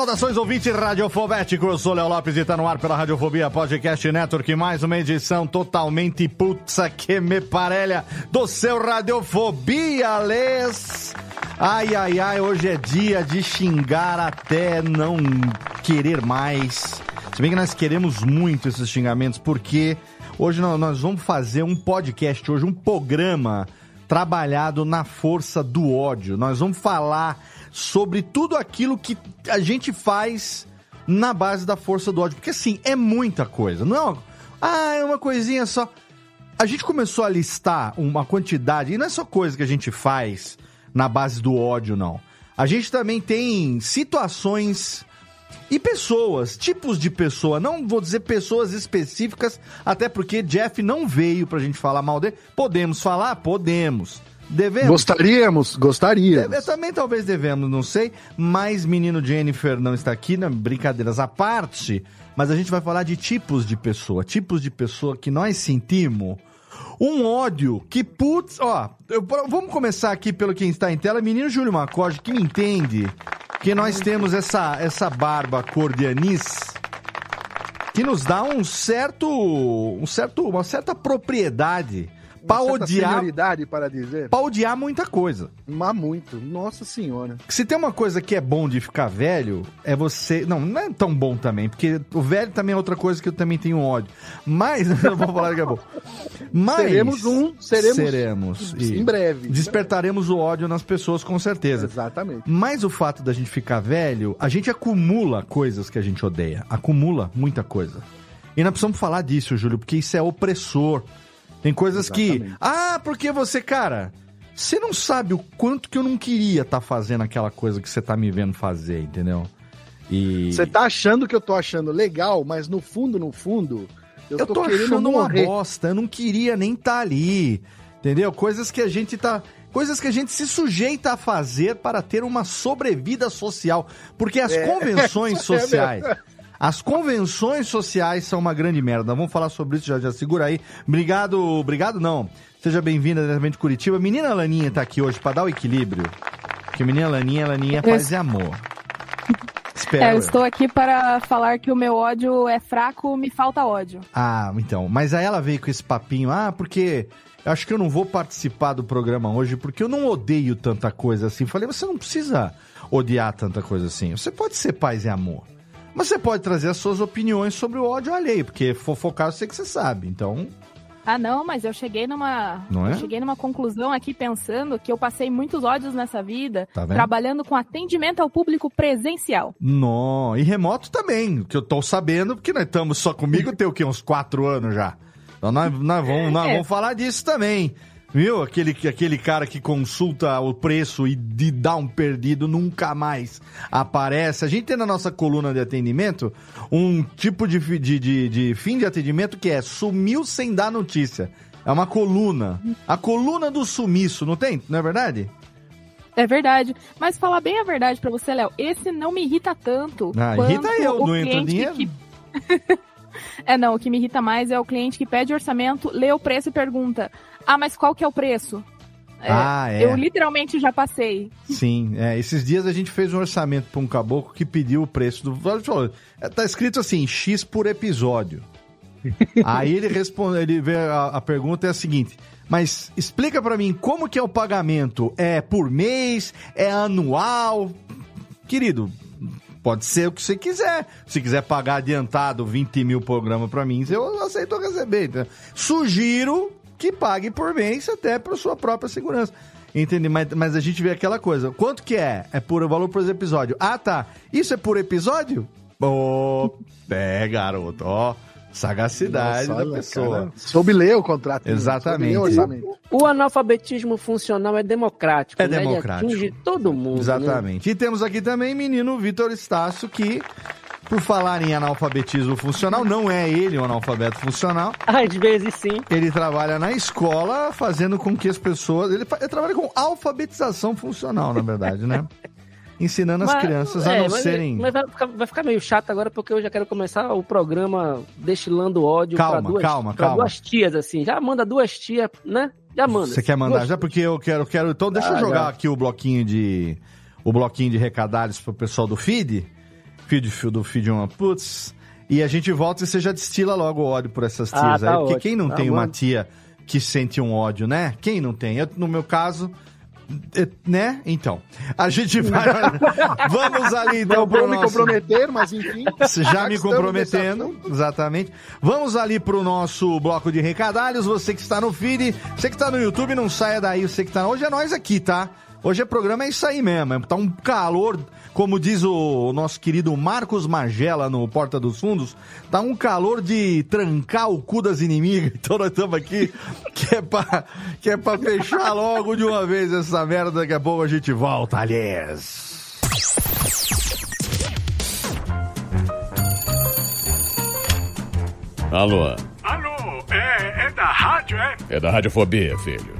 Saudações ouvintes radiofobéticos, eu sou Léo Lopes e tá no ar pela Radiofobia Podcast Network, mais uma edição totalmente putza que me parelha do seu Radiofobia, Les. Ai, ai, ai, hoje é dia de xingar até não querer mais. Se bem que nós queremos muito esses xingamentos, porque hoje nó- nós vamos fazer um podcast, hoje um programa trabalhado na força do ódio. Nós vamos falar sobre tudo aquilo que a gente faz na base da força do ódio. Porque assim, é muita coisa. Não é uma, ah, é uma coisinha só. A gente começou a listar uma quantidade, e não é só coisa que a gente faz na base do ódio, não. A gente também tem situações e pessoas, tipos de pessoa. Não vou dizer pessoas específicas, até porque Jeff não veio pra gente falar mal dele. Podemos falar? Podemos. Devemos? Gostaríamos, gostaríamos. Eu também talvez devemos, não sei. Mas menino Jennifer não está aqui, né? brincadeiras à parte. Mas a gente vai falar de tipos de pessoa. Tipos de pessoa que nós sentimos um ódio que, putz, ó. eu- vamos começar aqui pelo quem está em tela. Menino Júlio Macorde, que me entende que nós temos essa, essa barba cor de anis que nos dá um certo, um certo, uma certa propriedade pra certa odiar, para dizer. pra odiar muita coisa. Mas muito. Nossa senhora. Se tem uma coisa que é bom de ficar velho, é você. Não, não é tão bom também, porque o velho também é outra coisa que eu também tenho ódio. Mas, eu vou falar daqui a pouco. Mas. Seremos um, seremos Seremos. em breve. Despertaremos o ódio nas pessoas, com certeza. Exatamente. Mas o fato da gente ficar velho, a gente acumula coisas que a gente odeia. Acumula muita coisa. E nós precisamos falar disso, Júlio, porque isso é opressor. Tem coisas que. Exatamente. Ah, porque você, cara. Você não sabe o quanto que eu não queria estar fazendo aquela coisa que você tá me vendo fazer, entendeu? E. Você tá achando que eu tô achando legal, mas no fundo, no fundo, eu, eu tô, tô achando uma morrer. bosta, eu não queria nem estar ali. Entendeu? Coisas que a gente tá. Coisas que a gente se sujeita a fazer para ter uma sobrevida social. Porque as É. convenções É sociais. As convenções sociais são uma grande merda. Vamos falar sobre isso, já, já segura aí. Obrigado, obrigado não. Seja bem-vinda diretamente de Curitiba. Menina Laninha tá aqui hoje para dar o equilíbrio. Porque menina Laninha, Laninha é paz e amor. Espero. É, eu eu. estou aqui para falar que o meu ódio é fraco, me falta ódio. Ah, então. Mas aí ela veio com esse papinho, ah, porque eu acho que eu não vou participar do programa hoje porque eu não odeio tanta coisa assim. Falei, você não precisa odiar tanta coisa assim. Você pode ser paz e amor. Mas você pode trazer as suas opiniões sobre o ódio alheio, porque fofocar eu sei que você sabe. Então, Ah, não, mas eu cheguei numa. Não é? Eu cheguei numa conclusão aqui pensando que eu passei muitos ódios nessa vida Tá trabalhando com atendimento ao público presencial. nó. E remoto também, que eu tô sabendo, porque nós estamos só comigo tem o quê? Uns quatro anos já. Então nós, nós, vamos, nós É. vamos falar disso também. Viu? Aquele, aquele cara que consulta o preço e de dá um perdido nunca mais aparece. A gente tem na nossa coluna de atendimento um tipo de, de, de, de fim de atendimento que é sumiu sem dar notícia. É uma coluna. A coluna do sumiço, não tem? Não é verdade? É verdade. Mas falar bem a verdade pra você, Léo, esse não me irrita tanto. Ah, irrita eu, o não entra dinheiro. que- É, não, o que me irrita mais é o cliente que pede orçamento, lê o preço e pergunta: Ah, mas qual que é o preço? É, Ah, é. Eu literalmente já passei. Sim, é, esses dias a gente fez um orçamento para um caboclo que pediu o preço do. É, Tá escrito assim, X por episódio. Aí ele responde, ele vê a, a pergunta é a seguinte: mas explica para mim como que é o pagamento? É por mês? É anual? Querido, pode ser o que você quiser. Se quiser pagar adiantado 20 mil programa para mim, eu aceito receber. Sugiro que pague por mês até para sua própria segurança. Entendi, mas, mas a gente vê aquela coisa. Quanto que é? É por valor por episódio. Ah, tá. Isso é por episódio? Ô, é, garoto, ó. Sagacidade Nossa, da pessoa. cara, soube ler o contrato. né? Exatamente. O orçamento. O analfabetismo funcional é democrático. É né? Ele democrático. atinge todo mundo. né? Exatamente. E temos aqui também menino Vitor Estácio, que, por falar em analfabetismo funcional, não é ele um analfabeto funcional. Às vezes sim. Ele trabalha na escola fazendo com que as pessoas. Ele, ele trabalha com alfabetização funcional, na verdade, né? Ensinando as Mas- crianças a é, não mas- serem. Mas vai ficar, vai ficar meio chato agora porque eu já quero começar o programa destilando ódio Calma, duas, calma, calma. duas tias, assim. Já manda duas tias, né? Já manda. Você quer mandar Duas- já? Porque eu quero, quero. Então deixa eu Ah, jogar já. aqui o bloquinho de. O bloquinho de recadalhos pro pessoal do feed. Feed do feed uma putz. E a gente volta e você já destila logo o ódio por essas Ah, tias tá aí. Porque ótimo. quem não Tá tem uma bom. tia que sente um ódio, né? Quem não tem? Eu, no meu caso. é, Né? Então. A gente vai. Vamos ali então Não vou me nosso... comprometer, mas enfim. Já me comprometendo, exatamente. Vamos ali pro nosso bloco de recadalhos. Você que está no feed, você que está no YouTube, não saia daí. Você que tá. Hoje é nós aqui, tá? Hoje é programa, é isso aí mesmo. Tá um calor, como diz o nosso querido Marcos Magela no Porta dos Fundos, tá um calor de trancar o cu das inimigas. Então nós estamos aqui, que é, pra, que é pra fechar logo de uma vez essa merda. Daqui a pouco a gente volta, aliás. Alô, Alô, é, é da rádio, é? é da Radiofobia, filho.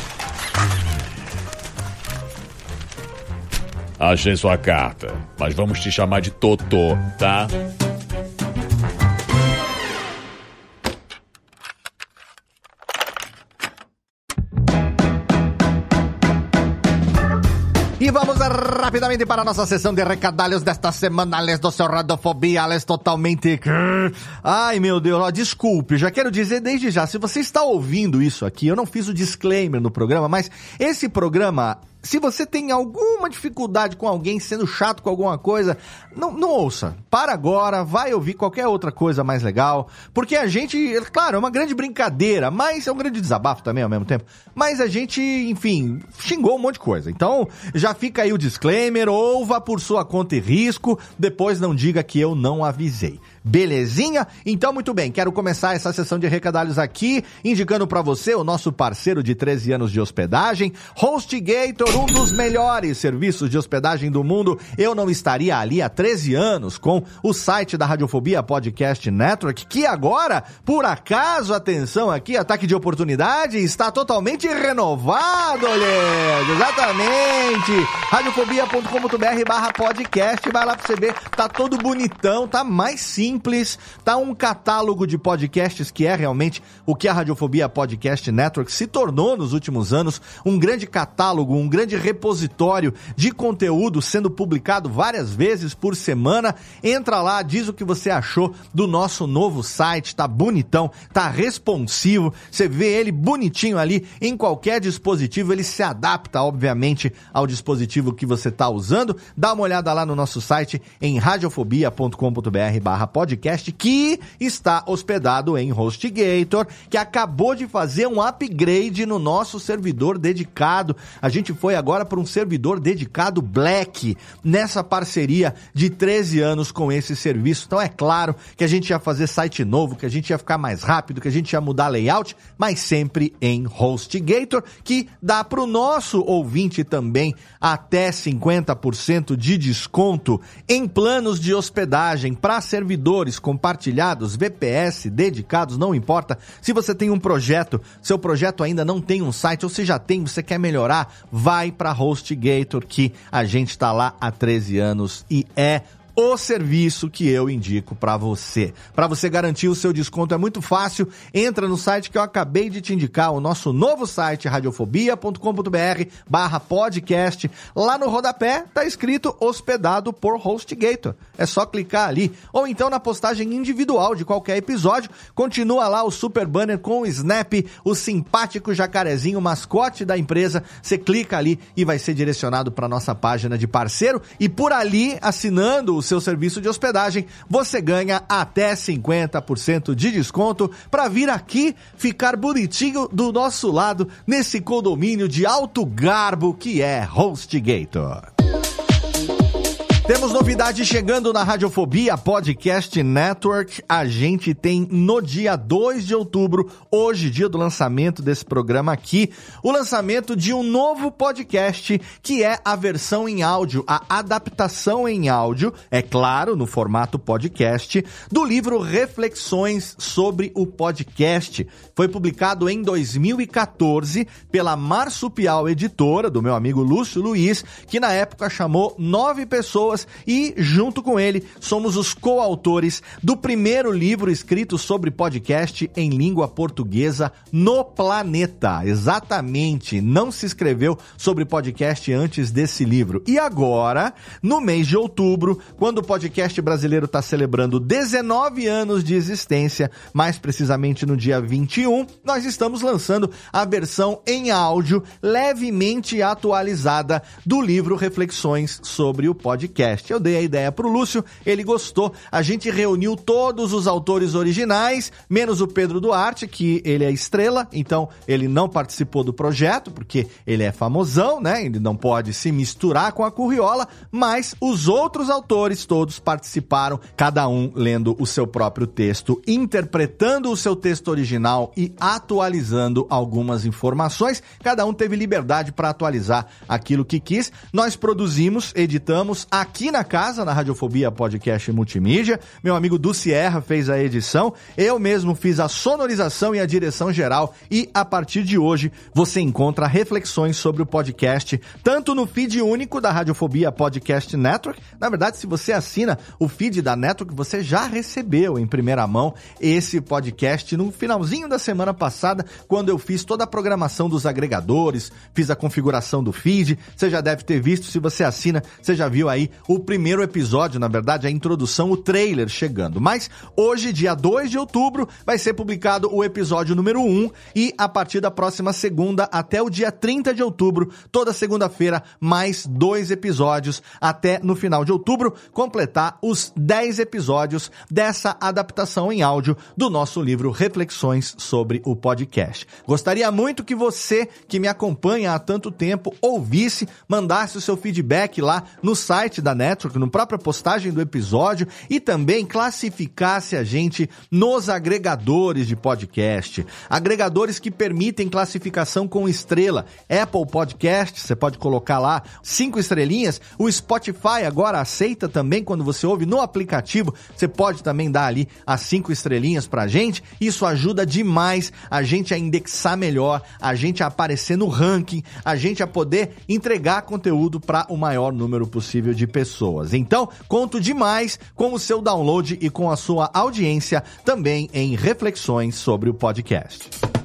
Achei sua carta, mas vamos te chamar de Totô, tá? E vamos rapidamente para a nossa sessão de recadalhos desta semana, Ales do seu Radiofobia, Ales totalmente... Ai, meu Deus, ó, desculpe, já quero dizer desde já, se você está ouvindo isso aqui, eu não fiz o disclaimer no programa, mas esse programa... Se você tem alguma dificuldade com alguém sendo chato com alguma coisa, não, não ouça. Para agora, vai ouvir qualquer outra coisa mais legal. Porque a gente, claro, é uma grande brincadeira, mas é um grande desabafo também ao mesmo tempo. Mas a gente, enfim, xingou um monte de coisa. Então, já fica aí o disclaimer, ouva por sua conta e risco, depois não diga que eu não avisei. Belezinha? Então, muito bem, quero começar essa sessão de recadalhos aqui, indicando para você o nosso parceiro de 13 anos de hospedagem, HostGator, um dos melhores serviços de hospedagem do mundo. Eu não estaria ali há 13 anos com o site da Radiofobia Podcast Network, que agora, por acaso, atenção aqui, ataque de oportunidade, está totalmente renovado, olha! Exatamente! radiofobia.com.br barra podcast, vai lá pra você ver, tá todo bonitão, tá mais simples, tá um catálogo de podcasts que é realmente o que a Radiofobia Podcast Network se tornou nos últimos anos, um grande catálogo, um grande repositório de conteúdo sendo publicado várias vezes por semana. Entra lá, diz o que você achou do nosso novo site, tá bonitão, tá responsivo, você vê ele bonitinho ali em qualquer dispositivo, ele se adapta, obviamente, ao dispositivo que você está usando. Dá uma olhada lá no nosso site em radiofobia.com.br barra Podcast, que está hospedado em HostGator, que acabou de fazer um upgrade no nosso servidor dedicado. A gente foi agora para um servidor dedicado Black, nessa parceria de 13 anos com esse serviço. Então é claro que a gente ia fazer site novo, que a gente ia ficar mais rápido, que a gente ia mudar layout, mas sempre em HostGator, que dá para o nosso ouvinte também até 50% de desconto em planos de hospedagem para servidores compartilhados, VPS, dedicados, não importa. Se você tem um projeto, seu projeto ainda não tem um site, ou se já tem, você quer melhorar, vai para HostGator que a gente está lá há 13 anos e é o serviço que eu indico para você. Para você garantir o seu desconto é muito fácil. Entra no site que eu acabei de te indicar, o nosso novo site radiofobia.com.br/podcast. Lá no rodapé tá escrito hospedado por HostGator. É só clicar ali ou então na postagem individual de qualquer episódio. Continua lá o super banner com o Snap, o simpático jacarezinho mascote da empresa. Você clica ali e vai ser direcionado para nossa página de parceiro e por ali assinando o seu serviço de hospedagem, você ganha até 50% de desconto para vir aqui ficar bonitinho do nosso lado nesse condomínio de alto garbo que é HostGator. Temos novidade chegando na Radiofobia Podcast Network. A gente tem no dia 2 de outubro, hoje, dia do lançamento desse programa aqui, o lançamento de um novo podcast que é a versão em áudio, a adaptação em áudio, é claro, no formato podcast, do livro Reflexões sobre o Podcast. Foi publicado em 2014 pela Marsupial Editora, do meu amigo Lúcio Luiz, que na época chamou nove pessoas e, junto com ele, somos os coautores do primeiro livro escrito sobre podcast em língua portuguesa no planeta. Exatamente, não se escreveu sobre podcast antes desse livro. E agora, no mês de outubro, quando o podcast brasileiro está celebrando 19 anos de existência, mais precisamente no dia 21, nós estamos lançando a versão em áudio levemente atualizada do livro Reflexões sobre o podcast podcast. Eu dei a ideia pro Lúcio, ele gostou. A gente reuniu todos os autores originais, menos o Pedro Duarte, que ele é estrela, então ele não participou do projeto, porque ele é famosão, né? Ele não pode se misturar com a curriola, mas os outros autores todos participaram, cada um lendo o seu próprio texto, interpretando o seu texto original e atualizando algumas informações. Cada um teve liberdade para atualizar aquilo que quis. Nós produzimos, editamos aqui aqui na casa, na Radiofobia Podcast Multimídia. Meu amigo Du Sierra fez a edição. Eu mesmo fiz a sonorização e a direção geral. E a partir de hoje você encontra reflexões sobre o podcast, tanto no feed único da Radiofobia Podcast Network. Na verdade, se você assina o feed da Network, você já recebeu em primeira mão esse podcast no finalzinho da semana passada, quando eu fiz toda a programação dos agregadores, fiz a configuração do feed. Você já deve ter visto, se você assina, você já viu aí o primeiro episódio, na verdade, a introdução, o trailer chegando. Mas hoje, dia 2 de outubro, vai ser publicado o episódio número 1 e a partir da próxima segunda até o dia 30 de outubro, toda segunda-feira, mais dois episódios até no final de outubro, completar os 10 episódios dessa adaptação em áudio do nosso livro Reflexões sobre o Podcast. Gostaria muito que você, que me acompanha há tanto tempo, ouvisse, mandasse o seu feedback lá no site da Network, no própria postagem do episódio e também classificasse a gente nos agregadores de podcast. Agregadores que permitem classificação com estrela. Apple Podcast, você pode colocar lá cinco estrelinhas. O Spotify agora aceita também quando você ouve no aplicativo. Você pode também dar ali as cinco estrelinhas pra gente. Isso ajuda demais a gente a indexar melhor, a gente a aparecer no ranking, a gente a poder entregar conteúdo para o maior número possível de pessoas pessoas. Então, conto demais com o seu download e com a sua audiência também em reflexões sobre o podcast.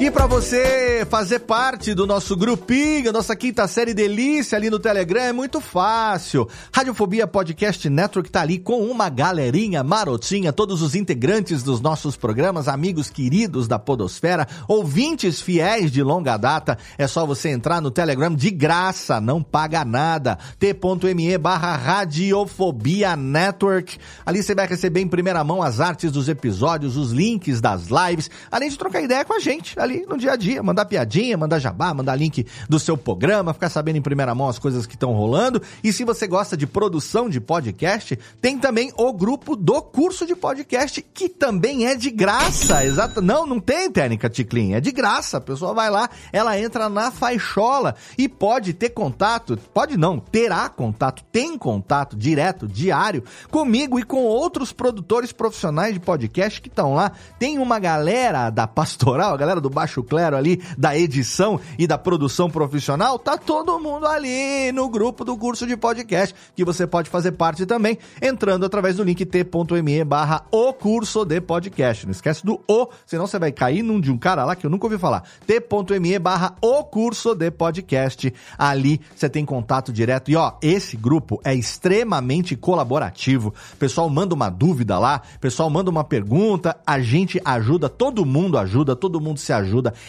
E para você fazer parte do nosso grupinho, nossa quinta série delícia ali no Telegram, é muito fácil. Radiofobia Podcast Network tá ali com uma galerinha marotinha, todos os integrantes dos nossos programas, amigos queridos da Podosfera, ouvintes fiéis de longa data. É só você entrar no Telegram de graça, não paga nada. t.me barra Radiofobia Network. Ali você vai receber em primeira mão as artes dos episódios, os links das lives, além de trocar ideia com a gente ali no dia a dia, mandar piadinha, mandar jabá, mandar link do seu programa, ficar sabendo em primeira mão as coisas que estão rolando. E se você gosta de produção de podcast, tem também o grupo do curso de podcast, que também é de graça. Exato. Não, não tem técnica, Ticlin, é de graça. A pessoa vai lá, ela entra na faixola e pode ter contato, pode não, terá contato, tem contato direto, diário, comigo e com outros produtores profissionais de podcast que estão lá. Tem uma galera da pastoral, a galera do Baixo Clero ali, da edição e da produção profissional, tá todo mundo ali no grupo do curso de podcast, que você pode fazer parte também, entrando através do link t.me barra o curso de podcast. Não esquece do o, senão você vai cair num de um cara lá que eu nunca ouvi falar. t.me barra o curso de podcast. Ali você tem contato direto. E ó, esse grupo é extremamente colaborativo. O pessoal manda uma dúvida lá, o pessoal manda uma pergunta, a gente ajuda, todo mundo ajuda, todo mundo se ajuda.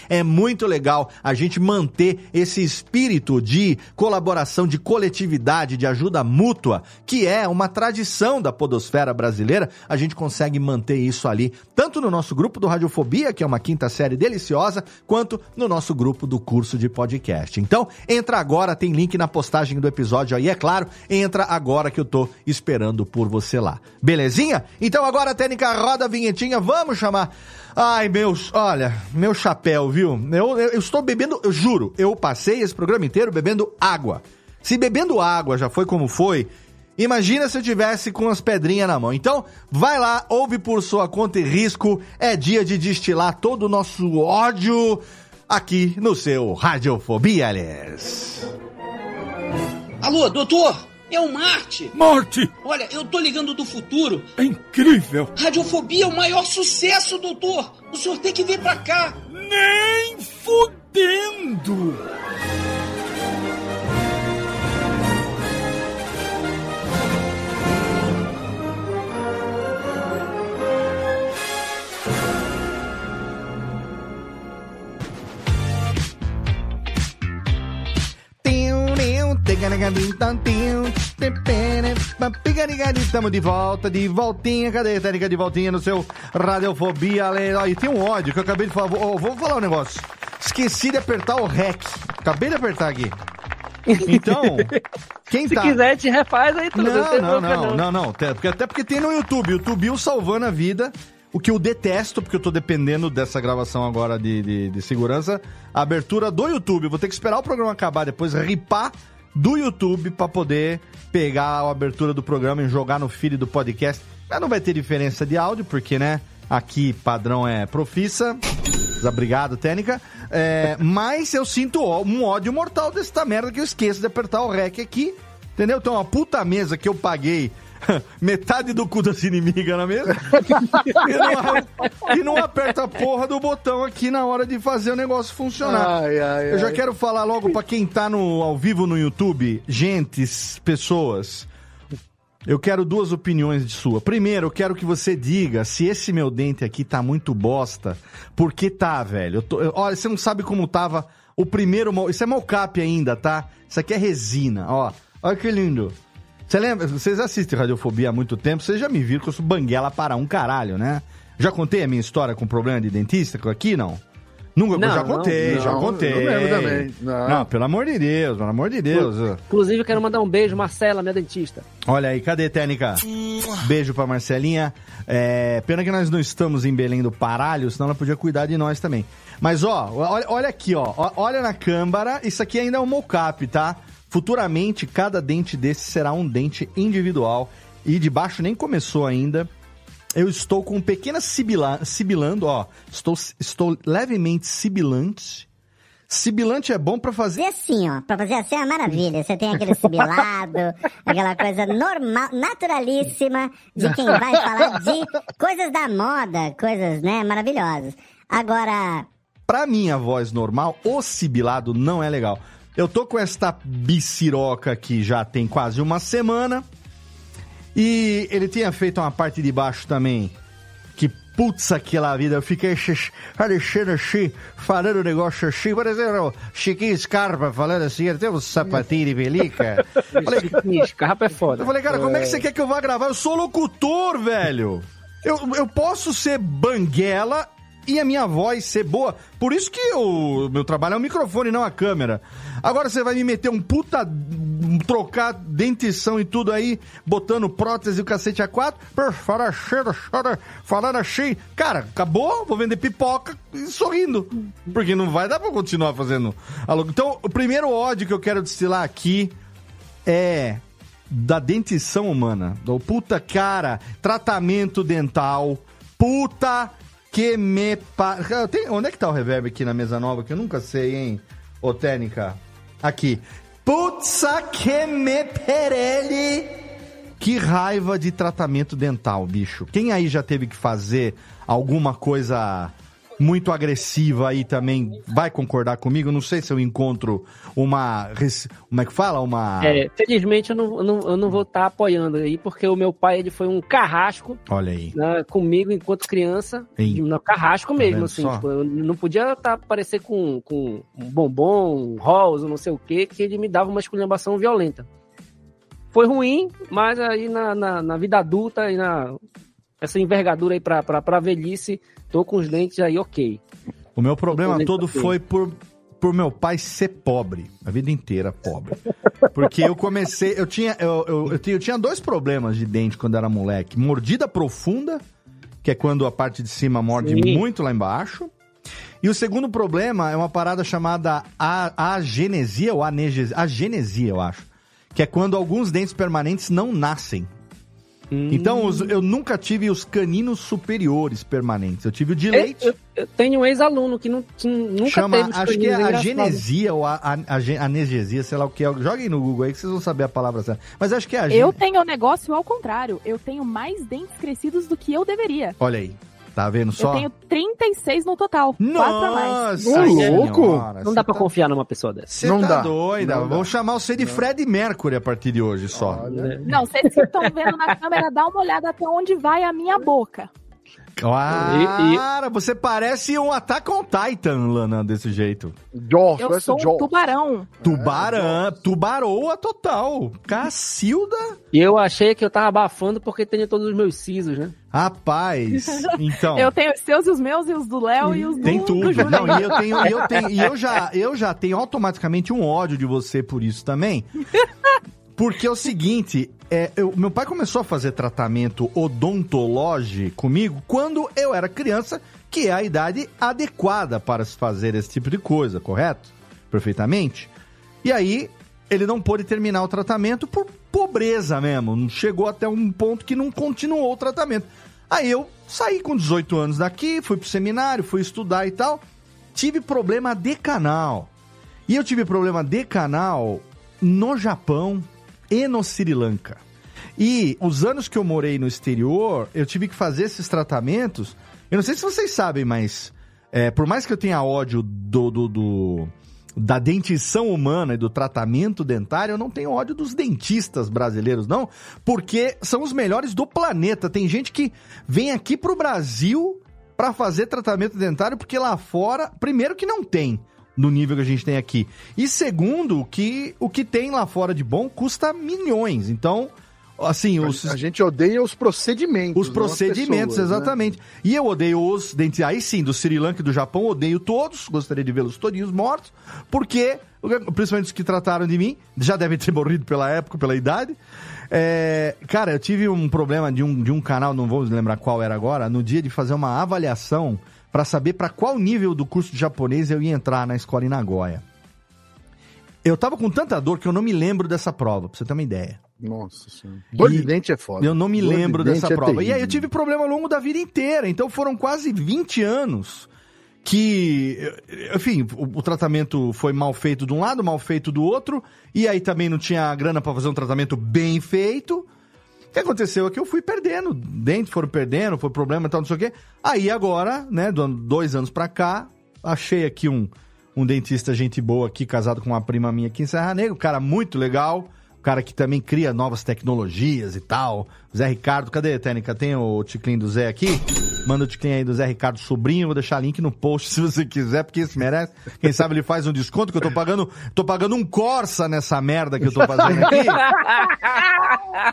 É muito legal a gente manter esse espírito de colaboração, de coletividade, de ajuda mútua, que é uma tradição da podosfera brasileira. A gente consegue manter isso ali, tanto no nosso grupo do Radiofobia, que é uma quinta série deliciosa, quanto no nosso grupo do curso de podcast. Então, entra agora, tem link na postagem do episódio aí, é claro, entra agora que eu tô esperando por você lá. Belezinha? Então agora, técnica, roda a vinhetinha, vamos chamar Ai, meus, olha, meu chapéu, viu? Eu, eu, eu, estou bebendo, eu juro, eu passei esse programa inteiro bebendo água. Se bebendo água já foi como foi, imagina se eu tivesse com as pedrinhas na mão. Então, vai lá, ouve por sua conta e risco. É dia de destilar todo o nosso ódio aqui no seu Radiofobia, aliás. Alô, doutor? É o Marte! Marte! Olha, eu tô ligando do futuro. É incrível! Radiofobia é o maior sucesso, doutor! O senhor tem que vir pra cá! Nem fudendo! Estamos de volta, de voltinha. Cadê a técnica de voltinha no seu Radiofobia? E tem um ódio que eu acabei de falar. Vou, vou falar um negócio. Esqueci de apertar o REC. Acabei de apertar aqui. Então, quem Se tá... quiser, te refaz aí tudo. Não, não, não, não, não. Até porque, até porque tem no YouTube. O YouTube salvando a vida. O que eu detesto, porque eu tô dependendo dessa gravação agora de, de, de segurança, a abertura do YouTube. Vou ter que esperar o programa acabar, depois ripar do YouTube para poder pegar a abertura do programa e jogar no feed do podcast. Mas não vai ter diferença de áudio, porque, né? Aqui padrão é profissa. Obrigado, técnica. É, mas eu sinto um ódio mortal dessa merda que eu esqueço de apertar o REC aqui. Entendeu? Então, a puta mesa que eu paguei metade do cu das inimigas na mesa e, não, e não aperta a porra do botão aqui na hora de fazer o negócio funcionar. Ai, ai, Eu já ai. quero falar logo pra quem tá no, ao vivo no YouTube, gentes, pessoas. Eu quero duas opiniões de sua. Primeiro, eu quero que você diga se esse meu dente aqui tá muito bosta. Por que tá, velho? Eu tô- eu- olha, você não sabe como tava o primeiro. Isso é mocap ainda, tá? Isso aqui é resina, ó. Olha que lindo. Você lembra? Vocês assistem Radiofobia há muito tempo, vocês já me viram que eu sou banguela para um caralho, né? Já contei a minha história com problema de dentista aqui, não? Nunca, Não, já não, contei, não, já contei. eu lembro também. Não. pelo amor de Deus, pelo amor de Deus. Inclusive, eu quero mandar um beijo, Marcela, minha dentista. Olha aí, cadê Técnica? Beijo pra Marcelinha. É, pena que nós não estamos em Belém do Paralho, senão ela podia cuidar de nós também. Mas ó, olha, olha aqui. Ó, Olha na câmara, isso aqui ainda é um mocap, tá? Futuramente, cada dente desse será um dente individual. E de baixo nem começou ainda. Eu estou com pequenas sibila, sibilando, ó. Estou, estou levemente sibilante. Sibilante é bom pra fazer. E assim, ó, pra fazer assim é uma maravilha. Você tem aquele sibilado, aquela coisa normal, naturalíssima de quem vai falar de coisas da moda, coisas, né, maravilhosas. Agora, Pra minha voz normal, o sibilado não é legal. Eu tô com esta biciroca aqui já tem quase uma semana. E ele tinha feito uma parte de baixo também. Que putz aquela vida. Eu fiquei parecendo assim, falando um negócio assim. Parecendo Chiquinho Scarpa falando assim. Ele tem um sapatinho de pelica. Falei, Chiquinho Scarpa é foda. eu falei, cara, como é que você quer que eu vá gravar? Eu sou locutor, velho. Eu, eu posso ser banguela e a minha voz ser boa. Por isso que o meu trabalho é o microfone, não a câmera. Agora você vai me meter um puta. trocar dentição e tudo aí, botando prótese e o cacete a quatro. Pô, Fala cheiro, chora, falando assim. Cara, acabou, vou vender pipoca sorrindo. Porque não vai dar pra continuar fazendo. Então, o primeiro ódio que eu quero destilar aqui é da dentição humana. Do puta cara, tratamento dental, puta que me pa... Onde é que tá o reverb aqui na mesa nova? Que eu nunca sei, hein, ô técnica. Aqui. Putza que me perele. Que raiva de tratamento dental, bicho. Quem aí já teve que fazer alguma coisa muito agressiva aí também vai concordar comigo? Não sei se eu encontro uma. Como é que fala? Uma. É, felizmente eu não, eu não, eu não vou estar apoiando aí, porque o meu pai ele foi um carrasco Olha aí. né, comigo enquanto criança. Ei. No carrasco mesmo, vendo assim. Tipo, eu não podia tá, aparecer com, com um bombom, um rosa, não sei o que, que ele me dava uma esculhambação violenta. Foi ruim, mas aí na, na, na vida adulta e na essa envergadura aí pra, pra, pra velhice, tô com os dentes aí ok. O meu problema todo foi por, por meu pai ser pobre, a vida inteira pobre. Porque eu comecei, eu tinha, eu, eu, eu tinha, eu tinha dois problemas de dente quando era moleque. Mordida profunda, que é quando a parte de cima morde Sim. muito lá embaixo. E o segundo problema é uma parada chamada a- agenesia ou anegesia, agenesia, eu acho. Que é quando alguns dentes permanentes não nascem. Então, os- eu nunca tive os caninos superiores permanentes. Eu tive o de Eu, leite. eu- eu tenho um ex-aluno que, não, que nunca Chama, teve os acho que é a genesia ou a, a, a anegesia, sei lá o que é. Joguem no Google aí que vocês vão saber a palavra certa. Mas acho que é a Eu tenho o negócio ao contrário. Eu tenho mais dentes crescidos do que eu deveria. Olha aí. Tá vendo só? Eu tenho 36 no total. Quatro a mais. Nossa louco! senhora, Não dá pra tá- confiar numa pessoa dessa. Você Não tá dá. doida. Não dá. Vou chamar você de Fred Mercury a partir de hoje só. Olha. Não, vocês que estão vendo na câmera, dá uma olhada até onde vai a minha boca. Cara, você parece um Attack on Titan, Lana, desse jeito. Jaws, Eu sou o um Jaws. tubarão. Tubarão, tubaroa total. Cacilda. E eu achei que eu tava abafando porque tenho todos os meus sisos, né? Rapaz, então. Eu tenho os seus e os meus, e os do Léo e os do, Tem do tudo. Júlio. Não, e eu tenho, e eu tenho, e eu já, eu já tenho automaticamente um ódio de você por isso também. Porque é o seguinte, é, eu- meu pai começou a fazer tratamento odontológico comigo quando eu era criança, que é a idade adequada para se fazer esse tipo de coisa, correto? Perfeitamente. E aí, ele não pôde terminar o tratamento por pobreza mesmo. Chegou até um ponto que não continuou o tratamento. Aí eu saí com 18 anos daqui, fui pro seminário, fui estudar e tal. Tive problema de canal. E eu tive problema de canal no Japão e no Sri Lanka. E os anos que eu morei no exterior, eu tive que fazer esses tratamentos. Eu não sei se vocês sabem, mas é, por mais que eu tenha ódio do, do- do- da dentição humana e do tratamento dentário, eu não tenho ódio dos dentistas brasileiros, não, porque são os melhores do planeta. Tem gente que vem aqui pro Brasil para fazer tratamento dentário, porque lá fora, primeiro que não tem no nível que a gente tem aqui. E segundo, que o que tem lá fora de bom custa milhões. Então, assim, os, A gente odeia os procedimentos. os procedimentos, pessoas, né? exatamente. E eu odeio os dentes. Aí sim, do Sri Lanka e do Japão, odeio todos. Gostaria de vê-los todinhos mortos. Porque, principalmente os que trataram de mim, já devem ter morrido pela época, pela idade. É, cara, eu tive um problema de um, de um canal, não vou lembrar qual era agora, no dia de fazer uma avaliação para saber para qual nível do curso de japonês eu ia entrar na escola em Nagoya. Eu tava com tanta dor que eu não me lembro dessa prova, pra você ter uma ideia. Nossa senhora. Dor de dente é foda. Eu não me Dor de lembro dente dessa é prova. E aí eu tive problema ao longo da vida inteira. Então foram quase 20 anos que, enfim, o, o tratamento foi mal feito de um lado, mal feito do outro. E aí também não tinha grana pra fazer um tratamento bem feito. O que aconteceu é que eu fui perdendo, dentes foram perdendo, foi problema e tal, não sei o quê. Aí agora, né, dois anos pra cá, achei aqui um, um dentista gente boa aqui, casado com uma prima minha aqui em Serra Negra, um cara muito legal, cara que também cria novas tecnologias e tal. Zé Ricardo, cadê a técnica? Tem o ticlin do Zé aqui? Manda o ticlin aí do Zé Ricardo Sobrinho, vou deixar link no post se você quiser, porque isso merece. Quem sabe ele faz um desconto, que eu tô pagando, tô pagando um Corsa nessa merda que eu tô fazendo aqui.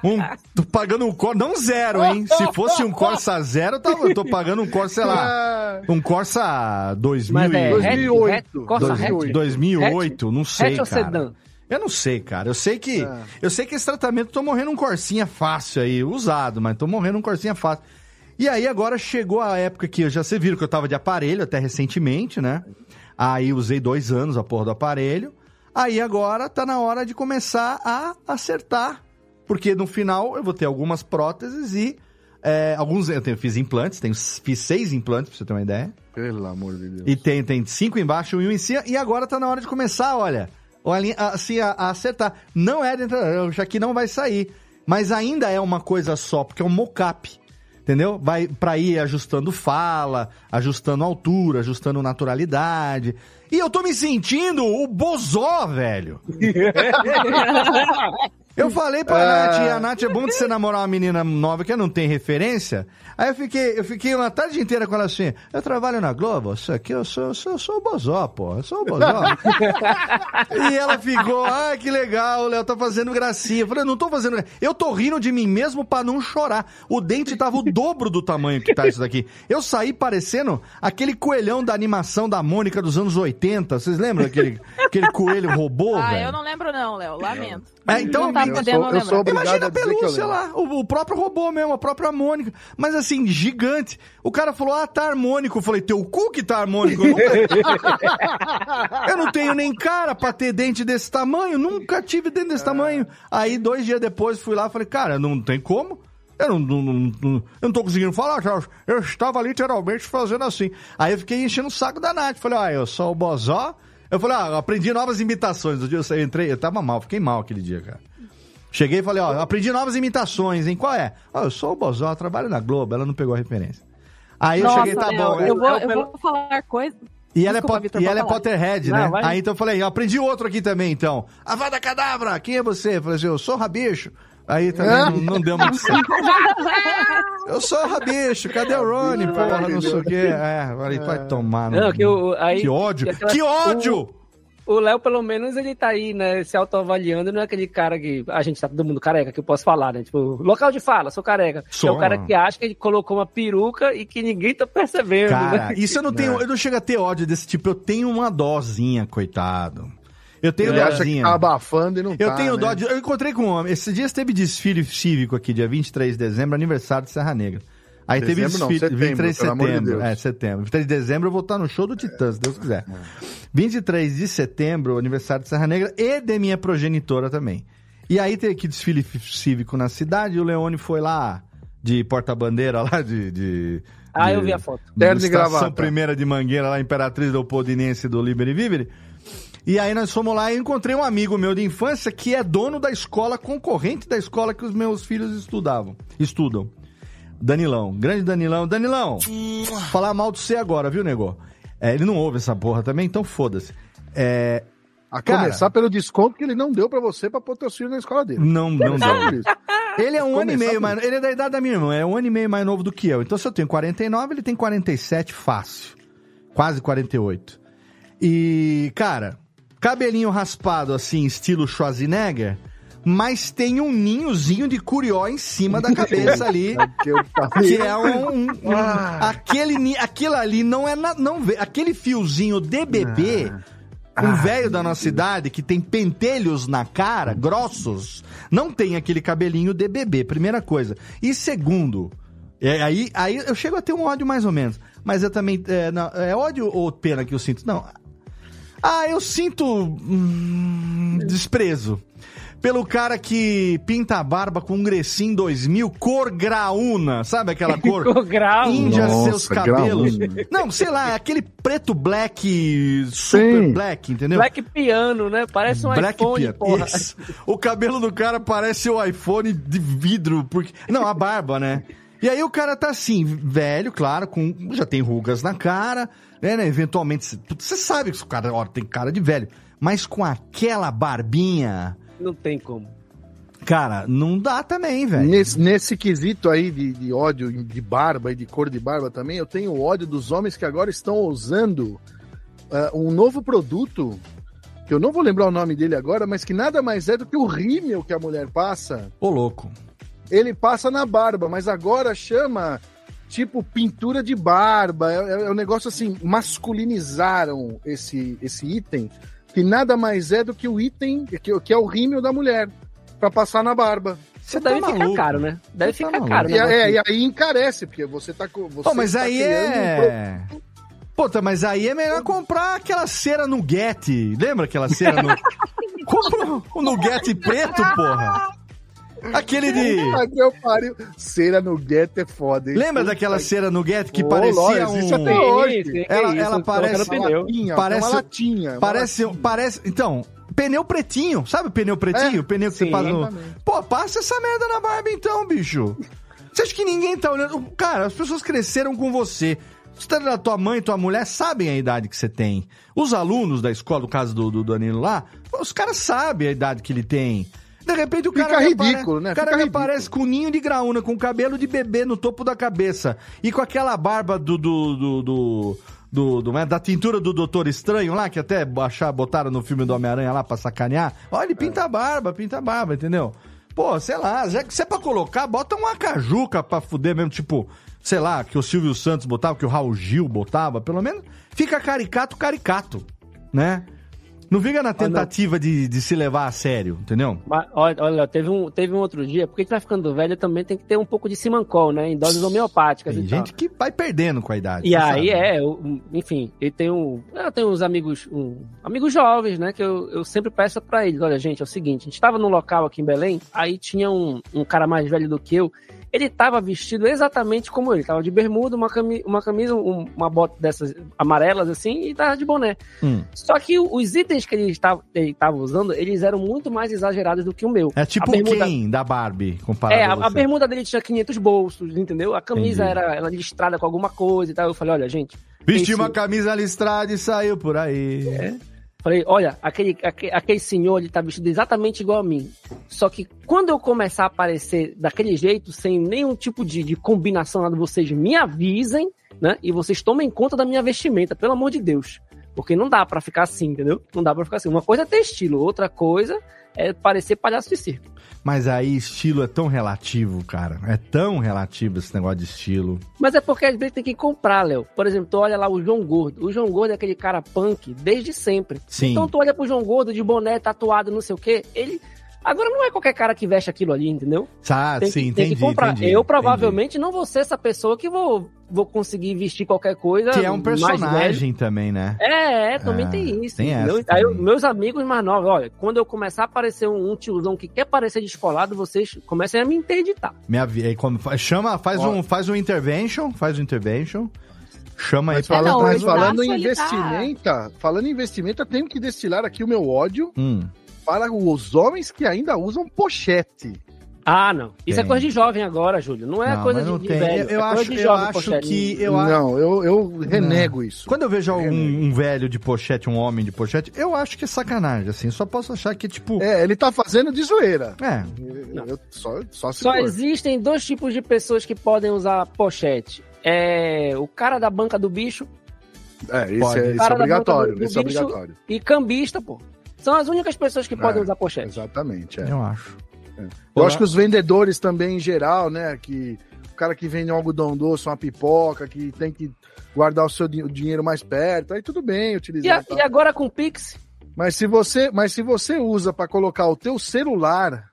Um, tô pagando um Corsa, não zero, hein? Se fosse um Corsa zero, eu, tava, eu tô pagando um Corsa, sei lá, um Corsa 2000 Mas é e- 2008. hatch, Corsa Dois- hatch? 2008, não sei, Hatch ou cara. sedã? Eu não sei, cara. Eu sei que É. eu sei que esse tratamento tô morrendo um corsinha fácil aí, usado, mas tô morrendo um corsinha fácil. E aí agora chegou a época que eu já você viram que eu tava de aparelho até recentemente, né? Aí usei dois anos a porra do aparelho. Aí agora tá na hora de começar a acertar, porque no final eu vou ter algumas próteses e é, alguns eu tenho, fiz implantes, tenho, fiz seis implantes pra você ter uma ideia. Pelo amor de Deus. E tem, tem cinco embaixo e um em cima. E agora tá na hora de começar, olha. Olha assim, a, a acertar. Não é dentro. Já que não vai sair. Mas ainda é uma coisa só, porque é um mocap. Entendeu? Vai pra ir ajustando fala, ajustando altura, ajustando naturalidade. E eu tô me sentindo o bozó, velho. Eu falei pra Ah. Nath, e a Nath é bom de você namorar uma menina nova que não tem referência. Aí eu fiquei, eu fiquei uma tarde inteira com ela assim, eu trabalho na Globo, isso aqui eu sou, eu sou, eu sou o Bozó, pô, eu sou o Bozó. e ela ficou, ah, que legal, o Léo tá fazendo gracinha. Eu falei, não tô fazendo gracinha. Eu tô rindo de mim mesmo pra não chorar. O dente tava o dobro do tamanho que tá isso daqui. Eu saí parecendo aquele coelhão da animação da Mônica dos anos 80. Vocês lembram daquele aquele coelho robô, Ah, velho? eu não lembro não, Léo. Lamento. É, então, tá eu sou- eu sou obrigado Imagina a a dizer que eu pelúcia lá, o, o próprio robô mesmo, a própria Mônica. Mas assim, gigante. O cara falou, ah, tá harmônico. Eu falei, teu cu que tá harmônico. Eu, nunca... eu não tenho nem cara pra ter dente desse tamanho. Nunca tive dente desse tamanho. Aí, dois dias depois, fui lá e falei, cara, não tem como. Eu não, não, não, não- eu não tô conseguindo falar. Eu estava literalmente fazendo assim. Aí eu fiquei enchendo o saco da Nath. Falei, ah, eu sou o Bozó. Eu falei, ah, eu aprendi novas imitações. No dia eu saí, entrei, eu tava mal, fiquei mal aquele dia, cara. Cheguei e falei, ó, eu aprendi novas imitações, hein? Qual é? Ó, eu sou o Bozó, eu trabalho na Globo, ela não pegou a referência. Aí eu Nossa, cheguei, tá bom. Eu vou, eu pelo- vou falar coisa. E ela, Desculpa, é, Vitor, e ela é. Potterhead, Não, né? vai. Aí então eu falei, eu aprendi outro aqui também, então. A Vada Cadabra, quem é você? Eu falei assim, eu sou o Rabicho. Aí também não, não deu muito certo. Eu sou o Rabicho, cadê o Rony? Porra, não sei o quê. É, falei, vai tomar. no- Não, que, o, aí, Que ódio, aquela- que ódio! O- O Léo, pelo menos, ele tá aí, né, se autoavaliando, não é aquele cara que. A gente tá todo mundo careca, que eu posso falar, né? Tipo, local de fala, sou careca. Sou. É o cara que acha que ele colocou uma peruca e que ninguém tá percebendo. Cara, né? isso eu não tenho, eu não chego a ter ódio desse tipo, eu tenho uma dozinha, coitado. Eu tenho Ele acha que tá abafando e não Eu tá, tenho né? dó de. Eu encontrei com um homem. Esse dia teve desfile cívico aqui, dia 23 de dezembro, aniversário de Serra Negra. Aí teve Dezembro não, desfile. setembro, 23 de de setembro. Deus. É, setembro. 23 de dezembro eu vou estar no show do Titã, se Deus quiser. 23 de setembro, aniversário de Serra Negra e de minha progenitora também. E aí teve aqui desfile cívico na cidade e o Leone foi lá de porta-bandeira lá de. de Ah, de- eu vi a foto. de Terno e Estação gravata. Primeira de Mangueira, lá, Imperatriz Leopoldinense do Liberi Vivere. E aí nós fomos lá e encontrei um amigo meu de infância que é dono da escola concorrente da escola que os meus filhos estudavam, estudam. Danilão, grande Danilão. Danilão, falar mal de você agora, viu, nego? É, ele não ouve essa porra também, então foda-se. É, A Cara. começar pelo desconto que ele não deu pra você pra pôr teu filho na escola dele. não, não deu. Ele é um ano e meio mais. Ele é da idade da minha irmã, é um ano e meio mais novo do que eu. Então, se eu tenho 49, ele tem 47 fácil. Quase 48. E, cara, cabelinho raspado assim, estilo Schwarzenegger, mas tem um ninhozinho de curió em cima da cabeça ali. Que eu Que é um. um- um- Ah. aquele, aquilo ali não é. na- não vê, aquele fiozinho de bebê. Um velho da nossa idade que tem pentelhos na cara, grossos, não tem aquele cabelinho de bebê, primeira coisa. E segundo, é, aí, aí eu chego a ter um ódio mais ou menos. Mas eu também. É, não, é ódio ou pena que eu sinto? Não. Ah, eu sinto. hum, desprezo. Pelo cara que pinta a barba com um Grecinho 2000, cor graúna, sabe aquela cor? Ficou grau. Índia Nossa, seus cabelos. graúna. Não, sei lá, aquele preto black, super Sim. black, entendeu? Black piano, né? Parece um Black iPhone, piano. porra. Isso. O cabelo do cara parece o iPhone de vidro, porque. Não, a barba, né? E aí o cara tá assim, velho, claro, com já tem rugas na cara, né? né, Eventualmente, cê- você sabe que o cara ó, tem cara de velho, mas com aquela barbinha, Não tem como. cara, não dá também, velho. Nesse, nesse quesito aí de, de ódio de barba e de cor de barba também, eu tenho ódio dos homens que agora estão usando ah, um novo produto, que eu não vou lembrar o nome dele agora, mas que nada mais é do que o rímel que a mulher passa. Ô, louco. Ele passa na barba, mas agora chama tipo pintura de barba. É, é- é um negócio assim, masculinizaram esse, esse item, que nada mais é do que o item, que, que é o rímel da mulher, pra passar na barba. Você deve tá ficar maluco. caro, né? Deve Você tá ficar maluco. caro. E, né? é, e aí encarece, porque você tá com. Você Pô, mas tá aí criando um é. Puta, mas aí é melhor comprar aquela cera Nugget. Lembra aquela cera no... Compra o Nugget preto, porra. Aquele de. Ah, que eu pariu. Cera no gueto é foda, hein? Lembra daquela que- cera Nugget que Ô, parecia lógico, um. Isso até hoje. Sim, sim, que Ela- isso, ela parece no pneu. Latinha, Parece- uma latinha. uma Parece, latinha. parece. Então, pneu pretinho. Sabe o pneu pretinho? É, o pneu que você sim, faz no. exatamente. Pô, passa essa merda na barba então, bicho. Você acha que ninguém tá olhando? Cara, as pessoas cresceram com você. Você tá na tua mãe e tua mulher sabem a idade que você tem. Os alunos da escola, no caso do, do Danilo lá, os caras sabem a idade que ele tem. De repente o Fica cara ridículo, apare- né? O cara Fica me aparece com um ninho de graúna, com cabelo de bebê no topo da cabeça e com aquela barba do do do, do, do- do- né, da tintura do Doutor Estranho lá, que até achar, botaram no filme do Homem-Aranha lá pra sacanear. Olha, ele pinta a barba, pinta a barba, entendeu? Pô, sei lá, já que se é pra colocar, bota uma cajuca pra fuder mesmo, tipo, sei lá, que o Silvio Santos botava, que o Raul Gil botava, pelo menos fica caricato, caricato, né? Não fica na tentativa de, de se levar a sério, entendeu? Mas, olha, teve um, teve um outro dia, porque a gente vai ficando velho também tem que ter um pouco de simancol, né? Em doses homeopáticas Tem e tal. gente que vai perdendo com a idade. E aí sabe. é, eu- enfim, eu tenho, eu tenho uns amigos, um- amigos jovens, né, que eu, eu sempre peço pra eles, olha gente, é o seguinte, a gente tava num local aqui em Belém, aí tinha um, um cara mais velho do que eu, ele tava vestido exatamente como ele, tava de bermuda, uma, cami uma camisa, um- uma bota dessas amarelas assim, e tava de boné. Hum. Só que os itens que ele estava, ele estava usando, eles eram muito mais exagerados do que o meu. É tipo a bermuda, quem da Barbie, comparado é, a, a, bermuda dele tinha 500 bolsos, entendeu? A camisa Entendi. era listrada com alguma coisa e tal. Eu falei, olha, gente, Vestiu esse- uma camisa listrada e saiu por aí. Falei, olha, aquele, aquele, aquele senhor, ele tá vestido exatamente igual a mim. Só que quando eu começar a aparecer daquele jeito, sem nenhum tipo de, de combinação, nada, vocês me avisem, né? E vocês tomem conta da minha vestimenta, pelo amor de Deus. Porque não dá pra ficar assim, entendeu? Não dá pra ficar assim. Uma coisa é ter estilo, outra coisa é parecer palhaço de circo. Mas aí estilo é tão relativo, cara. É tão relativo esse negócio de estilo. Mas é porque às vezes tem que comprar, Léo. Por exemplo, tu olha lá o João Gordo. O João Gordo é aquele cara punk desde sempre. Sim. Então tu olha pro João Gordo de boné, tatuado, não sei o quê. Ele. Agora não é qualquer cara que veste aquilo ali, entendeu? Ah, Tem, sim, que, tem entendi, que comprar. entendi, eu provavelmente não vou ser essa pessoa que vou, vou conseguir vestir qualquer coisa. Que é um personagem também, né? É, é, também Ah, tem isso. tem Aí, também. meus amigos mais novos, olha, quando eu começar a aparecer um, um tiozão que quer parecer descolado, vocês comecem a me interditar. Minha, vi- aí como- chama, faz Ó. um, faz um intervention, faz um intervention. Chama aí Mas pra falando, não, mas falando em investimento, falando em investimento, eu tenho que destilar aqui o meu ódio Hum. para os homens que ainda usam pochete. Ah, não. Isso Tem. é coisa de jovem agora, Júlio. Não é Não, coisa não de tem. velho. Eu, eu é coisa acho, de eu jovem, acho que. Eu, não, eu, eu renego isso. Quando eu vejo um, um velho de pochete, um homem de pochete, eu acho que é sacanagem, assim. Só posso achar que, tipo. É, ele tá fazendo de zoeira. É. Eu- eu- só, só se Só existem dois tipos de pessoas que podem usar pochete. É o cara da banca do bicho É, isso é, isso é obrigatório. Isso é obrigatório. e cambista, pô. São as únicas pessoas que podem É, usar pochete. Exatamente. é. Eu acho. Eu acho que os vendedores também, em geral, né? Que o cara que vende um algodão doce, uma pipoca, que tem que guardar o seu di- o dinheiro mais perto, aí tudo bem E, utilizar. a- tá? e agora com o Pix? Mas se você, mas se você usa pra colocar o teu celular,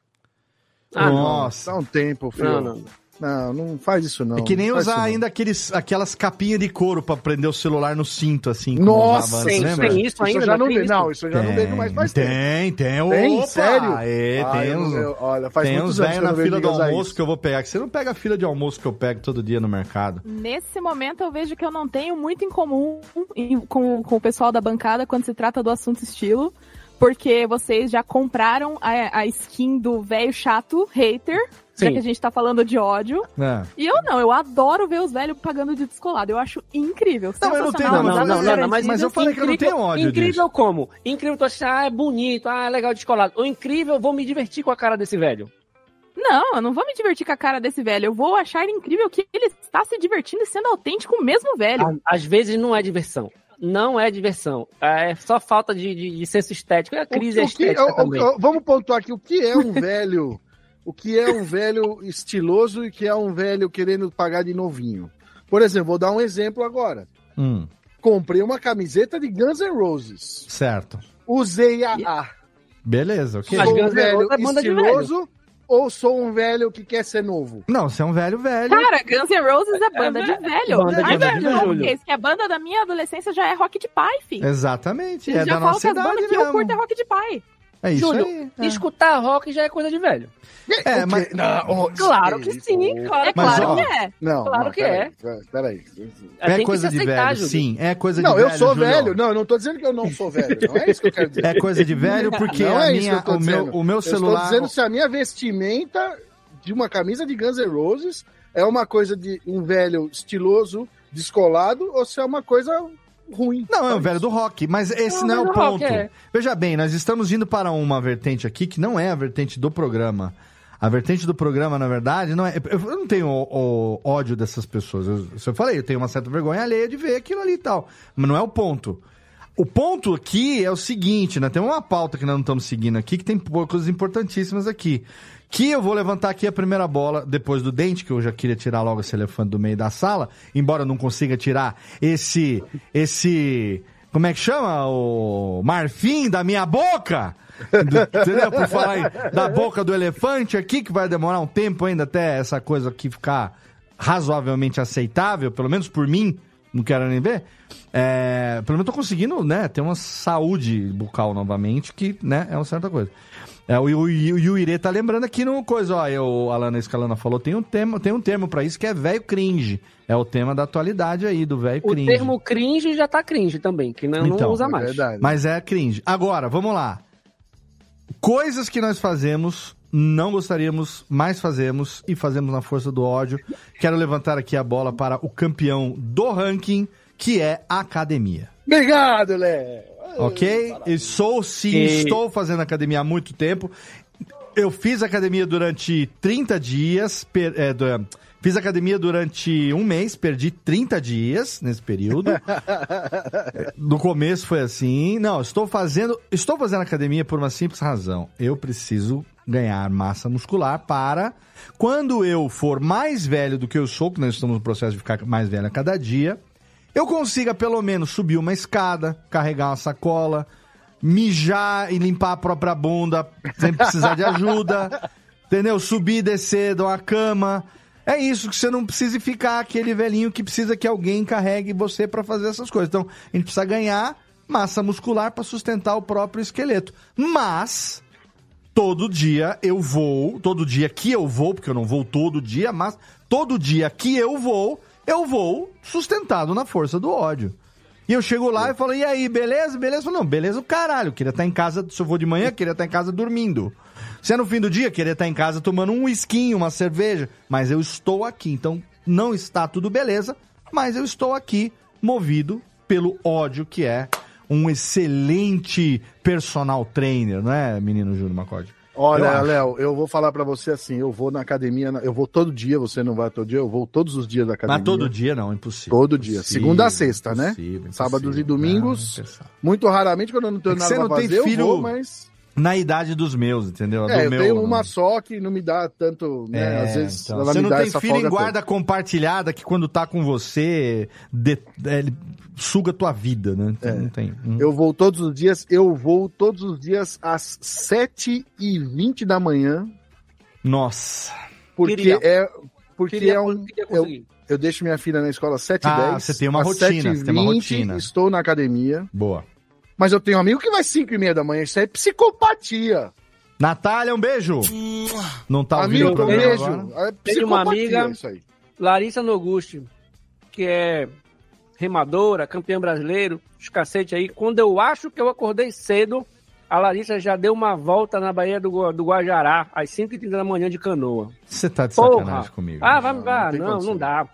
Ah. Nossa. dá um tempo, filho. Não, não. Não, não faz isso não. É que nem usar isso, ainda aqueles, aquelas capinhas de couro pra prender o celular no cinto, assim. como Nossa, tem- isso ainda, eu já não não tem isso? Não, isso eu já não vejo mais faz tempo. Tem, tem. Tem? Opa, Sério? É, Ah, tem eu- uns, eu- olha, faz tem muitos uns anos velhos que eu na fila do almoço isso. que eu vou pegar. Que você não pega a fila de almoço que eu pego todo dia no mercado. Nesse momento eu vejo que eu não tenho muito em comum em- com, com o pessoal da bancada quando se trata do assunto estilo, porque vocês já compraram a, a skin do velho chato, hater, Já Sim. que a gente tá falando de ódio. É. E eu não, eu adoro ver os velhos pagando de descolado. Eu acho incrível. Não, eu não tenho- Não, não, não, não, não, mas, Mas eu falei que eu não incrível- tenho ódio Incrível disso. como? Incrível tu achar, ah, é bonito, ah, é legal descolado. O incrível, eu vou me divertir com a cara desse velho. Não, eu não vou me divertir com a cara desse velho. Eu vou achar incrível que ele está se divertindo e sendo autêntico mesmo velho. Às vezes não é diversão. Não é diversão. É só falta de, de, de senso estético. É a crise O- o que- estética o- o- também. o- vamos pontuar aqui o que é um velho. O que é um velho estiloso e o que é um velho querendo pagar de novinho. Por exemplo, vou dar um exemplo agora. Hum, Comprei uma camiseta de Guns N' Roses. certo. Usei a A. Beleza, ok. Mas Sou um velho é banda de estiloso ou sou um velho que quer ser novo? Não, você é um velho velho. Cara, Guns N' Roses é banda É, de é, velho. banda de Ai, velho, velho, Júlio. que a banda da minha adolescência já é rock de pai, filho. Exatamente, Já é da falo nossa que as idade bandas que eu mesmo. curto é rock de pai. É isso Júlio, aí. é. escutar rock já é coisa de velho. É, O mas-? Não, oh, Claro que sim, claro É Mas, claro ó, que é. Não, Claro não, que peraí, Peraí. É coisa de aceitar, velho, Júlio. sim. É coisa Não, de velho. eu sou velho. Não, eu não tô dizendo que eu não sou velho. Não é isso que eu quero dizer. É coisa de velho porque não a é isso minha, eu o, meu, dizendo. o meu Eu celular. estou dizendo se a minha vestimenta de uma camisa de Guns N' Roses é uma coisa de um velho estiloso, descolado, ou se é uma coisa ruim. Não, é o velho do rock, mas esse Não, não, é o o rock ponto. é. Veja bem, nós estamos indo para uma vertente aqui que não é a vertente do programa. A vertente do programa, na verdade, não é. Eu não tenho o, o ódio dessas pessoas. Eu, isso eu falei, eu tenho uma certa vergonha alheia de ver aquilo ali e tal. Mas não é o ponto. O ponto aqui é o seguinte, né? Tem uma pauta que nós não estamos seguindo aqui, que tem coisas importantíssimas aqui. Que eu vou levantar aqui a primeira bola depois do dente, que eu já queria tirar logo esse elefante do meio da sala, embora eu não consiga tirar esse. esse. Como é que chama? O marfim da minha boca! Do- entendeu? Por falar em- da boca do elefante aqui, que vai demorar um tempo ainda até essa coisa aqui ficar razoavelmente aceitável, pelo menos por mim, não quero nem ver. É, pelo menos tô conseguindo, né, ter uma saúde bucal novamente, que, né, é uma certa coisa. É, o, o, o Yuire tá lembrando aqui no coisa, ó, eu, a Alana Escalana falou, tem um tema, tem um termo pra isso que é velho cringe. É o tema da atualidade aí, do velho O cringe. termo cringe já tá cringe também, que não, Então, não usa É mais. verdade. Mas é cringe. Agora, vamos lá. Coisas que nós fazemos, não gostaríamos, mas fazemos e fazemos na força do ódio. Quero levantar aqui a bola para o campeão do ranking, que é a academia. Obrigado, Léo. Ok? E sou sim, E- estou fazendo academia há muito tempo. Eu fiz academia durante 30 dias. per- é, fiz academia durante um mês, perdi 30 dias nesse período. No começo foi assim. Não, estou fazendo. Estou fazendo academia por uma simples razão. Eu preciso ganhar massa muscular para. Quando eu for mais velho do que eu sou, que nós estamos no processo de ficar mais velho a cada dia, eu consiga pelo menos subir uma escada, carregar uma sacola, mijar e limpar a própria bunda sem precisar de ajuda, entendeu? Subir e descer de uma cama. É isso, que você não precisa ficar aquele velhinho que precisa que alguém carregue você para fazer essas coisas. Então, a gente precisa ganhar massa muscular para sustentar o próprio esqueleto. Mas todo dia eu vou, todo dia que eu vou, porque eu não vou todo dia, mas todo dia que eu vou, eu vou sustentado na força do ódio. E eu chego lá e falo, e aí, beleza? Beleza? Falo, não, beleza o caralho. Queria estar em casa, se eu vou de manhã, queria estar em casa dormindo. Se é no fim do dia, queria estar em casa tomando um whisky, uma cerveja. Mas eu estou aqui, então não está tudo beleza, mas eu estou aqui movido pelo ódio que é um excelente personal trainer, não é, menino Júlio Macode? Olha. Léo, eu vou falar pra você assim, eu vou na academia, eu vou todo dia, você não vai todo dia, eu vou todos os dias da academia. Mas todo dia não, impossível. Todo dia, Impossível, segunda a sexta, né? impossível, Sábados e domingos. Não. Muito raramente, quando eu não tenho É nada você não pra tem fazer, filho eu vou, mas... Na idade dos meus, entendeu? A É, do eu meu, tenho não. uma só que não me dá tanto, né? É, Às vezes então. ela Você me não dá tem essa filho em guarda compartilhada que quando tá com você, de- é, ele suga tua vida, né? Então, Não tem. Hum. toda. Eu vou todos os dias, eu vou todos os dias às 7h20 da manhã, Nossa. porque Queria. é... Porque Queria- é um... Eu, eu deixo minha filha na escola às 7h10. Ah, você tem uma às rotina, você tem uma 7h20, rotina. estou na academia. Boa. Mas eu tenho um amigo que vai 5 e meia da manhã. Isso é psicopatia. Natália, um beijo. Não tá ouvindo amigo, o um programa beijo. agora? É Tem uma amiga- isso aí. Larissa Noguchi, que é remadora, campeã brasileiro, os cacete aí. Quando eu acho que eu acordei cedo, A Larissa já deu uma volta na Baía do, do Guajará, às 5h30 da manhã de canoa. Você tá de Porra. sacanagem comigo. Ah, vai, vai, tem não, não, condição. dá.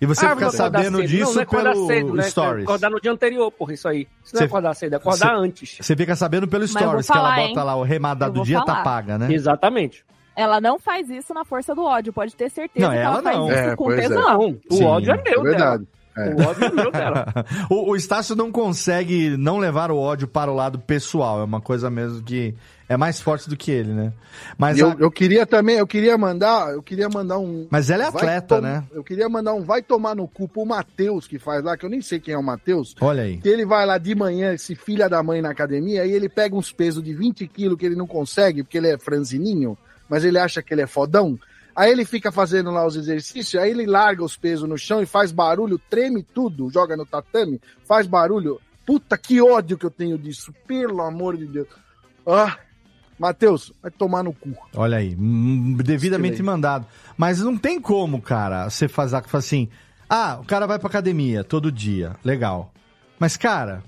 E você Ah, fica sabendo cedo. disso não, não é acordar pelo cedo, né? Stories. Acordar no dia anterior, porra, isso aí. Isso não Você- é acordar cedo, é acordar você- antes. Você fica sabendo pelo Stories que ela falar, bota hein? lá o remada do dia tá falar. paga, né? Exatamente. Ela não faz isso na força do ódio, pode ter certeza Não, que ela, ela faz não. isso É, com é. tesão. Não, o Sim, ódio é meu É dela. verdade. É. O ódio é meu dela. o, o Estácio não consegue não levar o ódio para o lado pessoal. É uma coisa mesmo que é mais forte do que ele, né? Mas, E eu, a- eu queria também, eu queria mandar, eu queria mandar um. mas ela é atleta, tom- né? Eu queria mandar um vai tomar no cu pro Matheus que faz lá, que eu nem sei quem é o Matheus. Olha aí. Que ele vai lá de manhã, esse filha da mãe na academia, aí ele pega uns pesos de 20 quilos que ele não consegue, porque ele é franzininho, mas ele acha que ele é fodão. Aí ele fica fazendo lá os exercícios, aí ele larga os pesos no chão e faz barulho, treme tudo, joga no tatame, faz barulho. Puta, que ódio que eu tenho disso, pelo amor de Deus. Ah, Matheus, vai tomar no cu. Olha aí. Devidamente mandado. Mas não tem como, cara, você fazer assim. Ah, o cara vai pra academia todo dia. Legal. Mas, cara.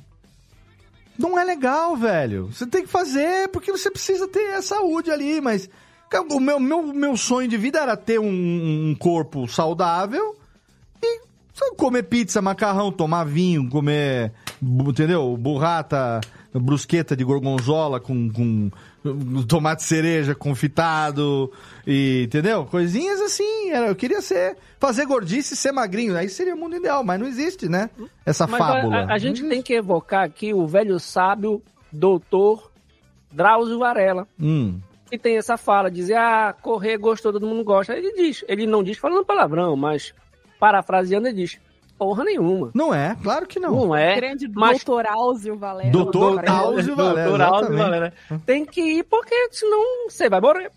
Não é legal, velho. Você tem que fazer porque você precisa ter a saúde ali, mas. O meu, meu, meu sonho de vida era ter um, um corpo saudável e comer pizza, macarrão, tomar vinho, comer, entendeu? Burrata, brusqueta de gorgonzola com, com tomate cereja confitado e, entendeu? Coisinhas assim, era, eu queria ser, fazer gordice e ser magrinho, aí seria o mundo ideal, mas não existe, né? Essa Mas fábula. a, a gente tem que evocar aqui o velho sábio doutor Drauzio Varela, Hum, que tem essa fala, dizer, ah, correr gostou, todo mundo gosta. Ele diz, ele não diz falando palavrão, mas parafraseando ele diz, porra nenhuma. não é, claro que não. Não é. Grande mas doutor Áuzio Valério. Doutor. Áuzio Valério, Doutor Áuzio. Valério. Tem que ir porque senão você vai morrer.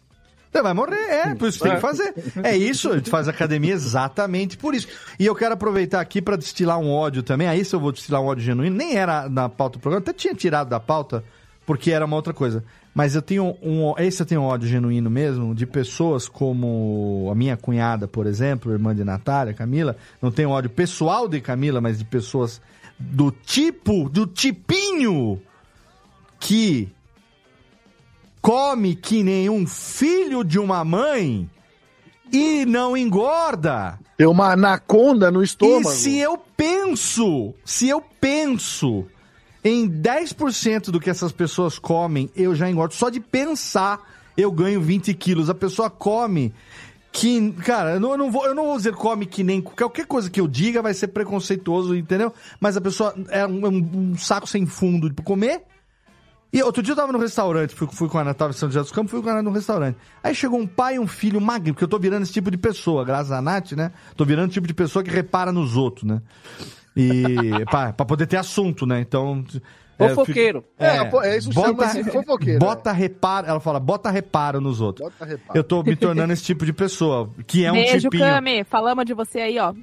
Você vai morrer, é, por isso tem que fazer. É isso, a gente faz academia exatamente por isso. E eu quero aproveitar aqui para destilar um ódio também. Aí se eu vou destilar um ódio genuíno, nem era na pauta do programa, até tinha tirado da pauta, porque era uma outra coisa. Mas eu tenho um. Esse eu tenho ódio genuíno mesmo, de pessoas como a minha cunhada, por exemplo, irmã de Natália, Camila. Não tenho ódio pessoal de Camila, mas de pessoas do tipo, do tipinho que come que nem um filho de uma mãe e não engorda. Tem uma anaconda no E estômago. se eu penso, se eu penso em 10% do que essas pessoas comem, eu já engordo. Só de pensar, eu ganho 20 quilos. A pessoa come que, cara, eu não, eu não vou, eu não vou dizer come que nem qualquer coisa que eu diga vai ser preconceituoso, entendeu? Mas a pessoa é um, um- um saco sem fundo de comer. E outro dia eu tava no restaurante, fui, fui com a Natália São José dos Campos, fui com ela no restaurante. Aí chegou um pai e um filho magrinho, porque eu tô virando esse tipo de pessoa, graças a Nath, né? Tô virando o tipo de pessoa que repara nos outros, né? E pra, pra poder ter assunto, né? Então. é, Fofoqueiro. É, pô, é, isso chama-se fofoqueiro, Bota reparo, ela fala, bota reparo nos outros. Bota reparo. Eu tô me tornando esse tipo de pessoa, que é um Beijo, tipinho. Cami. Falamos de você aí, ó.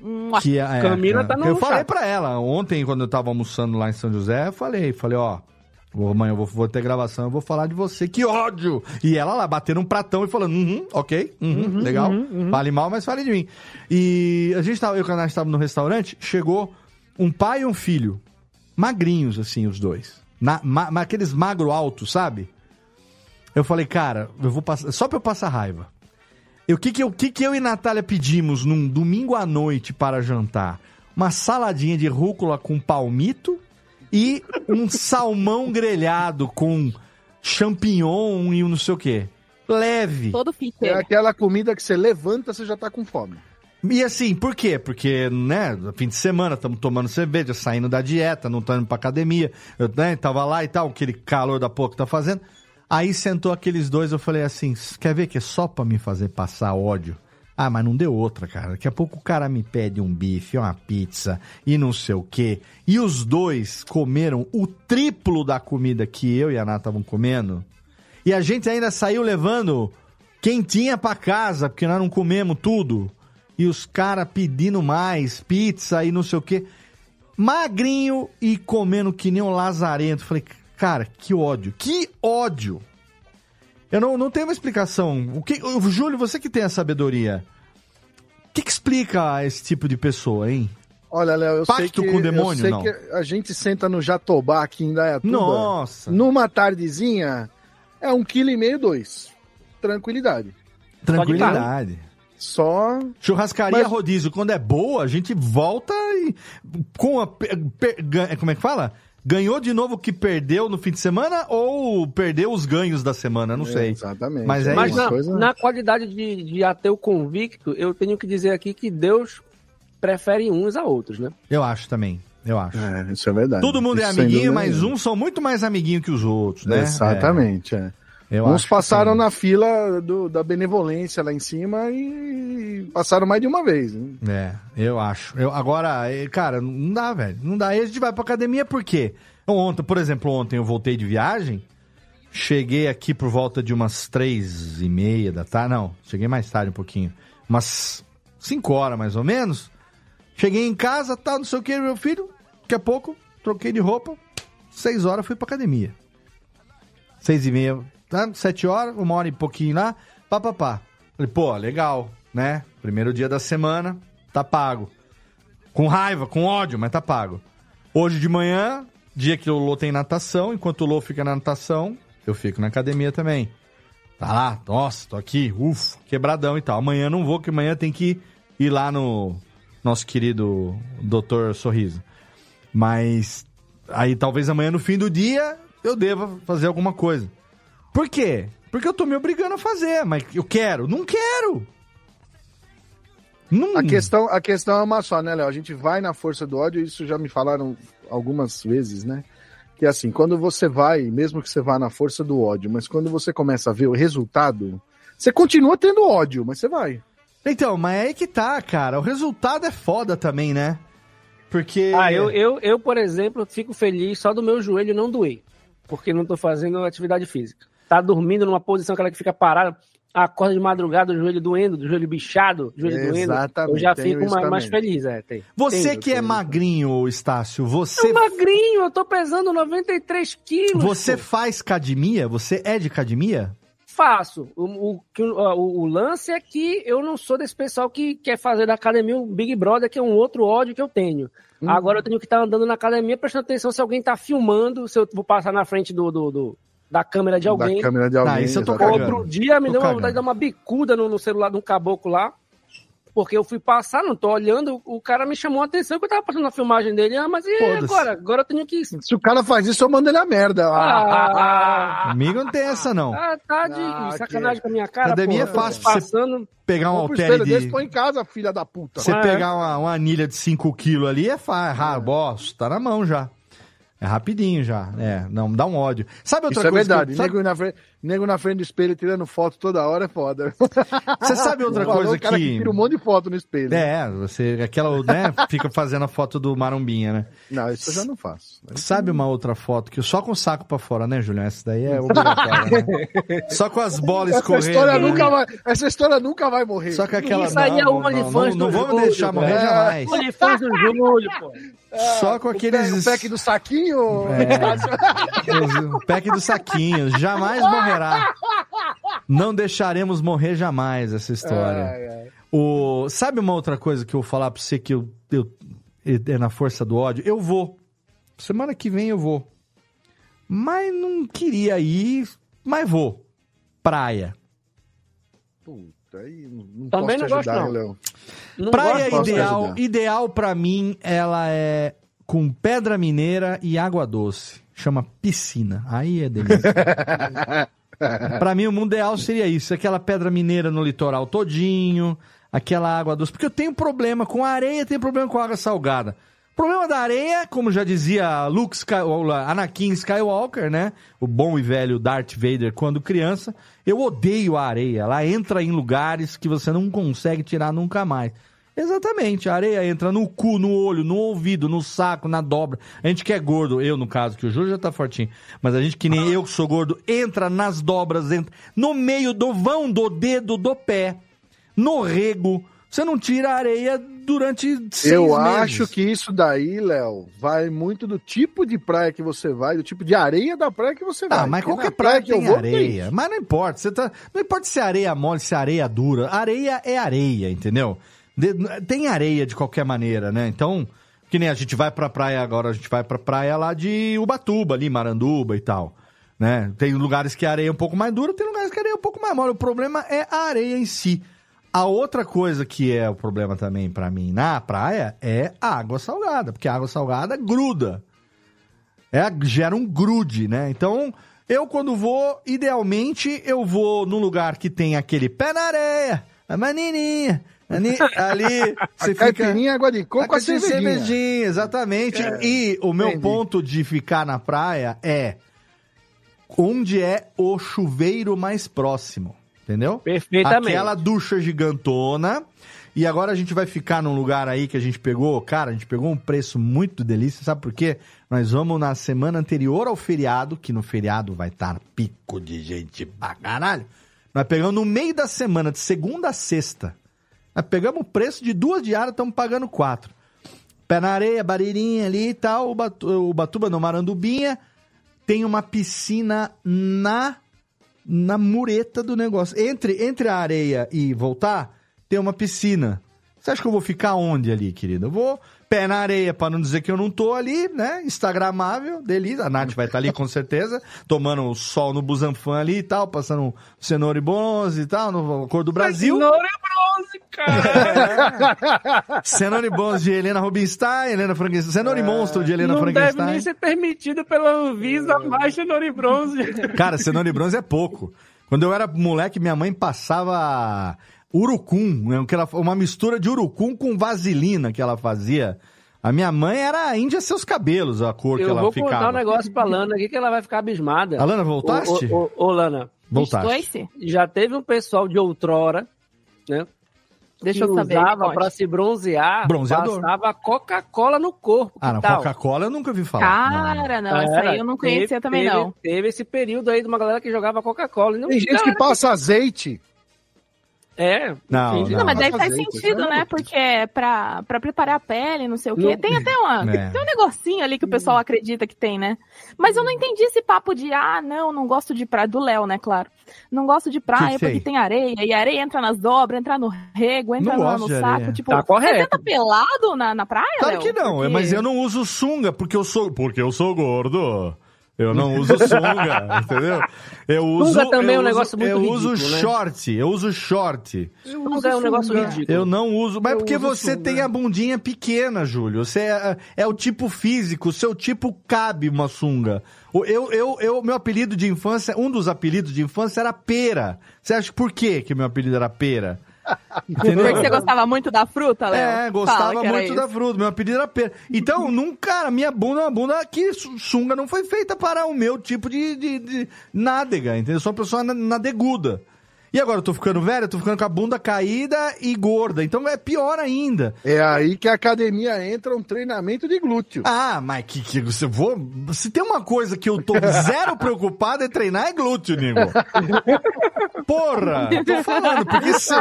Que é, Camila é, tá no Eu falei pra ela, ontem, quando eu tava almoçando lá em São José, eu falei, falei, ó, ô, mãe, eu vou, vou ter gravação, eu vou falar de você, que ódio! E ela lá, batendo um pratão e falando, uhum, ok, uhum, legal, fale mal, mas fale de mim. E a gente tava, eu e o Canal estava no restaurante, chegou um pai e um filho, magrinhos, assim, os dois. Na, ma, ma- aqueles magro altos, sabe? Eu falei, cara, eu vou passar, só pra eu passar raiva. O que que eu, o que que eu e Natália pedimos num domingo à noite para jantar? Uma saladinha de rúcula com palmito e um salmão grelhado com champignon e um não sei o quê. Leve. Todo fit. É aquela comida que você levanta, você já tá com fome. E assim, por quê? Porque, né, fim de semana estamos tomando cerveja, saindo da dieta, não estamos indo pra academia. Eu né, tava lá e tal, aquele calor da porra que tá fazendo. Aí sentou aqueles dois, eu falei assim: quer ver que é só pra me fazer passar ódio? Ah, mas não deu outra, cara. Daqui a pouco o cara me pede um bife, uma pizza e não sei o quê. E os dois comeram o triplo da comida que eu e a Nath estavam comendo. E a gente ainda saiu levando quentinha pra casa, porque nós não comemos tudo. E os caras pedindo mais, pizza e não sei o quê. Magrinho e comendo que nem um lazarento. Falei, cara, que ódio. Que ódio. Eu não, não tenho uma explicação. O que, o Júlio, você que tem a sabedoria. O que, que explica esse tipo de pessoa, hein? Olha, Léo, eu sei Pacto que, com o demônio, eu sei não. que a gente senta no Jatobá aqui em Dayatuba. Nossa. Numa tardezinha, é um quilo e meio, dois. Tranquilidade. Tranquilidade. Só. Churrascaria Mas- rodízio, quando é boa, a gente volta e. Com a, per- como é que fala? Ganhou de novo o que perdeu no fim de semana ou perdeu os ganhos da semana? Não sei. Exatamente. Mas é Mas isso. na, coisa- na qualidade de, de ateu convicto, eu tenho que dizer aqui que Deus prefere uns a outros, né? Eu acho também. Eu acho. É, isso é verdade. Todo mundo é Isso sem amiguinho, mas uns são muito mais amiguinho que os outros, né? Exatamente, é. Eu Uns passaram na fila do- da benevolência lá em cima e passaram mais de uma vez. né? É, eu acho. Eu, agora, cara, não dá, velho. Não dá. Aí a gente vai pra academia por quê? Ontem, por exemplo, ontem eu voltei de viagem, cheguei aqui por volta de umas três e meia da tarde. Não, cheguei mais tarde um pouquinho. Umas cinco horas mais ou menos. Cheguei em casa, tal, não sei o que, meu filho. Daqui a pouco, troquei de roupa. Seis horas fui pra academia. Seis e meia, tá? Sete horas, uma hora e pouquinho lá, pá, pá, pá. Falei, pô, legal, né? Primeiro dia da semana, tá pago. Com raiva, com ódio, mas tá pago. Hoje de manhã, dia que o Lô tem natação, enquanto o Lô fica na natação, eu fico na academia também. Tá lá, nossa, tô aqui, ufa, quebradão e tal. Amanhã não vou, porque amanhã tem que ir lá no nosso querido Doutor Sorriso. Mas aí talvez amanhã no fim do dia eu deva fazer alguma coisa. Por quê? Porque eu tô me obrigando a fazer, mas eu quero, não quero. Não... A questão, a questão é uma só, né, Léo? A gente vai na força do ódio, isso já me falaram algumas vezes, né? Que assim, quando você vai, mesmo que você vá na força do ódio, mas quando você começa a ver o resultado, você continua tendo ódio, mas você vai. Então, mas é aí que tá, cara. O resultado é foda também, né? Porque. Ah, eu, eu, eu, por exemplo, fico feliz só do meu joelho não doer. Porque não tô fazendo atividade física. Tá dormindo numa posição aquela que fica parada, acorda de madrugada, o joelho doendo, o joelho bichado, o joelho doendo. Exatamente, Eu já fico mais, mais feliz, é. Tem. Você Tem, que é magrinho, Estácio, você. Eu magrinho, eu tô pesando 93 quilos. Você pô. faz academia? Você é de academia? Faço. O, o, que o, o- lance é que eu não sou desse pessoal que quer fazer da academia um Big Brother, que é um outro ódio que eu tenho. Hum. Agora eu tenho que estar andando na academia prestando atenção se alguém tá filmando, se eu vou passar na frente do, do- do- da câmera de alguém. Da câmera de alguém. Tá, isso eu tô exatamente. Outro dia me Tô deu uma cagando. vontade de dar uma bicuda no, no celular de um caboclo lá. Porque eu fui passar, não tô olhando, o cara me chamou a atenção que eu tava passando a filmagem dele. Ah, mas e agora? Agora eu tenho que. Se o cara faz isso, eu mando ele a merda. Ah, Comigo não tem essa, não. ah, tá de Ah, sacanagem com a minha cara. Academia porra. é fácil, Passando. Pegar um halter espelho desse, de. põe em casa, filha da puta. Você É. pegar uma, uma anilha de 5 kg ali é fácil. Ah, bosta, tá na mão já. É rapidinho já. É, não, dá um ódio. Sabe outra Isso é coisa? que eu- verdade. sabe- Nego, na frente, do espelho tirando foto toda hora é foda. Você sabe outra Falou coisa o cara que... que. tira um monte de foto no espelho. É, você. Aquela, né? Fica fazendo a foto do Marombinha, né? Não, isso eu já não faço. Sabe uma outra foto que só com o saco pra fora, né, Julião? Essa daí é obrigatória, né? Só com as bolas Essa escorrendo. história, né? nunca vai, essa história nunca vai morrer. Só com aquela. Isso aí é não, o não, não, não vamos Júlio, deixar morrer é. jamais. OnlyFans do Júlio, pô. Só com O aqueles. pack do saquinho. O pack do saquinho. Jamais morrerá. Não deixaremos morrer jamais essa história. Ai, ai. O... Sabe uma outra coisa que eu vou falar pra você que eu, eu- é na força do ódio? Eu vou. Semana que vem eu vou. Mas não queria ir, mas vou. Praia. Puta, aí não, não Também posso te não gosto, ajudar, não. hein, Léo. Não Praia gosto, ideal, ajudar. ideal para mim, ela é com pedra mineira e água doce. Chama piscina. Aí é delícia. Pra mim, o mundo ideal seria isso: aquela pedra mineira no litoral todinho, aquela água doce. Porque eu tenho problema com a areia, tenho problema com a água salgada. O problema da areia, como já dizia Luke Sky, ou Anakin Skywalker, né? O bom e velho Darth Vader quando criança, eu odeio a areia. Ela entra em lugares que você não consegue tirar nunca mais. Exatamente, a areia entra no cu, no olho, no ouvido, no saco, na dobra. A gente que é gordo, eu no caso, que o Júlio já tá fortinho, mas a gente que nem eu que sou gordo, entra nas dobras, entra no meio do vão do dedo do pé, no rego. Você não tira a areia durante seis Eu meses. acho que isso daí, Léo, vai muito do tipo de praia que você vai, do tipo de areia da praia que você vai. Ah, mas Porque qualquer na praia que eu tem vou, areia. Mas não importa. Você tá... Não importa se é areia mole, se é areia dura. Areia é areia, entendeu? Tem areia de qualquer maneira, né? Então, Que nem a gente vai pra praia agora, a gente vai pra praia lá de Ubatuba, ali, Maranduba e tal. Né? Tem lugares que a areia é um pouco mais dura, tem lugares que a areia é um pouco mais mole. O problema é a areia em si. A outra coisa que é o problema também pra mim na praia é a água salgada, porque a água salgada gruda. É, gera um grude, né? Então, eu quando vou, idealmente, eu vou num lugar que tem aquele pé na areia, a manininha, ali, ali você A fica... caipirinha, água de coco, a a cervejinha. cervejinha, exatamente. É, e o meu entendi. ponto de ficar na praia é onde é o chuveiro mais próximo, entendeu? Perfeitamente. Aquela ducha gigantona. E agora a gente vai ficar num lugar aí que a gente pegou, cara, a gente pegou um preço muito delícia, sabe por quê? Nós vamos na semana anterior ao feriado, que no feriado vai estar pico de gente pra caralho. Nós pegamos no meio da semana, de segunda a sexta. Nós pegamos o preço de duas diárias, estamos pagando quatro. Pé na areia, Baririnha ali e tal, Ubatu- Ubatuba no Marandubinha. Tem uma piscina na na mureta do negócio. Entre, entre a areia e voltar, tem uma piscina. Você acha que eu vou ficar onde ali, querido? Eu vou pé na areia, pra não dizer que eu não tô ali, né? Instagramável, delícia. A Nath vai estar ali com certeza, tomando sol no Busanfan ali e tal, passando cenoura e bronze e tal, no cor do Brasil. Cenoura e bronze, cara. Cenoura e bronze de Helena Rubinstein, Helena Frankenstein. Cenoura e monstro de Helena Não deve Frankenstein. nem ser permitido pela Anvisa mais cenoura e bronze. Cara, cenoura e bronze é pouco. Quando eu era moleque, minha mãe passava urucum, né? que ela- uma mistura de urucum com vaselina que ela fazia. A minha mãe era a Índia seus cabelos, a cor que Eu ela vou ficava. contar um negócio pra Lana aqui que ela vai ficar abismada. Alana, voltaste? Ô, ô, ô, ô, Lana, Voltaste. já teve um pessoal de outrora, né? Deixa que eu saber, usava pra se bronzear, Bronzeador. passava Coca-Cola no corpo. Ah, que não? Coca-Cola eu nunca vi falar. Cara, não, essa Era, aí eu não conhecia teve- também, teve- não. Teve esse período aí de uma galera que jogava Coca-Cola. não- Tem gente que passa azeite. É. Não, gente- Não, mas daí faz sentido, né? Porque é pra, pra preparar a pele, não sei o quê. Não- Tem até uma, É. tem um negocinho ali que o pessoal acredita que tem, né? Mas eu não entendi esse papo de, ah, não, não gosto de praia. Do Léo, né, claro. Não gosto de praia Que que porque tem? tem areia. E a areia entra nas dobras, entra no rego, entra Não no, no de saco. areia. Tipo, Tá você correto. tá pelado na, na praia, Claro Léo? que não, Porque- mas eu não uso sunga porque eu sou, porque eu sou gordo. Eu não uso sunga, entendeu? Eu uso, Sunga também é um eu negócio uso, muito Eu uso ridículo, né? short, eu uso short. Sunga é um negócio ridículo. Eu não uso, mas é Eu porque uso você sunga. tem a bundinha pequena, Júlio. Você é, é o tipo físico, o seu tipo cabe uma sunga. O- Eu, eu, eu, meu apelido de infância, um dos apelidos de infância era pera. Você acha por quê que meu apelido era pera? Entendeu? Porque você gostava muito da fruta, Léo? É, gostava muito isso. da fruta. Meu apelido era pera. Então, num, cara, minha bunda é uma bunda que su- sunga não foi feita para o meu tipo de, de, de nádega, entendeu? Eu sou uma pessoa na- nadeguda. E agora eu tô ficando velho, eu tô ficando com a bunda caída e gorda. Então é pior ainda. É aí que a academia entra um treinamento de glúteo. Ah, mas que, que você vou. Se tem uma coisa que eu tô zero preocupado é treinar é glúteo, nego. Porra! Tô falando, porque se,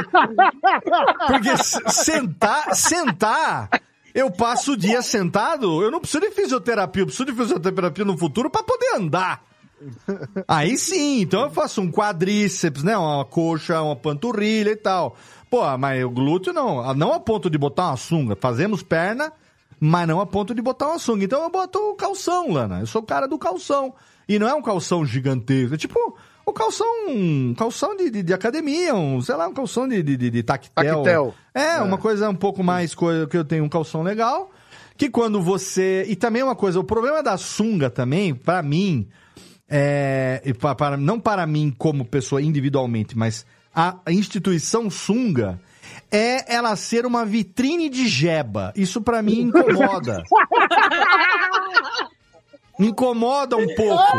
porque se- sentar, sentar, eu passo o dia sentado, eu não preciso de fisioterapia, eu preciso de fisioterapia no futuro pra poder andar. Aí sim, então eu faço um quadríceps, né? Uma coxa, uma panturrilha e tal. Pô, mas o glúteo não, não a ponto de botar uma sunga. Fazemos perna, mas não a ponto de botar uma sunga. Então eu boto o calção, Lana. Eu sou o cara do calção. E não é um calção gigantesco, é tipo o calção, um calção de, de, de academia, um, sei lá, um calção de, de, de, de tactel. Tactel. É, uma coisa um pouco mais coisa que eu tenho um calção legal. Que quando você. E também uma coisa, o problema da sunga também, pra mim, é, pa- para, não para mim como pessoa individualmente, mas a, instituição sunga é ela ser uma vitrine de jeba. Isso pra mim incomoda. incomoda um pouco.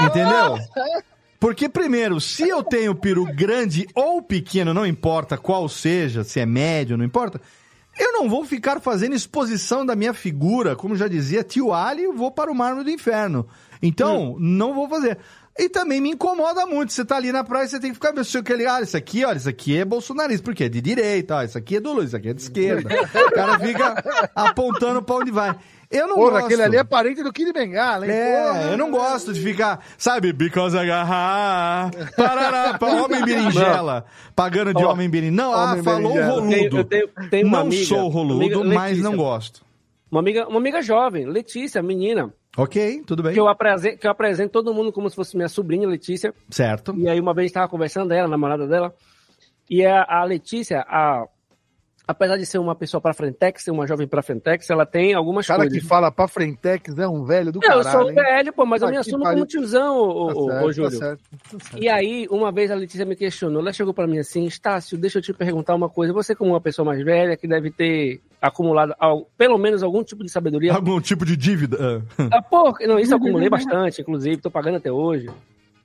Entendeu? Porque, primeiro, se eu tenho peru grande ou pequeno, não importa qual seja, se é médio, não importa, eu não vou ficar fazendo exposição da minha figura, como já dizia tio Ali, eu vou para o mármore do inferno. Então, não vou fazer. E também me incomoda muito. Você tá ali na praia, você tem que ficar mexendo aquele. Ah, isso aqui, olha, isso aqui é bolsonarista, porque é de direita, ó, isso aqui é do Lula, isso aqui é de esquerda. O cara fica apontando pra onde vai. Eu não Porra, gosto. aquele ali é parente do Kid Bengala, hein? Porra. É, eu não gosto de ficar, sabe, because agarrar, parará, pra homem berinjela, pagando de Ó, homem berinjela. Não, ah, homem falou berinjela. roludo. Eu tenho- eu tenho- não amiga, sou roludo, amiga mas Letícia. não gosto. Uma amiga, uma amiga jovem, Letícia, menina, Ok, tudo bem. que eu, apresento, que eu apresento todo mundo como se fosse minha sobrinha, Letícia. Certo. E aí uma vez estava conversando, ela, a namorada dela, e a, a Letícia, a, apesar de ser uma pessoa pra frentex, ser uma jovem pra frentex, ela tem algumas O cara coisas. que fala pra Frentex é um velho do Não, eu caralho, sou hein? velho, pô, mas eu Ah, me assumo pariu. como tiozão, ô, Tá ô, certo, ô, tá Júlio. certo, tá certo. E aí, uma vez a Letícia me questionou, ela chegou pra mim assim, Estácio, deixa eu te perguntar uma coisa, você como uma pessoa mais velha, que deve ter acumulado al- pelo menos algum tipo de sabedoria... Algum tipo de dívida. ah. Ah, pô, não, isso eu acumulei bastante, inclusive, tô pagando até hoje.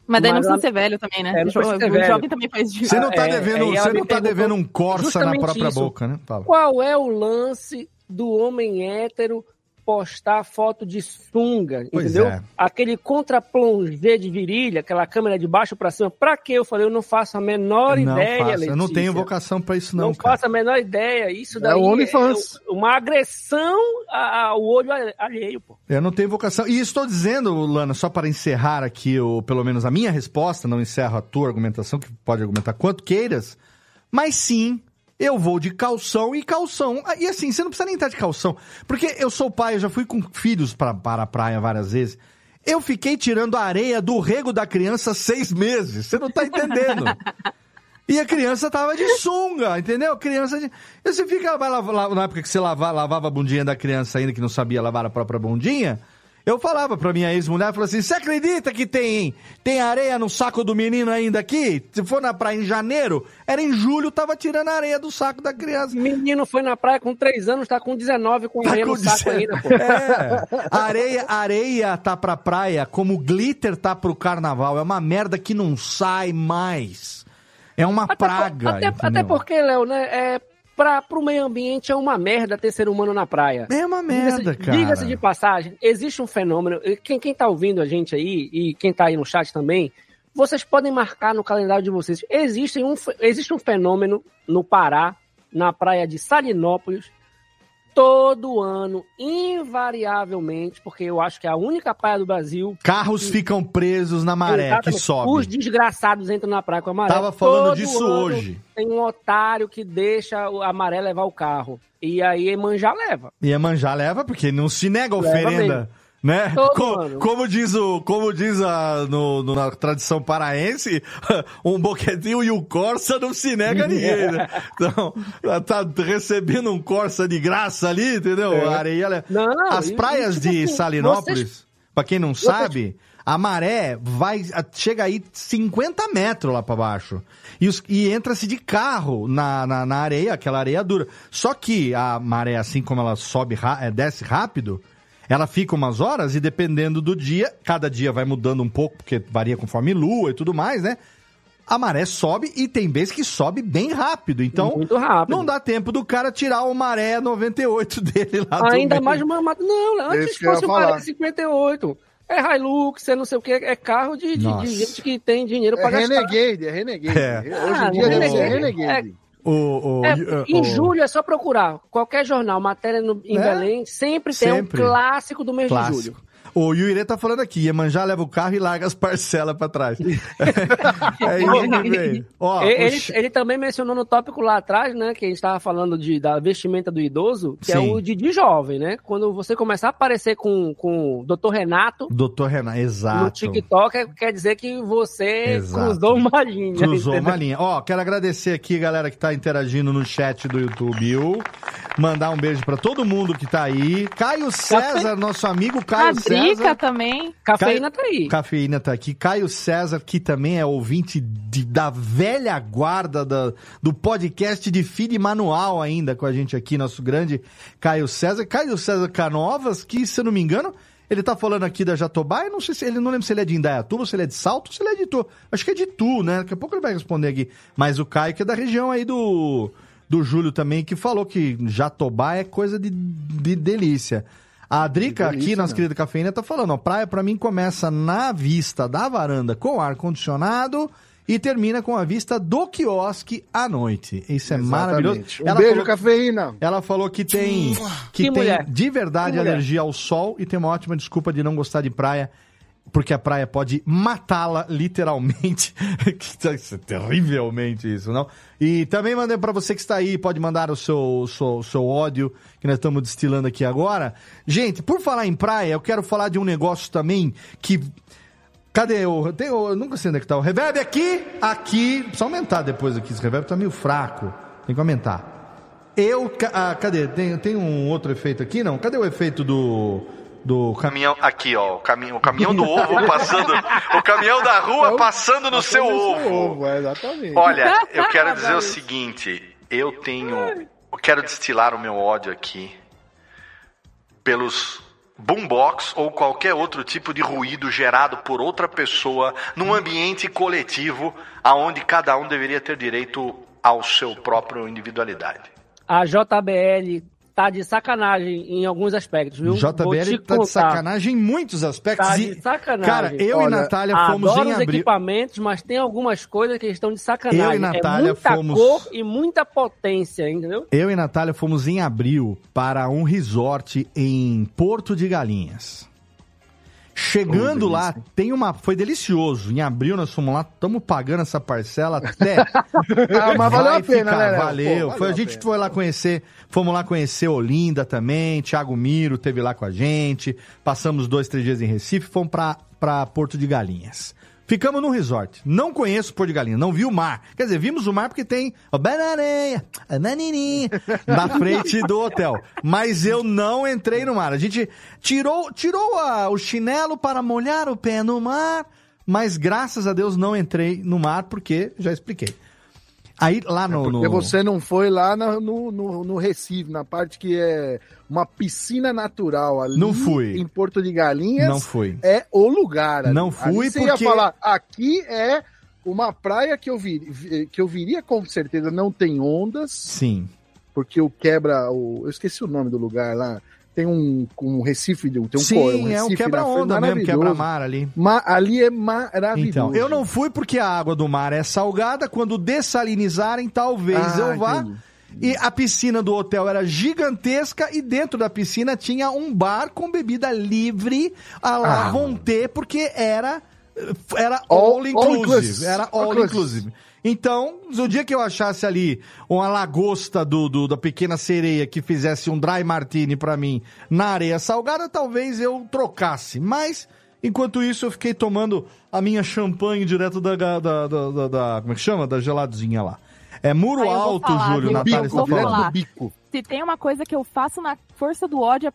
Mas daí não precisa ser velho também, né? É, o velho. jovem também faz Você não tá É, devendo, ela você não tá devendo um Corsa na própria isso. boca, né? Fala. Qual é o lance do homem hétero postar foto de sunga, Pois entendeu? é. Aquele contra-plongé de virilha, aquela câmera de baixo pra cima. Pra quê? Eu falei, eu não faço a menor não ideia, faço, eu não tenho vocação pra isso não, Não cara. faço a menor ideia. Isso É daí OnlyFans. é uma agressão ao olho alheio, pô. Eu não tenho vocação. E estou dizendo, Lana, só para encerrar aqui, o, pelo menos a minha resposta, não encerro a tua argumentação, que pode argumentar quanto queiras, mas sim, eu vou de calção e calção. Ah, E assim, você não precisa nem estar de calção, porque eu sou pai, eu já fui com filhos para a praia várias vezes. Eu fiquei tirando a areia do rego da criança seis meses. Você não tá entendendo. E a criança tava de sunga, entendeu? Criança de. E Você fica. Vai lavar, na época que você lava, lavava a bundinha da criança ainda, que não sabia lavar a própria bundinha. Eu falava pra minha ex-mulher, falou assim: você acredita que tem, tem areia no saco do menino ainda aqui? Se for na praia em janeiro, era em julho, tava tirando a areia do saco da criança. Menino foi na praia com 3 anos, tá com 19 com Tá areia com no saco 19. ainda, pô. É. Areia, areia tá pra praia como glitter tá pro carnaval. É uma merda que não sai mais. É uma praga. Até, entendeu? até porque, Léo, né? É, pra, pro meio ambiente é uma merda ter ser humano na praia. É uma merda, Diga-se- cara. Diga-se de passagem, existe um fenômeno. Quem, quem tá ouvindo a gente aí, e quem tá aí no chat também, vocês podem marcar no calendário de vocês. Existe um, existe um fenômeno no Pará, na praia de Salinópolis, todo ano, invariavelmente, porque eu acho que é a única praia do Brasil. Carros ficam presos na maré que Exatamente. sobe. Os desgraçados entram na praia com a maré. Tava falando Todo disso hoje. Tem um otário que deixa a maré levar o carro. E aí Emanjá leva. E a manjar leva, porque não se nega a Leva oferenda. Né? Todo Co- ano. como diz, o, como diz a, no, no- na tradição paraense, um boquetinho e o Corsa não se nega a ninguém, né? Então, tá recebendo um Corsa de graça ali, entendeu? É. A areia. Não, As praias tipo de assim, Salinópolis, vocês- pra quem não sabe, a maré vai, chega aí 50 metros lá pra baixo. E, os- e entra-se de carro na, na, na areia, aquela areia dura. Só que a maré, assim como ela sobe, eh, desce rápido, ela fica umas horas e dependendo do dia, cada dia vai mudando um pouco, porque varia conforme lua e tudo mais, né? A maré sobe e tem vezes que sobe bem rápido. Então, Muito rápido. não dá tempo do cara tirar o maré 98 dele lá do Ainda meio. mais uma. Não, antes ia fosse o. Pará 58. É Hilux, é não sei o que, é carro de, de- de gente que tem dinheiro É pra gastar. Renegade, é Renegade. É. Hoje Ah, em dia deve ser Renegade. Renegade. O, o- É, o- em julho é só procurar. Qualquer jornal, matéria no, em É. Belém, sempre tem Sempre. um clássico do mês de julho. O Yuire tá falando aqui, Iemanjá leva o carro e larga as parcelas pra trás. é isso que vem. Ó, ele, o ele, também mencionou no tópico lá atrás, né, que a gente tava falando de, da vestimenta do idoso, que é Sim. o Didi jovem, né? Quando você começar a aparecer com, com o Dr. Renato Doutor Renan, no exato. TikTok, é- quer dizer que você Exato. cruzou uma linha. Cruzou entendeu? uma linha. Ó, quero agradecer aqui, galera, que tá interagindo no chat do YouTube. Mandar um beijo pra todo mundo que tá aí. Caio César, nosso amigo Caio a Drica César. também. Cafeína tá aí. Cafeína tá aqui. Caio César, que também é ouvinte de- da velha guarda da- do podcast de feed manual ainda com a gente aqui, nosso grande Caio César. Caio César Canovas, que, se eu não me engano, ele tá falando aqui da Jatobá, eu não sei se ele não lembro se ele é de Indaiatuba, se ele é de Salto, se ele é de Tu. Acho que é de Tu, né? Daqui a pouco ele vai responder aqui. Mas o Caio, que é da região aí do, do Júlio também, que falou que Jatobá é coisa de, de delícia. A Drica, delícia, aqui, nossa né? querida cafeína, tá falando, ó, praia pra mim começa na vista da varanda com ar-condicionado e termina com a vista do quiosque à noite. Isso é Exatamente. maravilhoso. Um beijo, falou, cafeína. ela falou que tem, que Que tem mulher. de verdade Que mulher. alergia ao sol e tem uma ótima desculpa de não gostar de praia. Porque a praia pode matá-la, literalmente. Tá- é Terrivelmente isso, não? E também mandei pra você que está aí, pode mandar o seu, seu, seu ódio, que nós estamos destilando aqui agora. Gente, por falar em praia, eu quero falar de um negócio também que. Cadê o. Tem, eu nunca sei onde é que tá o reverb aqui, aqui. Precisa aumentar depois aqui. Esse reverb tá meio fraco. Tem que aumentar. Eu. Ah, cadê? Tem, tem um outro efeito aqui? Não. Cadê o efeito do. Do caminhão. Aqui, ó. O caminhão, o caminhão do ovo passando. O caminhão da rua passando no seu ovo. é, exatamente. Olha, eu quero dizer o seguinte: eu tenho. Eu quero destilar o meu ódio aqui pelos boombox ou qualquer outro tipo de ruído gerado por outra pessoa num ambiente coletivo aonde cada um deveria ter direito ao seu próprio individualidade. A JBL tá de sacanagem em alguns aspectos, viu? Vou JBL te tá de sacanagem em muitos aspectos. Tá E, de sacanagem. Cara, eu e Olha, Natália fomos Adoro em os abril. equipamentos, mas tem algumas coisas que estão de sacanagem. Eu e Natália é muita fomos- cor e muita potência, entendeu? Eu e Natália fomos em abril para um resort em Porto de Galinhas. Chegando Oh, lá, tem uma. Foi delicioso. Em abril nós fomos lá, estamos pagando essa parcela até. Ah, mas valeu Vai a pena, né? Valeu. Pô, foi, a valeu gente pena. foi lá conhecer, fomos lá conhecer Olinda também, Thiago Miro teve lá com a gente, passamos dois, três dias em Recife, fomos pra Porto de Galinhas. Ficamos num resort. Não conheço Porto de Galinhas, não vi o mar. Quer dizer, vimos o mar porque tem o bananeia, a nanininha, na frente do hotel. Mas eu não entrei no mar. A gente tirou, tirou a- o chinelo para molhar o pé no mar, mas graças a Deus não entrei no mar porque já expliquei. Aí lá no. Porque no- você não foi lá na- no, no, no Recife, na parte que é uma piscina natural ali. Não fui. Em Porto de Galinhas. Não fui. É o lugar. ali. Não fui Ali você porque- ia falar, aqui é uma praia que eu, vi, vi- que eu viria com certeza, não tem ondas, Sim. porque o quebra. O, eu esqueci o nome do lugar lá. Tem um, um Recife, tem um, um Sim, é um Recife na frente, quebra-onda mesmo, quebra-mar ali. Ma- ali é maravilhoso. Então, eu não fui porque a água do mar é salgada. Quando dessalinizarem, talvez Ah, eu vá. entendi. E a piscina do hotel era gigantesca e dentro da piscina tinha um bar com bebida livre a lá Ah. ter, porque era era all, All- all inclusive, inclusive. era all, All inclusive. Então, no dia que eu achasse ali uma lagosta do, do- da pequena sereia que fizesse um dry martini pra mim na areia salgada, talvez eu trocasse. Mas enquanto isso eu fiquei tomando a minha champanhe direto da, da, da, da- da- como é que chama? Da geladinha lá. É muro alto, falar, Júlio? Natália está falando. Se tem uma coisa que eu faço na força do ódio é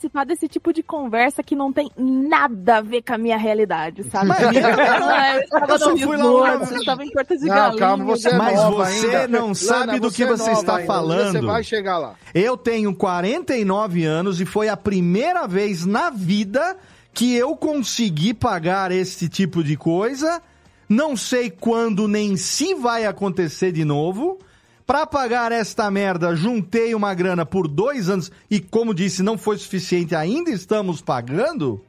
participar desse tipo de conversa que não tem nada a ver com a minha realidade, sabe? Mas- Não é, eu estava Eu só no fui lá resort, uma- você estava em Porto de Não, Galinhas. calma, você é Mas nova você ainda. não sabe Lana, do que é você está ainda. Falando. Você vai chegar lá. Eu tenho 49 anos e foi a primeira vez na vida que eu consegui pagar esse tipo de coisa. Não sei quando nem se vai acontecer de novo. Pra pagar esta merda, juntei uma grana por dois anos e, como disse, não foi suficiente, ainda estamos pagando.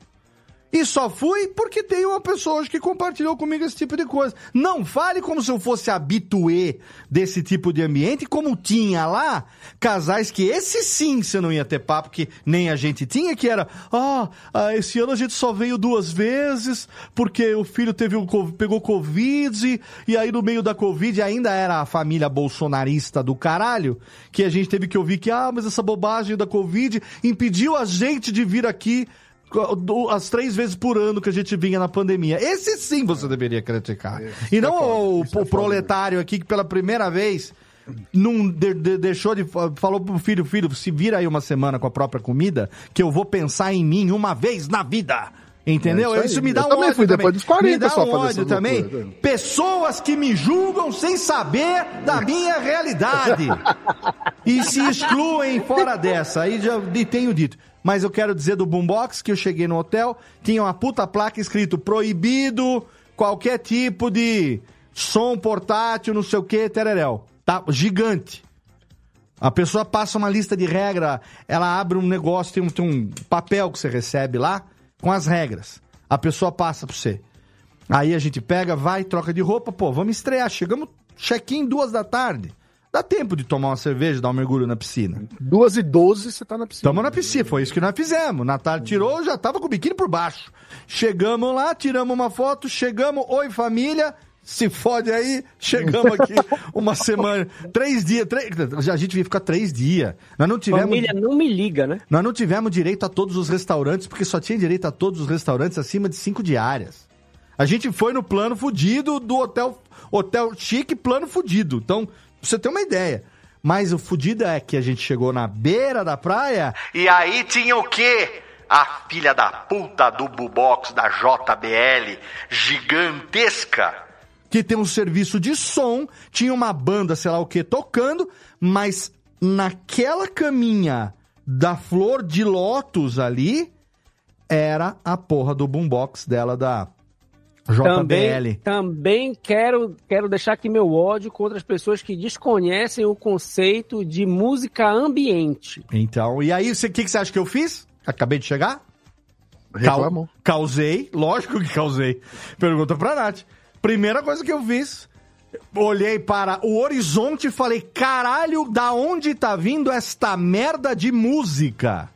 E só fui porque tem uma pessoa hoje que compartilhou comigo esse tipo de coisa. Não fale como se eu fosse habituê desse tipo de ambiente, como tinha lá casais que esse sim você não ia ter papo, que nem a gente tinha, que era, ah, ah, esse ano a gente só veio duas vezes, porque o filho teve um, pegou Covid, e aí no meio da Covid ainda era a família bolsonarista do caralho, que a gente teve que ouvir que, ah, mas essa bobagem da Covid impediu a gente de vir aqui as três vezes por ano que a gente vinha na pandemia. Esse sim você deveria criticar. e não o, o proletário aqui que pela primeira vez não de- de- deixou de falou pro filho, filho, se vira aí uma semana com a própria comida, que eu vou pensar em mim uma vez na vida. Entendeu? É isso isso, me dá Eu um também ódio fui depois também. dos 40 me dá um ódio também. loucuras, né? Pessoas que me julgam sem saber da minha realidade. e se excluem fora dessa. Aí já tenho dito. Mas eu quero dizer do Boombox que eu cheguei no hotel, tinha uma puta placa escrito proibido qualquer tipo de som portátil, não sei o que, tereréu. Tá gigante. A pessoa passa uma lista de regra, ela abre um negócio, tem um, tem um papel que você recebe lá com as regras. A pessoa passa pra você. Aí a gente pega, vai, troca de roupa, pô, vamos estrear. Chegamos, check-in duas da tarde. Dá tempo de tomar uma cerveja, dar um mergulho na piscina. Duas e doze você tá na piscina. Tamo na piscina, foi isso que nós fizemos. Natália tirou, já tava com o biquíni por baixo. Chegamos lá, tiramos uma foto, chegamos, oi família, se fode aí, chegamos aqui uma semana, três dias, três, a gente ia ficar três dias. Nós não tivemos... Família não me liga, né? Nós não tivemos direito a todos os restaurantes, porque só tinha direito a todos os restaurantes acima de cinco diárias. A gente foi no plano fudido do hotel, hotel chique, plano fudido. Então, pra você ter uma ideia. Mas o fudido é que a gente chegou na beira da praia E aí tinha o quê? A filha da puta do Bubox da JBL, gigantesca. que tem um serviço de som, tinha uma banda, sei lá o que, tocando, mas naquela caminha da flor de lótus ali, era a porra do boombox dela da JBL. também quero, quero deixar aqui meu ódio contra as pessoas que desconhecem o conceito de música ambiente. Então, e aí, o que, que você acha que eu fiz? Acabei de chegar? Reclamou. Cau- causei, lógico que causei. Pergunta pra Nath. Primeira coisa que eu fiz, olhei para o horizonte e falei: caralho, da onde tá vindo esta merda de música?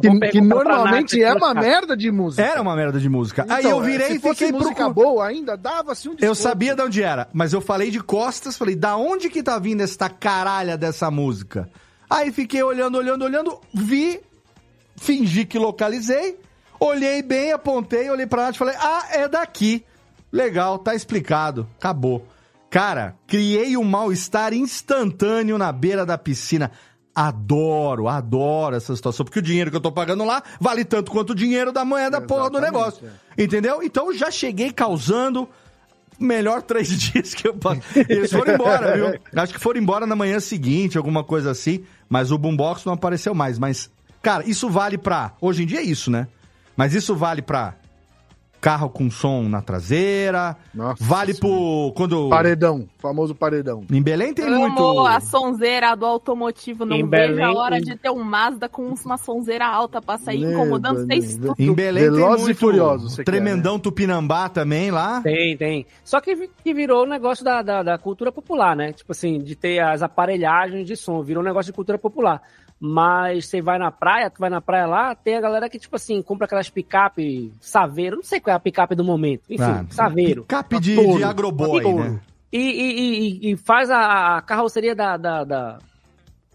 Que, que normalmente é uma merda de música. Era uma merda de música. aí Então, eu virei e fiquei música procurando. boa ainda, dava-se um Eu desconto. sabia de onde era, mas eu falei de costas, falei, da onde que tá vindo esta caralha dessa música? Aí fiquei olhando, olhando, olhando, vi, fingi que localizei, olhei bem, apontei, olhei pra Nath e falei, ah, é daqui. Legal, tá explicado, acabou. Cara, criei um mal-estar instantâneo na beira da piscina. Adoro, adoro essa situação, porque o dinheiro que eu tô pagando lá vale tanto quanto o dinheiro da manhã da porra do Exatamente, negócio. Entendeu? Então já cheguei causando melhor três dias que eu passei. Eles foram embora, viu? Acho que foram embora na manhã seguinte, alguma coisa assim. Mas o boombox não apareceu mais. Mas, cara, isso vale pra. Hoje em dia é isso, né? Mas isso vale pra carro com som na traseira. Nossa vale pro. Quando. Paredão, famoso paredão. Em Belém tem Amo muito. a sonzeira do automotivo. Não Em vejo Belém, a hora em- de ter um Mazda com uma sonzeira alta pra sair Lembra, incomodando vocês tudo. Em Belém Velozes tem e muito. Furiosos, você quer, Tremendão Tupinambá também lá. Tem, tem. Só que, que virou um negócio da, da, da cultura popular, né? Tipo assim, de ter as aparelhagens de som. Virou um negócio de cultura popular. Mas você vai na praia, tu vai na praia lá, tem a galera que, tipo assim, compra aquelas picape saveiro. Não sei qual é a picape do momento. Enfim, Ah, saveiro. Cap de, Touro. de agroboy, Touro. né? E, e, e- e faz a, a carroceria da, da, da,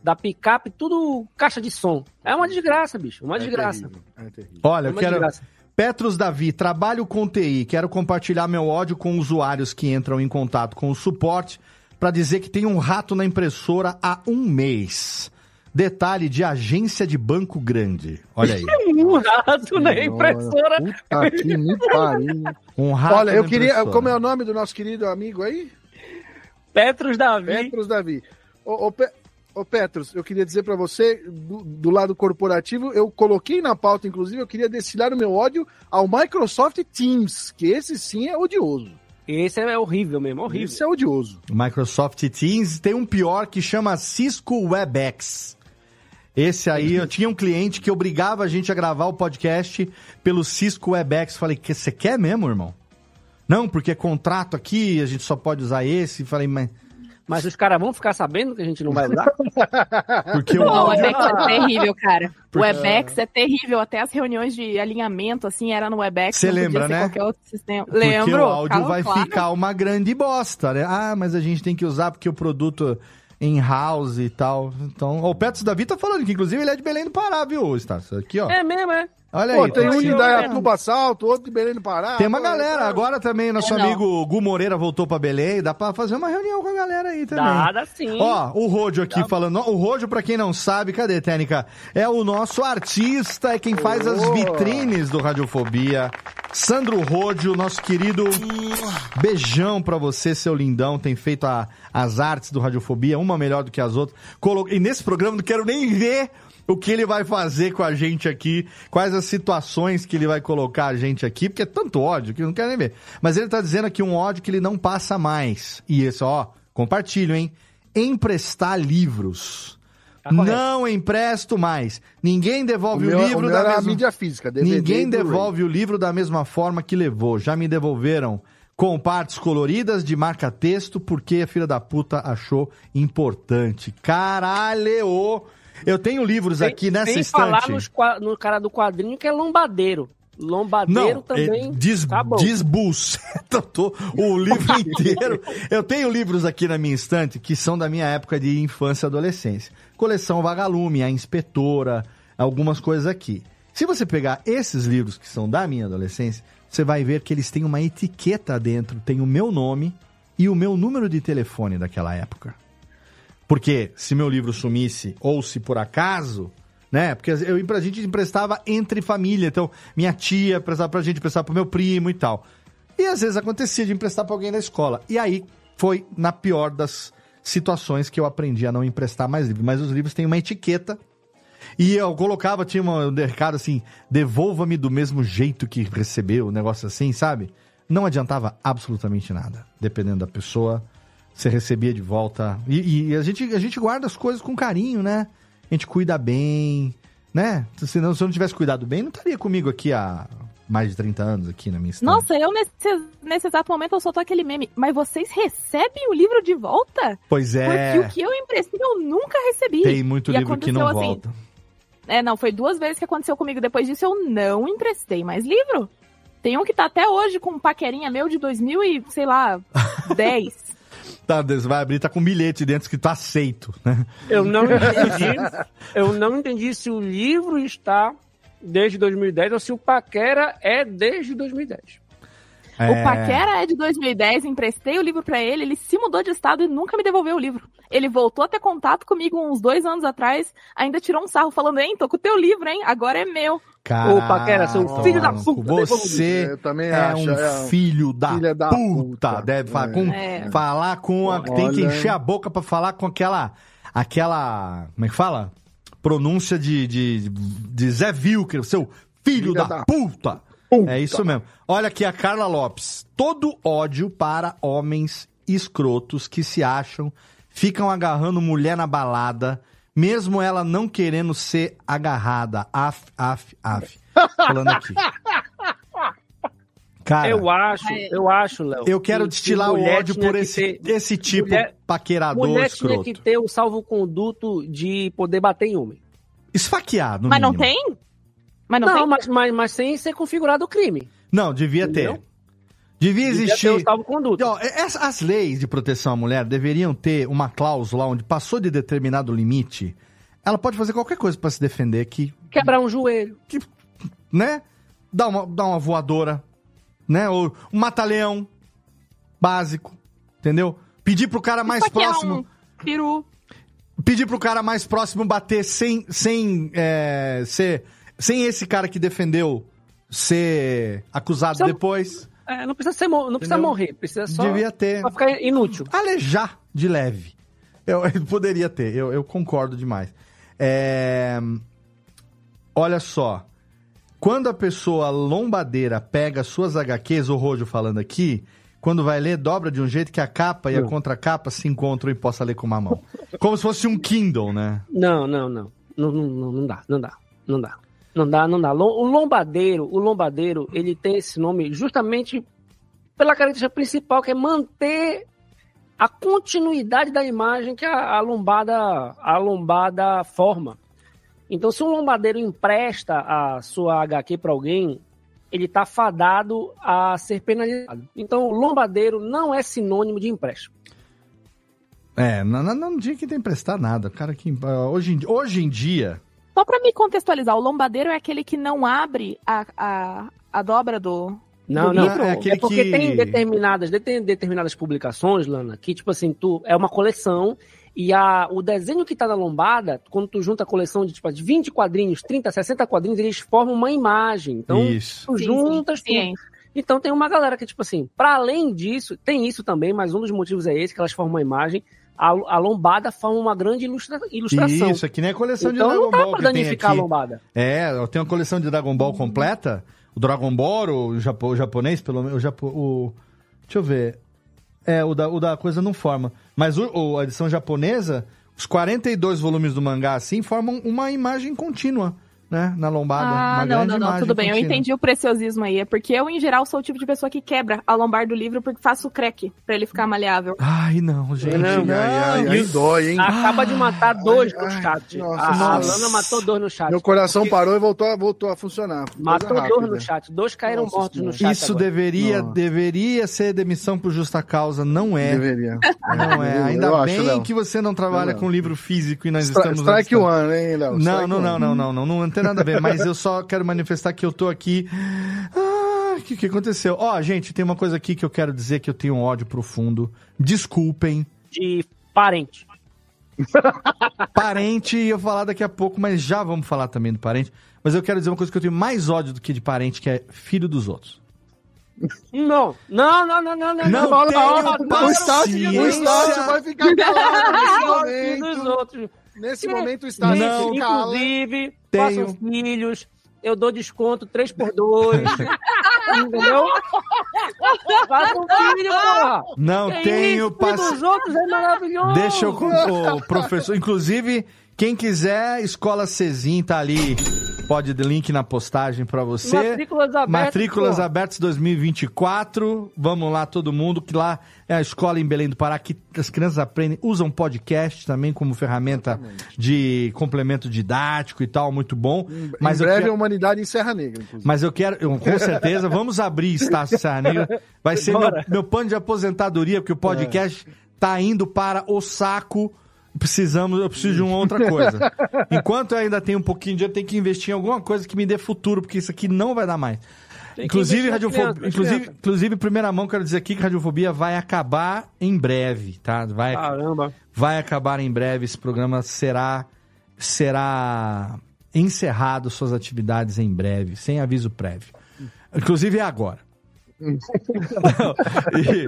da picape tudo caixa de som. É uma desgraça, bicho. Uma desgraça. terrível, é terrível. Olha, É eu quero. desgraça. Petros Davi, trabalho com TI. Quero compartilhar meu ódio com usuários que entram em contato com o suporte para dizer que tem um rato na impressora há um mês. Detalhe de agência de banco grande. Olha aí. Um rato na impressora. Puta que me pariu. Um rato Olha, eu queria. Como é o nome do nosso querido amigo aí? Petros Davi. Petros Davi. Ô, ô, Pe- ô, Petros, eu queria dizer pra você, do, do lado corporativo, eu coloquei na pauta, inclusive, eu queria destilar o meu ódio ao Microsoft Teams, que esse sim é odioso. Esse é horrível mesmo, horrível. Esse é odioso. Microsoft Teams tem um pior que chama Cisco WebEx. Esse aí, eu tinha um cliente que obrigava a gente a gravar o podcast pelo Cisco WebEx. Falei, que você quer mesmo, irmão? Não, porque é contrato aqui, a gente só pode usar esse. Falei, mas Mas os caras vão ficar sabendo que a gente não vai usar? porque o Não, o áudio... Webex é terrível, cara. O Webex é terrível. Até as reuniões de alinhamento, assim, era no Webex. Cê não podia lembra, ser né? qualquer outro sistema. Porque Lembro. o áudio vai claro. ficar uma grande bosta, né? Ah, mas a gente tem que usar porque o produto em house e tal. Então, o Petros Davi tá falando que inclusive ele é de Belém do Pará, viu, Estácio? Aqui, ó. É mesmo, é. Olha Pô, aí. tem um de Indaiatuba Salto, outro de Belém do Pará. Tem uma galera, tá- agora também nosso É, amigo Gu Moreira voltou pra Belém, dá pra fazer uma reunião com a galera aí também. Nada sim. Ó, o Rodio aqui falando, o Rodio, pra quem não sabe, cadê, Técnica? É o nosso artista, é quem faz as Oh. vitrines do Radiofobia. Sandro Rodio, nosso querido, beijão pra você, seu lindão, tem feito a- as artes do Radiofobia, uma melhor do que as outras. Colo- E nesse programa não quero nem ver o que ele vai fazer com a gente aqui, quais as situações que ele vai colocar a gente aqui, porque é tanto ódio que eu não quero nem ver. Mas ele tá dizendo aqui um ódio que ele não passa mais. E esse, ó, compartilho, hein? Emprestar livros. Tá não empresto mais. Ninguém O devolve o, meu, livro o meu da era a mesma... mídia física, DVD, Ninguém devolve o livro da mesma forma que levou. Já me devolveram com partes coloridas de marca-texto, porque a filha da puta achou importante. Caralho! Eu tenho livros aqui nessa Sem estante. falar nos no cara do quadrinho que é lombadeiro. Lombadeiro Não, também. é, diz, tá tô- o livro inteiro. Eu tenho livros aqui na minha estante que são da minha época de infância e adolescência. Coleção Vagalume, A Inspetora, algumas coisas aqui. Se você pegar esses livros que são da minha adolescência, você vai ver que eles têm uma etiqueta dentro, tem o meu nome e o meu número de telefone daquela época. Porque se meu livro sumisse, ou se por acaso, né? Porque eu, a gente emprestava entre família. Então, minha tia emprestava pra gente, emprestava pro meu primo e tal. E às vezes acontecia de emprestar pra alguém da escola. E aí foi na pior das situações que eu aprendi a não emprestar mais livros. Mas os livros têm uma etiqueta. E eu colocava, tinha um recado assim: devolva-me do mesmo jeito que recebeu, um negócio assim, sabe? Não adiantava absolutamente nada. Dependendo da pessoa, você recebia de volta. E, e a, gente, a gente guarda as coisas com carinho, né? A gente cuida bem, né? Se, não, se eu não tivesse cuidado bem, não estaria comigo aqui há mais de 30 anos aqui na minha estante. Nossa, eu nesse, nesse exato momento eu soltou aquele meme. Mas vocês recebem o livro de volta? Pois é. Porque o que eu emprestei eu nunca recebi. Tem muito E livro que não assim, volta. É, não, foi duas vezes que aconteceu comigo. Depois disso, eu não emprestei mais livro. Tem um que tá até hoje com um paquerinha meu de 2000 e, sei lá, 10. Tá, vai abrir, tá com um bilhete dentro que tá aceito, né? Eu não entendi. eu não entendi se o livro está desde 2010 ou se o Paquera é desde 2010. É. O Paquera é de 2010, emprestei o livro pra ele, ele se mudou de estado e nunca me devolveu o livro. Ele voltou a ter contato comigo uns dois anos atrás, ainda tirou um sarro falando, hein, tô com o teu livro, hein, agora é meu. Caralho, Ô, Paquera, seu filho da puta, Você Eu também é acho, um é filho da, filha da puta. puta. Deve falar É. com, É. falar com a, tem que encher a boca pra falar com aquela aquela, como é que fala? Pronúncia de, de, de Zé Vilker, seu filho Filha da, da puta. Puta. É isso mesmo. Olha aqui a Carla Lopes. Todo ódio para homens escrotos que se acham, ficam agarrando mulher na balada, mesmo ela não querendo ser agarrada. Af, af, af. Falando aqui. Cara, eu acho, eu acho, Léo. eu quero que- destilar que o mulher ódio por esse, ter- esse tipo mulher- paquerador Mulher escroto. tinha que ter o salvo-conduto de poder bater em homem. Esfaquear, no Mas não mínimo. tem? Mas não, Não, tem? mas, mas, mas sem ser configurado o crime. Não, devia Entendeu? ter. Devia Devia existir. ter o salvo-conduto. Ó, essa- As leis de proteção à mulher deveriam ter uma cláusula onde passou de determinado limite, ela pode fazer qualquer coisa pra se defender que, Quebrar um joelho. né? Dá uma, dá uma voadora, né? Ou um mata-leão básico, entendeu? Pedir pro cara mais próximo. Um peru. Pedir pro cara mais próximo bater sem, sem é, ser. Sem esse cara que defendeu ser acusado São- depois. É, não precisa, ser, não precisa morrer, precisa só, Devia ter. só ficar inútil. Alejar de leve. Eu, eu poderia ter, eu, eu concordo demais. É, Olha só. Quando a pessoa lombadeira pega suas HQs, o Rojo falando aqui, quando vai ler, dobra de um jeito que a capa e a Não. contracapa se encontram e possa ler com uma mão. Como se fosse um Kindle, né? Não, não. Não, não, não, não dá, não dá, não dá. Não dá, não dá. O lombadeiro, o lombadeiro, ele tem esse nome justamente pela característica principal, que é manter a continuidade da imagem que a, a lombada a lombada forma. Então, se um lombadeiro empresta a sua HQ para alguém, ele está fadado a ser penalizado. Então, lombadeiro não é sinônimo de empréstimo. É, não, não, não tinha que emprestar nada. Cara que. Hoje hoje em dia. Só pra me contextualizar, o lombadeiro é aquele que não abre a, a, a dobra do, Não, do não. livro? É aquele porque que- tem determinadas, tem determinadas publicações, Lana, que, tipo assim, tu é uma coleção e a, o desenho que tá na lombada, quando tu junta a coleção de, tipo, de 20 quadrinhos, 30, 60 quadrinhos, eles formam uma imagem. Então, Isso. tu Sim, juntas sim, tudo. ciente. Então tem uma galera que, tipo assim, para além disso, tem isso também, mas um dos motivos é esse, que elas formam uma imagem, a, a lombada forma uma grande ilustra, ilustração. Isso, aqui nem a coleção então de não Dragon dá Ball pra danificar a lombada. É, eu tenho uma coleção de Dragon Ball completa. O Dragon Ball, o, japo, o japonês, pelo menos. O, japo, o, deixa eu ver. É, o da, o da coisa não forma. Mas o, o- a edição japonesa, os 42 volumes do mangá, assim, formam uma imagem contínua. Né? Na lombada. Ah, Uma não, não, não, tudo bem. Eu contínua. entendi o preciosismo aí. É porque eu, em geral, sou o tipo de pessoa que quebra a lombar do livro porque faço crack pra ele ficar maleável. Ai, não, gente. Não, não. ai, ai, aí dói, hein? Acaba de matar dois no ai, chat. nossa, a nossa. Alana matou dois no chat. Meu coração parou e voltou a, voltou a funcionar. Matou dois no chat. Dois caíram Nossa mortos no chat. Isso agora. deveria, Não. deveria ser demissão por justa causa, não é. Deveria. Não é. Eu Ainda acho, bem Léo. que você não trabalha com livro físico e nós estamos... Strike one, hein, Léo? Não, não, não, não, não, não, não, nada a ver, mas eu só quero manifestar que eu tô aqui. Ah, o que, que aconteceu? Ó, gente, tem uma coisa aqui que eu quero dizer que eu tenho um ódio profundo. Desculpem. De parente. Parente, eu vou falar daqui a pouco, mas já vamos falar também do parente. Mas eu quero dizer uma coisa que eu tenho mais ódio do que de parente, que é filho dos outros. Não, não, não, não, não, não. Não Fala, tenho fala, O Estácio, o paciência. Estácio vai ficar calado nesse Filho dos momento. outros. Nesse momento o Estácio Não. Se cala. Inclusive, Tenho. façam filhos. Eu dou desconto 3 por 2 Entendeu? Faça um filho, porra. Não Que tenho? Filho dos paciência. outros é maravilhoso. Deixa eu contar, ô, professor. Inclusive, quem quiser, Escola Cezim tá ali. Pode link na postagem pra você. Matrículas abertas. Matrículas abertas 2024. Vamos lá, todo mundo, que lá é a escola em Belém do Pará, que as crianças aprendem, usam podcast também como ferramenta de complemento didático e tal, muito bom. Mas em eu breve quero- a humanidade em Serra Negra, inclusive. mas eu quero, eu- com certeza, vamos abrir Estácio Serra Negra. Vai ser meu, Bora. meu plano de aposentadoria, porque o podcast tá indo para o saco. Precisamos, eu preciso de uma outra coisa. Enquanto eu ainda tenho um pouquinho de dinheiro, eu tenho que investir em alguma coisa que me dê futuro, porque isso aqui não vai dar mais. Tem Inclusive, radiofobia, inclusive, criança. inclusive, primeira mão, quero dizer aqui que a radiofobia vai acabar em breve, tá? Vai, Caramba. vai acabar em breve. Esse programa será será encerrado suas atividades em breve, sem aviso prévio. Inclusive é agora. Não, e,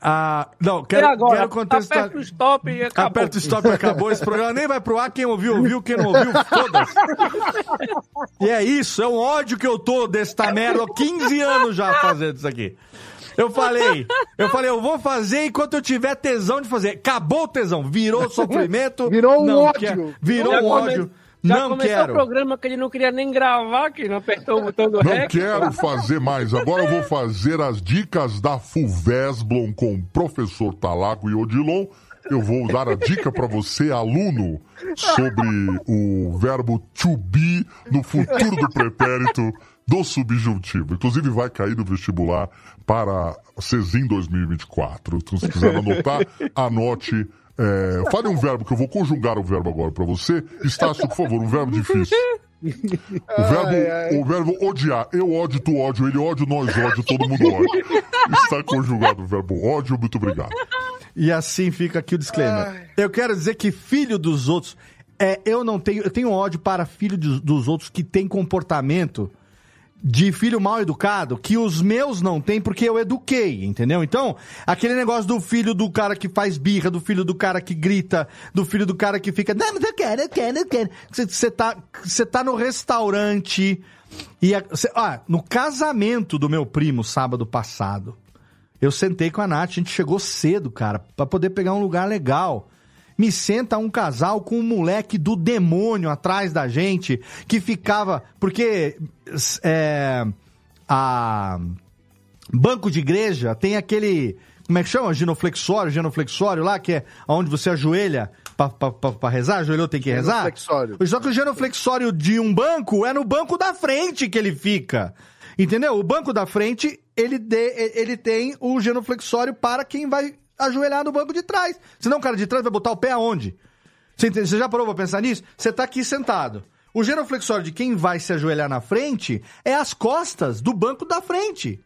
ah, não, quero, e agora? quero contextualizar. Aperta o stop e acabou. Aperta o stop e acabou. Esse programa nem vai pro ar. Quem ouviu, ouviu. Quem não ouviu, foda-se. E é isso. É um ódio que eu tô desta merda há 15 anos já fazendo isso aqui. Eu falei, eu falei, eu vou fazer enquanto eu tiver tesão de fazer. Acabou o tesão, virou sofrimento. Virou um não ódio. quer- virou um ódio. Já não começou quero. o programa que ele não queria nem gravar, que não apertou o botão do Não REC. quero fazer mais. Agora eu vou fazer as dicas da Fulvesblon com o professor Talago e Odilon. Eu vou dar a dica para você, aluno, sobre o verbo to be no futuro do pretérito do subjuntivo. Inclusive vai cair no vestibular para CESIM 2024. Então, se quiser anotar, anote. É, fale um verbo, que eu vou conjugar o verbo agora para você. Estácio, por favor, um verbo difícil. O verbo, Ai, ai. o verbo odiar. Eu ódio, tu ódio, ele ódio, nós ódio, todo mundo ódio. Está conjugado o verbo ódio, muito obrigado. E assim fica aqui o disclaimer. Eu quero dizer que filho dos outros, é, eu não tenho, eu tenho ódio para filho dos, dos outros que tem comportamento de filho mal educado que os meus não têm porque eu eduquei, entendeu? Então, aquele negócio do filho do cara que faz birra, do filho do cara que grita, do filho do cara que fica, não, mas eu quero, eu quero, eu quero. Você tá, tá no restaurante e, a, cê, ah, no casamento do meu primo sábado passado, eu sentei com a Nath, a gente chegou cedo, cara, pra poder pegar um lugar legal. Me senta um casal com um moleque do demônio atrás da gente, que ficava. Porque. É, a. Banco de igreja tem aquele. Como é que chama? Genoflexório, genoflexório lá, que é onde você ajoelha pra rezar, ajoelhou, tem que rezar. Só que o genoflexório de um banco é no banco da frente que ele fica. Entendeu? O banco da frente, ele, de, ele tem o genuflexório para quem vai ajoelhar no banco de trás. Senão o cara de trás vai botar o pé aonde? Você? Você já parou pra pensar nisso? Você tá aqui sentado. O genuflexório de quem vai se ajoelhar na frente é as costas do banco da frente.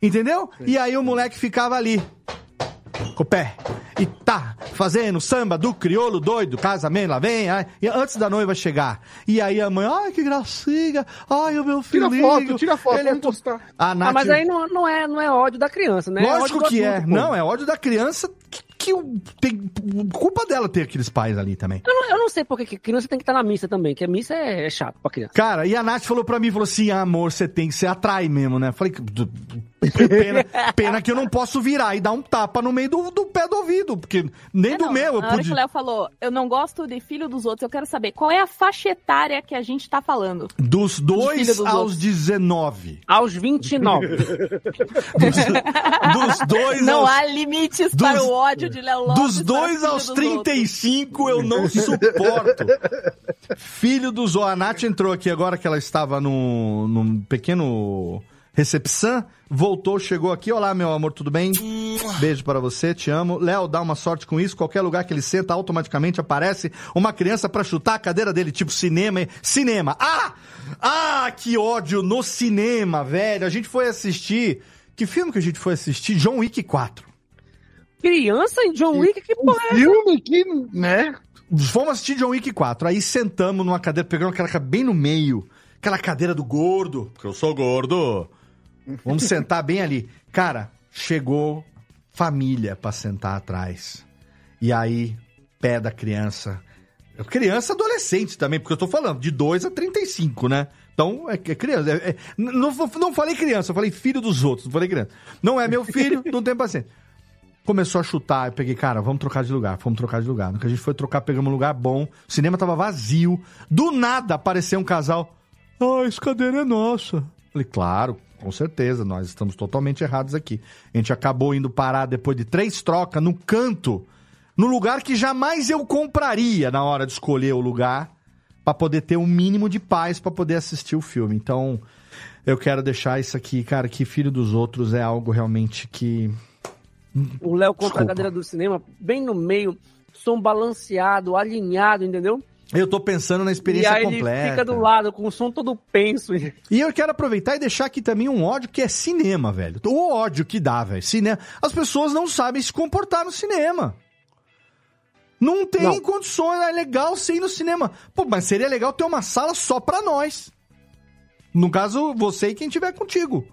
Entendeu? E aí o moleque ficava ali. Com o pé. E tá fazendo samba do crioulo doido, casamento, lá vem, ai, e antes da noiva chegar. E aí a mãe, ai, que gracinha, ai, o meu Tira filhinho. foto, tira foto, ele é postar. A Nath... Ah, mas aí não, não, é, não é ódio da criança, né? Lógico ódio do que é. Não, é ódio da criança que, que tem culpa dela ter aqueles pais ali também. Eu não, eu não sei porque que criança tem que estar na missa também, que a missa é, é chato pra criança. Cara, e a Nath falou pra mim, falou assim, ah, amor, você tem que se atrai mesmo, né? Falei, "Du- Pena, pena que eu não posso virar e dar um tapa no meio do, do pé do ouvido, porque nem do meu eu hora pude. o Léo falou, eu não gosto de filho dos outros, eu quero saber qual é a faixa etária que a gente tá falando. Dos dois dos aos outros. 19. Aos 29. Dos dois Não aos... há limites dos- para o ódio de Léo Lopes. Dos dois aos dos outros. 35 eu não suporto. Filho do Zo. A Nath entrou aqui agora que ela estava num, num pequeno recepção. Voltou, chegou aqui. Olá, meu amor, tudo bem? Beijo para você, te amo. Léo, dá uma sorte com isso. Qualquer lugar que ele senta, automaticamente aparece uma criança pra chutar a cadeira dele, tipo cinema. Cinema. Ah! Ah, que ódio no cinema, velho. A gente foi assistir. Que filme que a gente foi assistir? John Wick 4. Criança em John Wick, que porra é? Filme que, né? Fomos assistir John Wick 4. Aí sentamos numa cadeira, pegamos aquela bem no meio. Aquela cadeira do gordo. Porque eu sou gordo. Vamos sentar bem ali. Cara, chegou família pra sentar atrás. E aí, pé da criança. Criança adolescente também, porque eu tô falando de 2 a 35, né? Então, é, é criança. É- é- não, não falei criança, eu falei filho dos outros, não falei criança. Não é meu filho, não tem paciência. Começou a chutar, eu peguei, cara, vamos trocar de lugar, vamos trocar de lugar. No que a gente foi trocar, pegamos um lugar bom, o cinema tava vazio. Do nada apareceu um casal. Ah, essa cadeira é nossa. Falei, claro, com certeza, nós estamos totalmente errados aqui. A gente acabou indo parar depois de três trocas no canto, no lugar que jamais eu compraria na hora de escolher o lugar, pra poder ter um mínimo de paz pra poder assistir o filme. Então, eu quero deixar isso aqui, cara, que filho dos outros é algo realmente que. O Léo compra Desculpa. a cadeira do cinema bem no meio, som balanceado, alinhado, entendeu? Eu tô pensando na experiência e aí completa. ele fica do lado, com o som todo penso. E eu quero aproveitar e deixar aqui também um ódio que é cinema, velho. O ódio que dá, velho. Cinema. As pessoas não sabem se comportar no cinema. Não tem Não. condições, é legal você ir no cinema. Pô, mas seria legal ter uma sala só pra nós. No caso, você e quem tiver contigo.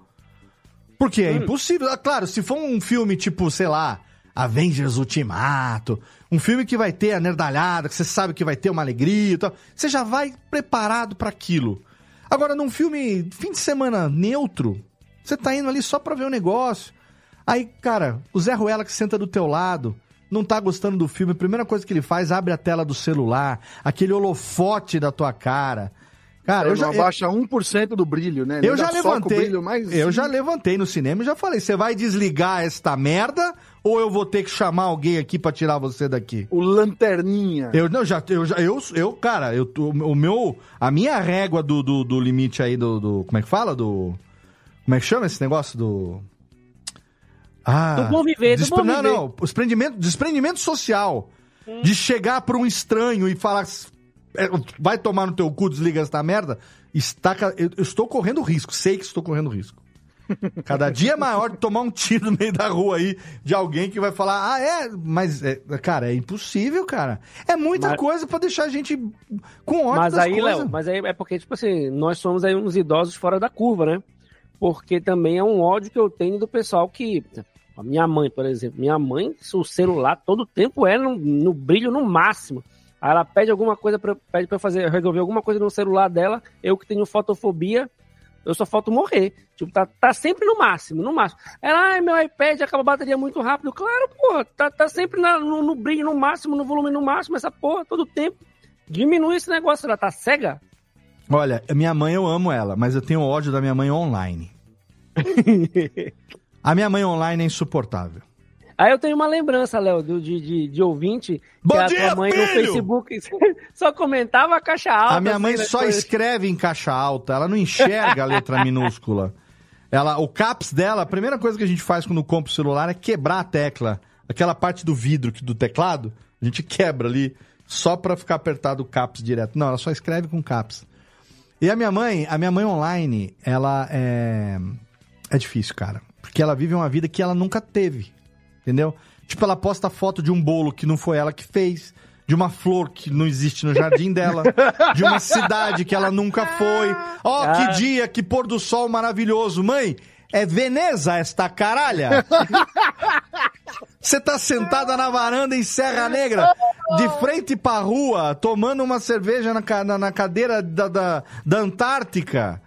Porque é impossível. Ah, Claro, se for um filme tipo, sei lá, Avengers Ultimato, um filme que vai ter a nerdalhada, que você sabe que vai ter uma alegria e tal, você já vai preparado pra aquilo. Agora, num filme fim de semana neutro, você tá indo ali só pra ver o negócio. Aí, cara, o Zé Ruela que senta do teu lado, não tá gostando do filme, a primeira coisa que ele faz, abre a tela do celular, aquele holofote da tua cara. Cara, eu Ele já, não abaixa 1% do brilho, né? eu já levantei. Eu já levantei no cinema e já falei: você vai desligar esta merda ou eu vou ter que chamar alguém aqui pra tirar você daqui? O lanterninha. Eu não, já, eu já, eu, eu cara, eu, tô- o meu, a minha régua do, do, do limite aí do, do, como é que fala? Do, como é que chama esse negócio do... Ah, Do bom viver, do bom Não, viver. não, o desprendimento, desprendimento social. De chegar pra um estranho e falar, "É, vai tomar no teu cu, desliga essa merda, está, eu, eu estou correndo risco, sei que estou correndo risco. Cada dia é maior de tomar um tiro no meio da rua aí de alguém que vai falar, ah, é, mas, é, cara, é impossível, cara. É muita Mas- coisa pra deixar a gente com ódio Mas aí. Léo, mas aí é porque, tipo assim, nós somos aí uns idosos fora da curva, né? Porque também é um ódio que eu tenho do pessoal que. A minha mãe, por exemplo. Minha mãe, o celular todo tempo é no, no brilho no máximo. Aí ela pede alguma coisa, pra, pede pra eu fazer, resolver alguma coisa no celular dela. Eu que tenho fotofobia, eu só falta morrer. Tipo, tá, tá sempre no máximo, no máximo. Ela, ai, meu iPad acaba a bateria muito rápido. Claro, porra, tá, tá sempre na- no, no brilho no máximo, no volume no máximo, essa porra, todo tempo. Diminui esse negócio, ela tá cega? Olha, minha mãe eu amo ela, mas eu tenho ódio da minha mãe online. a minha mãe online é insuportável. Aí eu tenho uma lembrança, Léo, do- de, de, de ouvinte, Bom que a dia, tua mãe no filho! Facebook só comentava a caixa alta. a minha mãe assim, só escreve em caixa alta, ela não enxerga a letra minúscula. Ela, o caps dela, a primeira coisa que a gente faz quando compra o celular é quebrar a tecla. Aquela parte do vidro que- do teclado, a gente quebra ali só pra ficar apertado o caps direto. Não, ela só escreve com caps. E a minha mãe, a minha mãe online, ela é é difícil, cara, porque ela vive uma vida que ela nunca teve. Entendeu? Tipo, ela posta foto de um bolo que não foi ela que fez, de uma flor que não existe no jardim dela, de uma cidade que ela nunca foi. Ó, Ah. que dia, que pôr do sol maravilhoso. Mãe, é Veneza esta caralha? Você tá sentada na varanda em Serra Negra, de frente pra rua, tomando uma cerveja na, na cadeira da, da, da Antártica.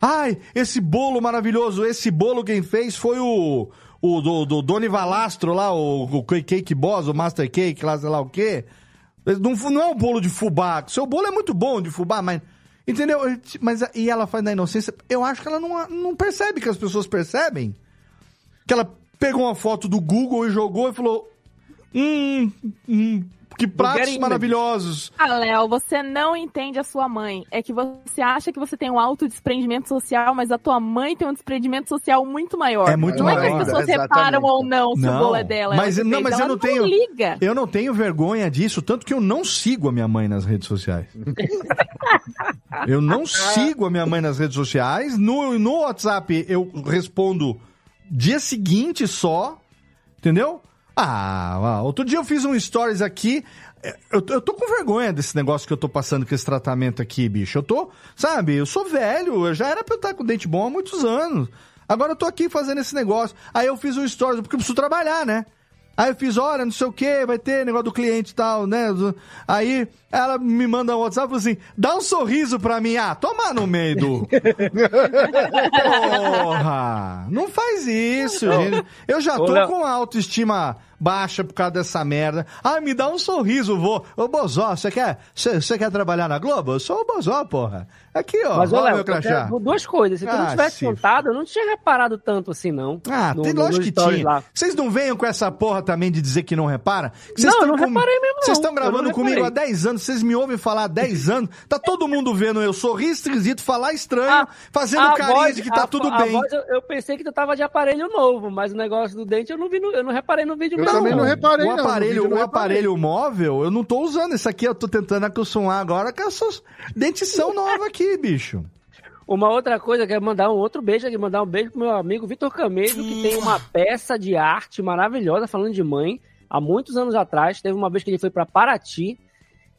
Ai, esse bolo maravilhoso, esse bolo quem fez foi o. O do, do Doni Valastro lá, o, o Cake Boss, o Master Cake, lá sei lá o quê. Não, não é um bolo de fubá. Seu bolo é muito bom de fubá, mas. Entendeu? Mas, e ela faz na inocência. Eu acho que ela não, não percebe que as pessoas percebem. Que ela pegou uma foto do Google e jogou e falou: Hum, hum que pratos maravilhosos. Ah, Léo, você não entende a sua mãe. É que você acha que você tem um alto desprendimento social, mas a tua mãe tem um desprendimento social muito maior. É muito não maior. Não é que as pessoas reparam ou não se não, o bolo é dela. Mas, ela não, mas eu não tenho. liga. Eu não tenho vergonha disso, tanto que eu não sigo a minha mãe nas redes sociais. eu não sigo a minha mãe nas redes sociais. No, no WhatsApp eu respondo dia seguinte só. Entendeu? Ah, outro dia eu fiz um stories aqui. Eu, eu tô com vergonha desse negócio que eu tô passando com esse tratamento aqui, bicho. Eu tô, sabe, eu sou velho, eu já era pra eu estar com dente bom há muitos anos. Agora eu tô aqui fazendo esse negócio. Aí eu fiz um stories, porque eu preciso trabalhar, né? Aí eu fiz, olha, não sei o que, vai ter negócio do cliente e tal, né? Aí ela me manda um WhatsApp e assim: dá um sorriso pra mim. Ah, toma no meio do. Porra! Não faz isso, gente. Eu já tô com autoestima baixa por causa dessa merda. Ah, me dá um sorriso, vô. Ô, Bozó, você quer, você quer trabalhar na Globo? Eu sou o Bozó, porra. Aqui, ó. Mas, olha meu crachá. duas coisas. Se tu Ah, não tivesse se contado, eu não tinha reparado tanto assim, não. Ah, No- tem no- lógico que tinha. lá. Vocês não venham com essa porra também de dizer que não repara? Não, eu não com- reparei mesmo, não. Vocês estão gravando comigo há reparei. 10 anos, vocês me ouvem falar há 10 anos, tá todo mundo vendo eu sorrir esquisito, falar estranho, Ah, fazendo a carinha voz- de que tá a- tudo a bem. voz, eu, eu pensei que tu tava de aparelho novo, mas o negócio do dente eu não vi, no- eu não reparei no vídeo Eu não. também não reparei, o não. Aparelho, o aparelho móvel, eu não tô usando esse aqui, eu tô tentando acostumar agora com essas dentição nova aqui, bicho. Uma outra coisa, eu quero mandar um outro beijo aqui, mandar um beijo pro meu amigo Vitor Camejo, que tem uma peça de arte maravilhosa falando de mãe. Há muitos anos atrás, teve uma vez que ele foi para Paraty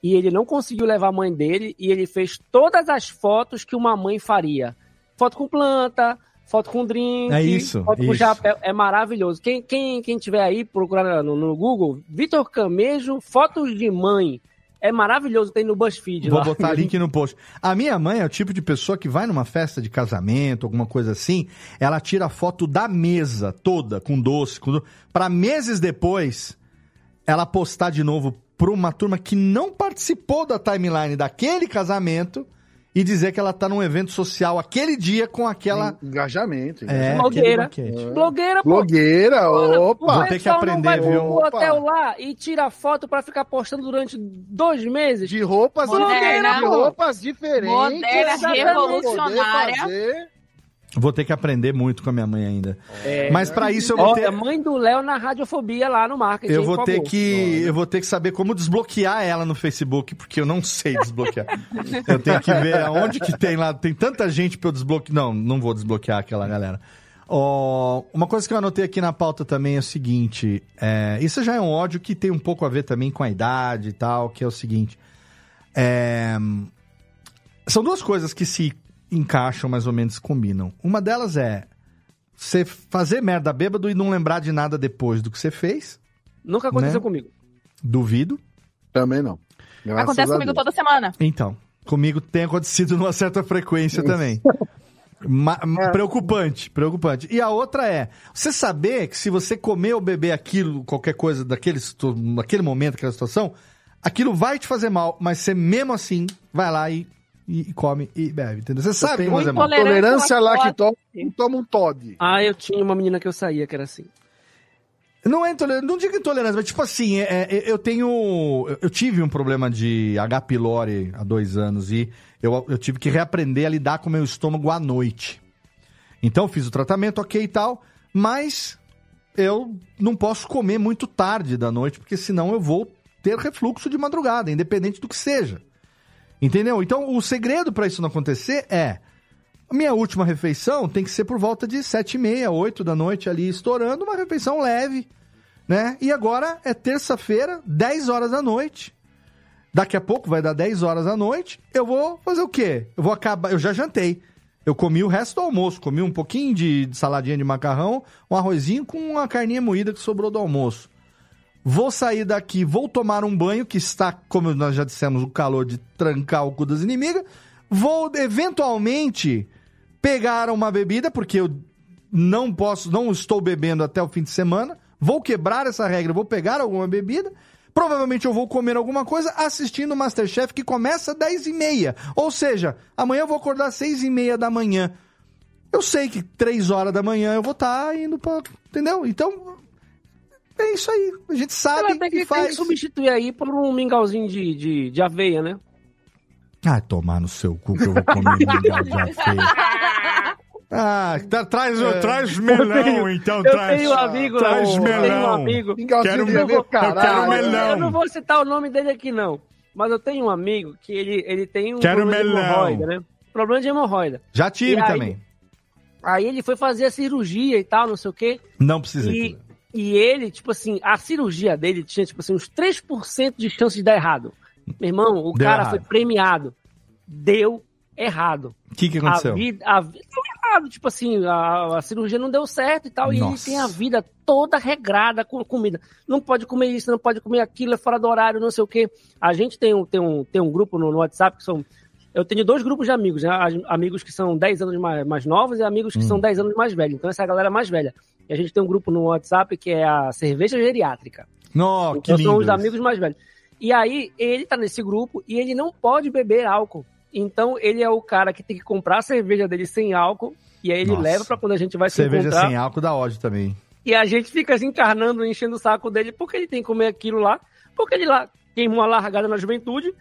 e ele não conseguiu levar a mãe dele e ele fez todas as fotos que uma mãe faria. Foto com planta, foto com drink, É isso, foto com isso. chapéu. É maravilhoso. Quem, quem, quem tiver aí, procurar no, no Google, Vitor Camejo, fotos de mãe. É maravilhoso, tem no BuzzFeed Vou lá. botar link no post. A minha mãe é o tipo de pessoa que vai numa festa de casamento, alguma coisa assim, ela tira foto da mesa toda, com doce, com do... para meses depois ela postar de novo para uma turma que não participou da timeline daquele casamento e dizer que ela tá num evento social aquele dia com aquela Engajamento. É, Blogueira. aquele banquete. Blogueira, pô. Blogueira, opa. Vou ter que pessoal não aprender, vai viu? pro hotel lá e tira foto pra ficar postando durante dois meses. De roupas, Moderna. de roupas diferentes. Moderna, revolucionária. Vou ter que aprender muito com a minha mãe ainda. É. Mas para isso eu vou ter a mãe do Léo na radiofobia lá no marketing. Eu vou ter que eu vou ter que saber como desbloquear ela no Facebook, porque eu não sei desbloquear. eu tenho que ver aonde que tem lá, tem tanta gente pra eu desbloquear. Não, não vou desbloquear aquela galera. Ó, uma coisa que eu anotei aqui na pauta também é o seguinte, é, isso já é um ódio que tem um pouco a ver também com a idade e tal, que é o seguinte, é, são duas coisas que se encaixam mais ou menos, combinam. Uma delas é você fazer merda bêbado e não lembrar de nada depois do que você fez. Nunca aconteceu né? comigo. Duvido. Também não. Graças Acontece comigo Deus. toda semana. Então, comigo tem acontecido numa certa frequência também. Ma- Preocupante, preocupante. E a outra é, você saber que se você comer ou beber aquilo, qualquer coisa daquele, naquele momento, aquela situação, aquilo vai te fazer mal, mas você mesmo assim vai lá e, e- e come e bebe, entendeu? Você sabe que vai fazer mal. Tolerância à à lactose, toma um Todd. Ah, eu tinha uma menina que eu saía que era assim. Não é intolerância, não digo intolerância, mas tipo assim, é- é- eu tenho. eu- Eu tive um problema de H. pylori há dois anos e eu, eu tive que reaprender a lidar com o meu estômago à noite. Então eu fiz o tratamento, ok e tal, mas eu não posso comer muito tarde da noite, porque senão eu vou ter refluxo de madrugada, independente do que seja. Entendeu? Então o segredo para isso não acontecer é. Minha última refeição tem que ser por volta de sete e meia, oito da noite ali, estourando, uma refeição leve, né? E agora é terça-feira, 10 horas da noite. Daqui a pouco vai dar 10 horas da noite. Eu vou fazer o quê? Eu vou acabar. Eu já jantei. Eu comi o resto do almoço. Comi um pouquinho de saladinha de macarrão, um arrozinho com uma carninha moída que sobrou do almoço. Vou sair daqui, vou tomar um banho, que está, como nós já dissemos, o calor de trancar o cu das inimigas. Vou, eventualmente, pegar uma bebida, porque eu não posso, não estou bebendo até o fim de semana. Vou quebrar essa regra, vou pegar alguma bebida. Provavelmente eu vou comer alguma coisa assistindo o Masterchef que começa às 10 e meia. Ou seja, amanhã eu vou acordar às 6 e meia da manhã. Eu sei que 3 horas da manhã eu vou estar indo pra. Entendeu? Então. É isso aí. A gente sabe tem que que, tem faz. que substituir aí por um mingauzinho de, de, de aveia, né? Ah, tomar no seu cu que eu vou comer mingau de aveia. Ah, tá- traz, É. traz Eu melão, tenho- então eu traz. tenho um amigo, traz eu melão. tenho um amigo. Quero, eu, não eu vou, quero eu, melão. eu não vou citar o nome dele aqui, não. Mas eu tenho um amigo que ele, ele tem um Quero problema melão. de hemorroida, né? Problema de hemorroida. Já tive E aí- também. Aí ele foi fazer a cirurgia e tal, não sei o quê. Não precisei. E, e ele, tipo assim, a cirurgia dele tinha, tipo assim, uns 3% de chance de dar errado. Meu irmão, o Deu cara errado. foi premiado. Deu errado. O que que aconteceu? A vida, a vida deu errado. Tipo assim, a, a cirurgia não deu certo e tal. E ele Nossa. tem a vida toda regrada com comida. Não pode comer isso, não pode comer aquilo, é fora do horário, não sei o quê. A gente tem um, tem um, tem um grupo no, no WhatsApp que são. Eu tenho dois grupos de amigos, né? Amigos que são 10 anos mais, mais novos e amigos que Hum. são 10 anos mais velhos. Então essa é a galera mais velha. E a gente tem um grupo no WhatsApp que é a cerveja geriátrica. Não, que Então lindo. são os amigos mais velhos. E aí, ele tá nesse grupo e ele não pode beber álcool. Então, ele é o cara que tem que comprar a cerveja dele sem álcool. E aí ele Nossa. leva pra quando a gente vai se Cerveja encontrar. sem álcool dá ódio também. E a gente fica se encarnando, enchendo o saco dele, porque ele tem que comer aquilo lá. Porque ele lá queimou uma largada na juventude,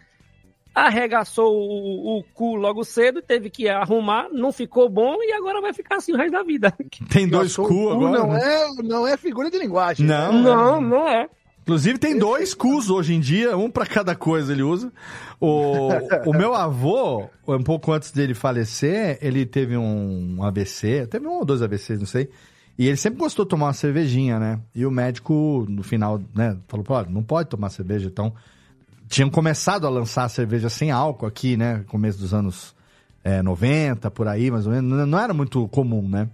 arregaçou o, o cu logo cedo, teve que arrumar, não ficou bom e agora vai ficar assim o resto da vida. Tem dois cu O agora. não, né? é, não é figura de linguagem. Não, Não, não é. Inclusive tem dois cus hoje em dia, um pra cada coisa ele usa. O, o meu avô, um pouco antes dele falecer, ele teve um AVC, teve um ou dois AVCs, não sei. E ele sempre gostou de tomar uma cervejinha, né? E o médico, no final, né, falou, pô, não pode tomar cerveja, então... Tinham começado a lançar a cerveja sem álcool aqui, né? Começo dos anos é, 90, por aí, mais ou menos. Não- Não era muito comum, né?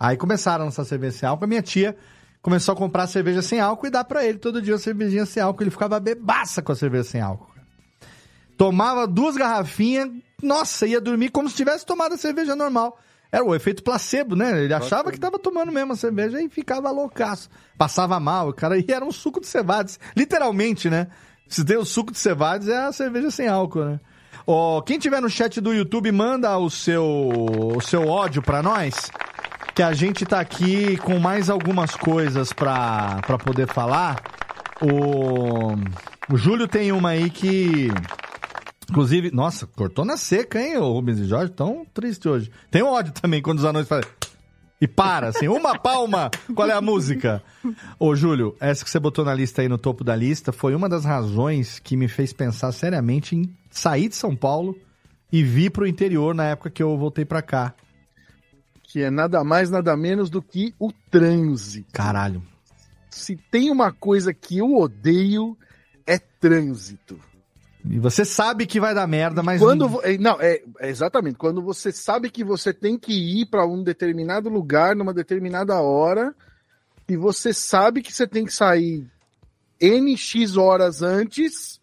Aí começaram a lançar cerveja sem álcool. A minha tia começou a comprar cerveja sem álcool e dar pra ele todo dia uma cervejinha sem álcool. Ele ficava bebaça com a cerveja sem álcool. Tomava duas garrafinhas, nossa, ia dormir como se tivesse tomado a cerveja normal. Era o efeito placebo, né? Ele achava que tava tomando mesmo a cerveja e ficava loucaço. Passava mal, o cara, e era um suco de cevades. Literalmente, né? Se tem o suco de cevades, é a cerveja sem álcool, né? Ó, quem tiver no chat do YouTube, manda o seu, o seu ódio pra nós, que a gente tá aqui com mais algumas coisas pra, pra poder falar. O, o Júlio tem uma aí que. Inclusive, nossa, cortou na seca, hein, o Rubens e Jorge? Tão triste hoje. Tem ódio também quando os anões fazem. E para, assim, uma palma. Qual é a música? Ô, Júlio, essa que você botou na lista aí no topo da lista foi uma das razões que me fez pensar seriamente em sair de São Paulo e vir pro interior na época que eu voltei pra cá. Que é nada mais, nada menos do que o trânsito. Caralho. Se tem uma coisa que eu odeio, é trânsito. E você sabe que vai dar merda, mas. Quando é, não, é, é exatamente. Quando você sabe que você tem que ir para um determinado lugar numa determinada hora e você sabe que você tem que sair NX horas antes,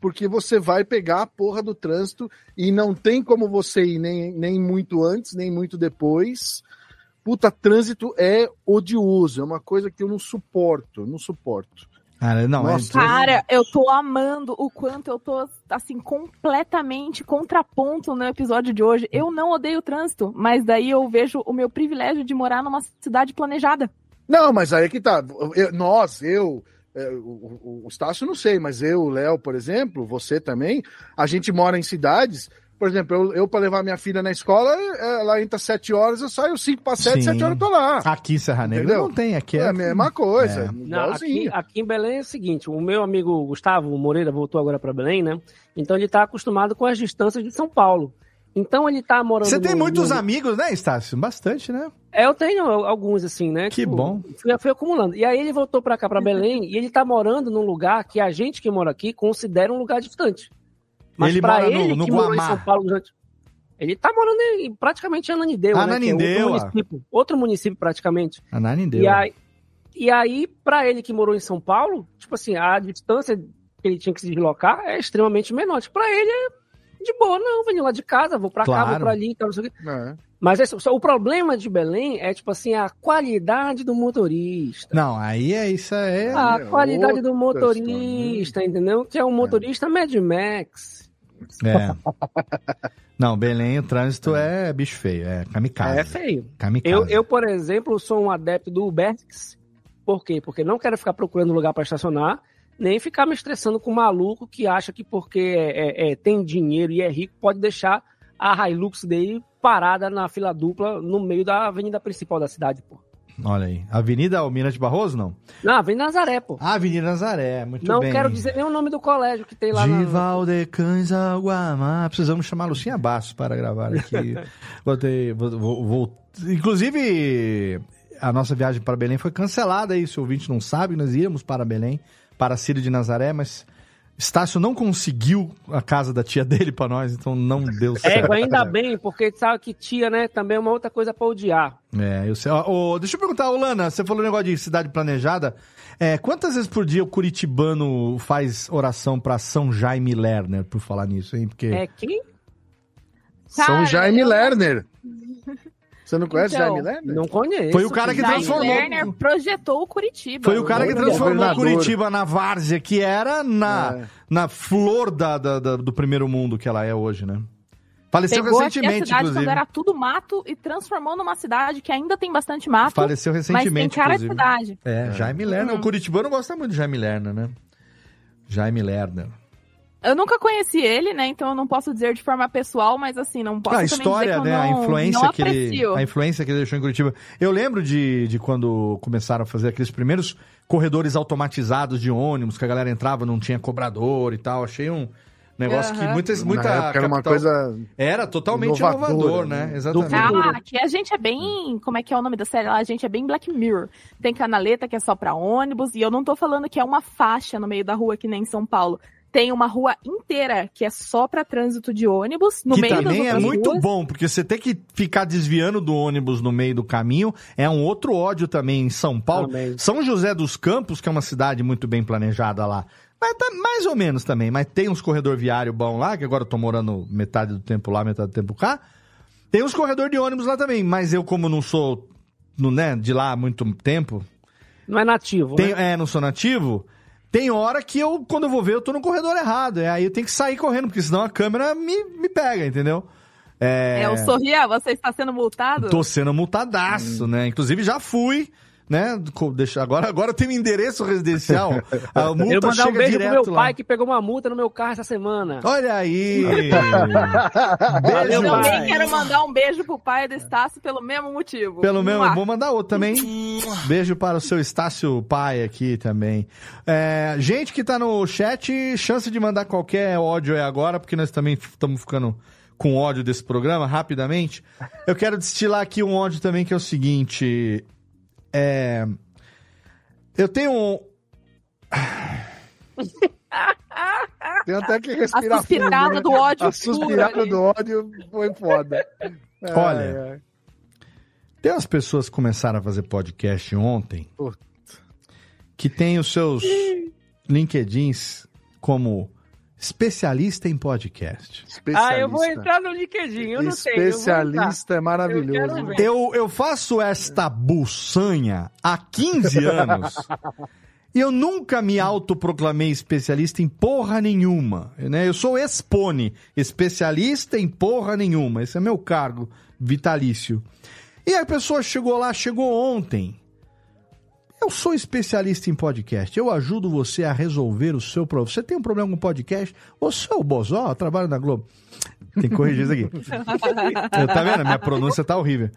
porque você vai pegar a porra do trânsito e não tem como você ir nem, nem muito antes, nem muito depois. Puta, trânsito é odioso, é uma coisa que eu não suporto, não suporto. Cara, não, Nossa, é... Cara, eu tô amando o quanto eu tô, assim, completamente contraponto no episódio de hoje. Eu não odeio o trânsito, mas daí eu vejo o meu privilégio de morar numa cidade planejada. Não, mas aí é que tá. Eu- nós, eu, é, o, o, o Estácio não sei, mas eu, o Léo, por exemplo, você também, a gente mora em cidades. Por exemplo, eu, eu para levar minha filha na escola, é, ela entra às 7 horas, eu saio 5 para 7, Sim. 7 horas eu tô lá. Aqui em Serra Negra Entendeu? não tem, aqui é. É a mesma coisa, É. Não, aqui, aqui em Belém é o seguinte, o meu amigo Gustavo Moreira voltou agora para Belém, né? Então ele tá acostumado com as distâncias de São Paulo. Então ele tá morando Você tem no- muitos no- amigos, né, Estácio? Bastante, né? É, eu tenho alguns, assim, né? Que bom. Fui, fui acumulando. E aí ele voltou pra cá, pra Belém, e ele tá morando num lugar que a gente que mora aqui considera um lugar distante. Mas Ele pra mora no- ele no que morou em Guamá. São Paulo durante... Ele tá morando em praticamente em Ananindeua, né? que é outro município, outro município praticamente. A Nani deu. E aí, e aí, pra ele que morou em São Paulo, tipo assim, a distância que ele tinha que se deslocar é extremamente menor. Tipo, pra ele é de boa, não, venho lá de casa, vou pra cá, Claro. vou pra ali, tal, não sei o quê. É. Mas esse- o problema de Belém é, tipo assim, a qualidade do motorista. Não, aí é isso é. a é qualidade do motorista, entendeu? Que é um motorista Mad Max. É. Não, Belém, o trânsito é bicho feio, é kamikaze. É feio. Kamikaze. Eu, eu, por exemplo, sou um adepto do Uberx. Por quê? Porque não quero ficar procurando lugar para estacionar, nem ficar me estressando com um maluco que acha que porque é- é- é- tem dinheiro e é rico, pode deixar a Hilux dele parada na fila dupla no meio da avenida principal da cidade, pô. Olha aí. Avenida Almirante Barroso, não? Na Avenida Nazaré, pô. Ah, Avenida Nazaré, muito não bem. quero dizer nem o nome do colégio que tem lá De na... Ao Guamá. Precisamos chamar Lucinha Bastos para gravar aqui. Botei, vou, vou- vou- Inclusive, a nossa viagem para Belém foi cancelada aí. Se o ouvinte não sabe, nós íamos para Belém, para Círio de Nazaré, mas Estácio não conseguiu a casa da tia dele para nós, então não deu certo. É, ainda bem, porque sabe que tia, né, também é uma outra coisa pra odiar. É, eu sei. Ô, deixa eu perguntar, ô Lana, você falou um negócio de cidade planejada. É, quantas vezes por dia o curitibano faz oração para São Jaime Lerner, por falar nisso, hein? Porque... É quem? São Cara, Jaime eu- Lerner. Você não conhece Então, Jaime Lerner? Não conheço. Foi o cara que Jaime transformou. Lerner projetou o Curitiba. Foi o cara que transformou. Curitiba na várzea, que era na, É. na flor da, da- da- do primeiro mundo que ela é hoje, né? Faleceu Pegou aqui a recentemente, cidade inclusive. quando era tudo mato e transformou numa cidade que ainda tem bastante mato. Faleceu mas tem recentemente, cara de inclusive. cidade. É, Jaime Lerner. Uhum. O curitibano gosta muito de Jaime Lerner, né? Jaime Lerner. Eu nunca conheci ele, né? Então eu não posso dizer de forma pessoal, mas assim, não posso a também história, dizer que né? eu não, a influência não que ele, a influência que ele deixou em Curitiba. Eu lembro de, de quando começaram a fazer aqueles primeiros corredores automatizados de ônibus, que a galera entrava, não tinha cobrador e tal. Achei um negócio que Aham. muitas, muita Na época era uma coisa era totalmente inovador, né? né? Exatamente. Ah, aqui a gente é bem. Como é que é o nome da série? A gente é bem Black Mirror. Tem canaleta que é só pra ônibus, e eu não tô falando que é uma faixa no meio da rua que nem em São Paulo. Tem uma rua inteira que é só pra trânsito de ônibus, no que meio das também é muito ruas. bom, porque você ter que ficar desviando do ônibus no meio do caminho é um outro ódio também em São Paulo. Também. São José dos Campos, que é uma cidade muito bem planejada lá. Mas tá mais ou menos também, mas tem uns corredor viário bom lá, que agora eu tô morando metade do tempo lá, metade do tempo cá. Tem uns corredor de ônibus lá também, mas eu como não sou no, né, de lá há muito tempo, Não é nativo, tem- né? é, não sou nativo, tem hora que eu, quando eu vou ver, eu tô no corredor errado. É, aí eu tenho que sair correndo, porque senão a câmera me, me pega, entendeu? É, É, o Sorria, você está sendo multado? Tô sendo multadaço, né? Inclusive já fui, né? Deixa, agora, agora eu tenho um endereço residencial. A multa Eu mandar um beijo pro meu lá. pai que pegou uma multa no meu carro essa semana. Olha aí! Beijo, pai. Também quero mandar um beijo pro pai do Estácio pelo mesmo motivo. Pelo menos, Mua. vou mandar outro também. Beijo para o seu Estácio pai aqui também. É, gente que tá no chat, chance de mandar qualquer ódio é agora, porque nós também estamos ficando com ódio desse programa, rapidamente. Eu quero destilar aqui um ódio também, que é o seguinte. É, eu tenho um. Tem até que respirar A suspirada fundo, né? do ódio A suspirada do ódio foi foda. Olha, Ai, ai. Tem umas pessoas que começaram a fazer podcast ontem Puta. que tem os seus LinkedIns como especialista em podcast. Ah, eu vou Especialista. entrar no LinkedIn, eu não eu Especialista é Eu maravilhoso. ver. Eu, eu faço esta buçanha há 15 anos e eu nunca me autoproclamei especialista em porra nenhuma. Né? Eu sou expone, especialista em porra nenhuma. Esse é meu cargo vitalício. E a pessoa chegou lá, chegou ontem. Eu sou especialista em podcast. Eu ajudo você a resolver o seu problema. Você tem um problema com podcast? Ô, seu Bozó, eu trabalho na Globo. Tem que corrigir isso aqui. Eu, tá vendo? Minha pronúncia tá horrível.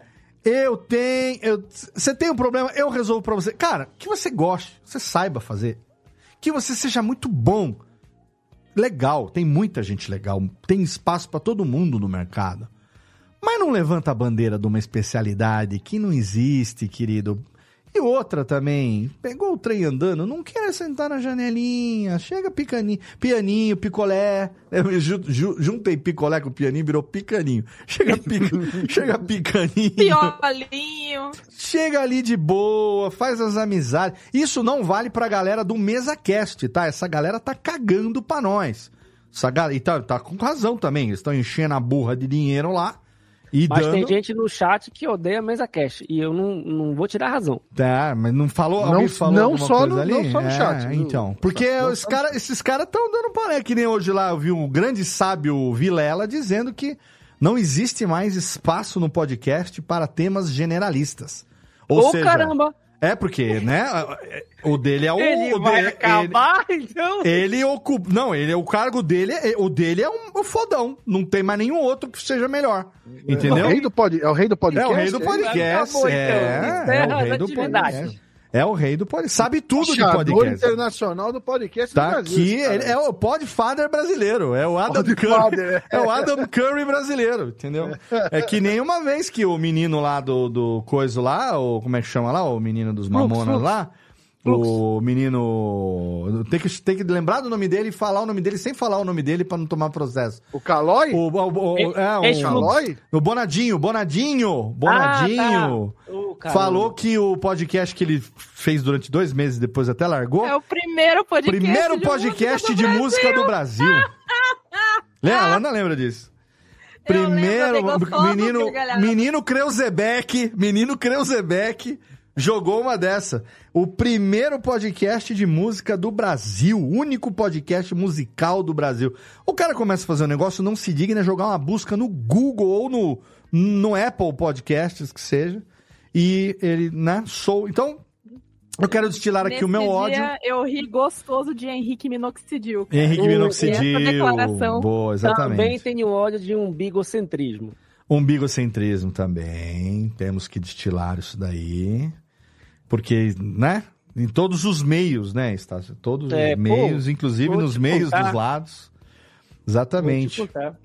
Eu tenho. eu- Você tem um problema, eu resolvo pra você. Cara, que você goste, você saiba fazer. Que você seja muito bom. Legal, tem muita gente legal. Tem espaço pra todo mundo no mercado. Mas não levanta a bandeira de uma especialidade que não existe, querido. E outra também, pegou o trem andando, não quer sentar na janelinha, chega picaninho, pianinho, picolé. Eu ju- ju- juntei picolé com pianinho, virou picaninho. Chega, pica, chega picaninho. Piolinho. Chega ali de boa, faz as amizades. Isso não vale pra galera do MesaCast, tá? Essa galera tá cagando pra nós. Essa galera, e tá, tá com razão também, eles estão enchendo a burra de dinheiro lá. E Mas dando... tem gente no chat que odeia a mesa cash. E eu não, não vou tirar a razão. Tá, mas não falou, Não- falou não só coisa no- ali? não só no É, chat, Então, porque não os cara, esses caras estão dando palé, que nem hoje lá eu vi um grande sábio Vilela dizendo que não existe mais espaço no podcast para temas generalistas. Ou Ô, seja, caramba! É porque, né, o dele é o... Ele o vai dele- acabar, então? Ele, ele ocupa... Não, ele, o cargo dele, é- o dele é um, um fodão. Não tem mais nenhum outro que seja melhor. Entendeu? É o rei do, pod... é o rei do É podcast? o rei do é? podcast. Acabou, então. é, Encerra é o rei do podcast. É o rei do podcast. Sabe tudo de podcast. internacional do podcast Tá do Brasil. aqui, é o podfather brasileiro, é o Adam Podfather, Curry, é. é o Adam Curry brasileiro, entendeu? É que nem uma vez que o menino lá do, do coisa lá, o, como é que chama lá, o menino dos mamonas lá, o menino, tem que, tem que lembrar do nome dele e falar o nome dele sem falar o nome dele pra não tomar processo. O Calói? O, o, o, é, o, o Bonadinho, Bonadinho, Bonadinho. Ah, tá. Ô, caramba. Falou que o podcast que ele fez durante dois meses, depois até largou, É o primeiro podcast. Primeiro de podcast música de do música do Brasil. Lembra? A Lana lembra disso. Eu lembro, Primeiro, gostoso, menino, menino Kreuzebeck, menino Kreuzebeck jogou uma dessa. O primeiro podcast de música do Brasil, o único podcast musical do Brasil. O cara começa a fazer um negócio, não se digna a jogar uma busca no Google ou no, no Apple Podcasts, que seja. E ele, né, sou. Então, eu quero destilar aqui Nesse o meu dia, ódio. Eu ri gostoso de Henrique Minoxidil. cara. Henrique Minoxidil. Essa declaração. Boa, exatamente. Também tenho ódio de um bigocentrismo. Umbigocentrismo também. Temos que destilar isso daí. Porque, né? Em todos os meios, né, Estácio? Todos É, os pô, meios, inclusive vou nos te meios contar. dos lados. Vou Exatamente. te contar.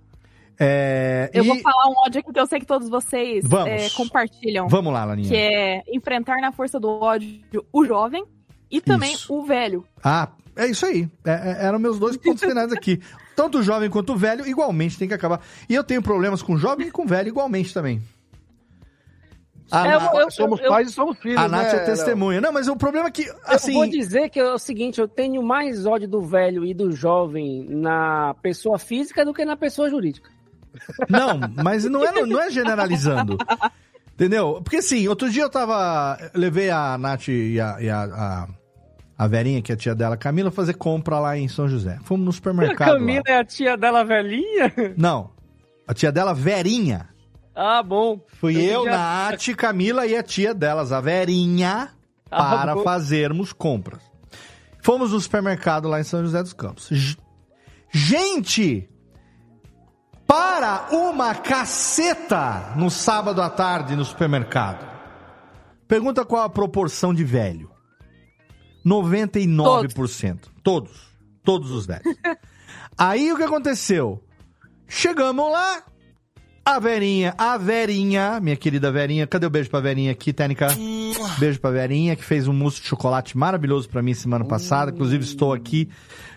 É, Eu e- vou falar um ódio aqui que eu sei que todos vocês Vamos. é, compartilham. Vamos lá, Laninha. Que é enfrentar na força do ódio o jovem e também Isso. o velho. Ah, é isso aí. É, é, eram meus dois pontos finais aqui. Tanto o jovem quanto o velho, igualmente tem que acabar. E eu tenho problemas com o jovem e com o velho, igualmente também. A, É, eu- eu- Somos eu- pais e somos filhos, a Nath né, é testemunha. Não, mas o problema é que, eu assim... vou dizer que é o seguinte, eu tenho mais ódio do velho e do jovem na pessoa física do que na pessoa jurídica. Não, mas não é, não é generalizando. Entendeu? Porque assim, outro dia eu tava. eu Levei a Nath e a, e a, a, a Verinha, que é a tia dela, Camila, fazer compra lá em São José. Fomos no A supermercado. lá. Camila é a tia dela velhinha? Não. A tia dela, Verinha. Ah, bom. Fui eu, já- Nath, Camila e a tia delas, a Verinha, Ah, para bom. fazermos compras. Fomos no supermercado lá em São José dos Campos. Gente! Para uma caceta no sábado à tarde no supermercado. Pergunta qual a proporção de velho. 99%. Todos. Todos os velhos. Aí o que aconteceu? Chegamos lá, a Verinha, a Verinha, minha querida Verinha, cadê o beijo pra Verinha aqui, Técnica? Beijo pra Verinha, que fez um mousse de chocolate maravilhoso pra mim semana passada. Inclusive, estou aqui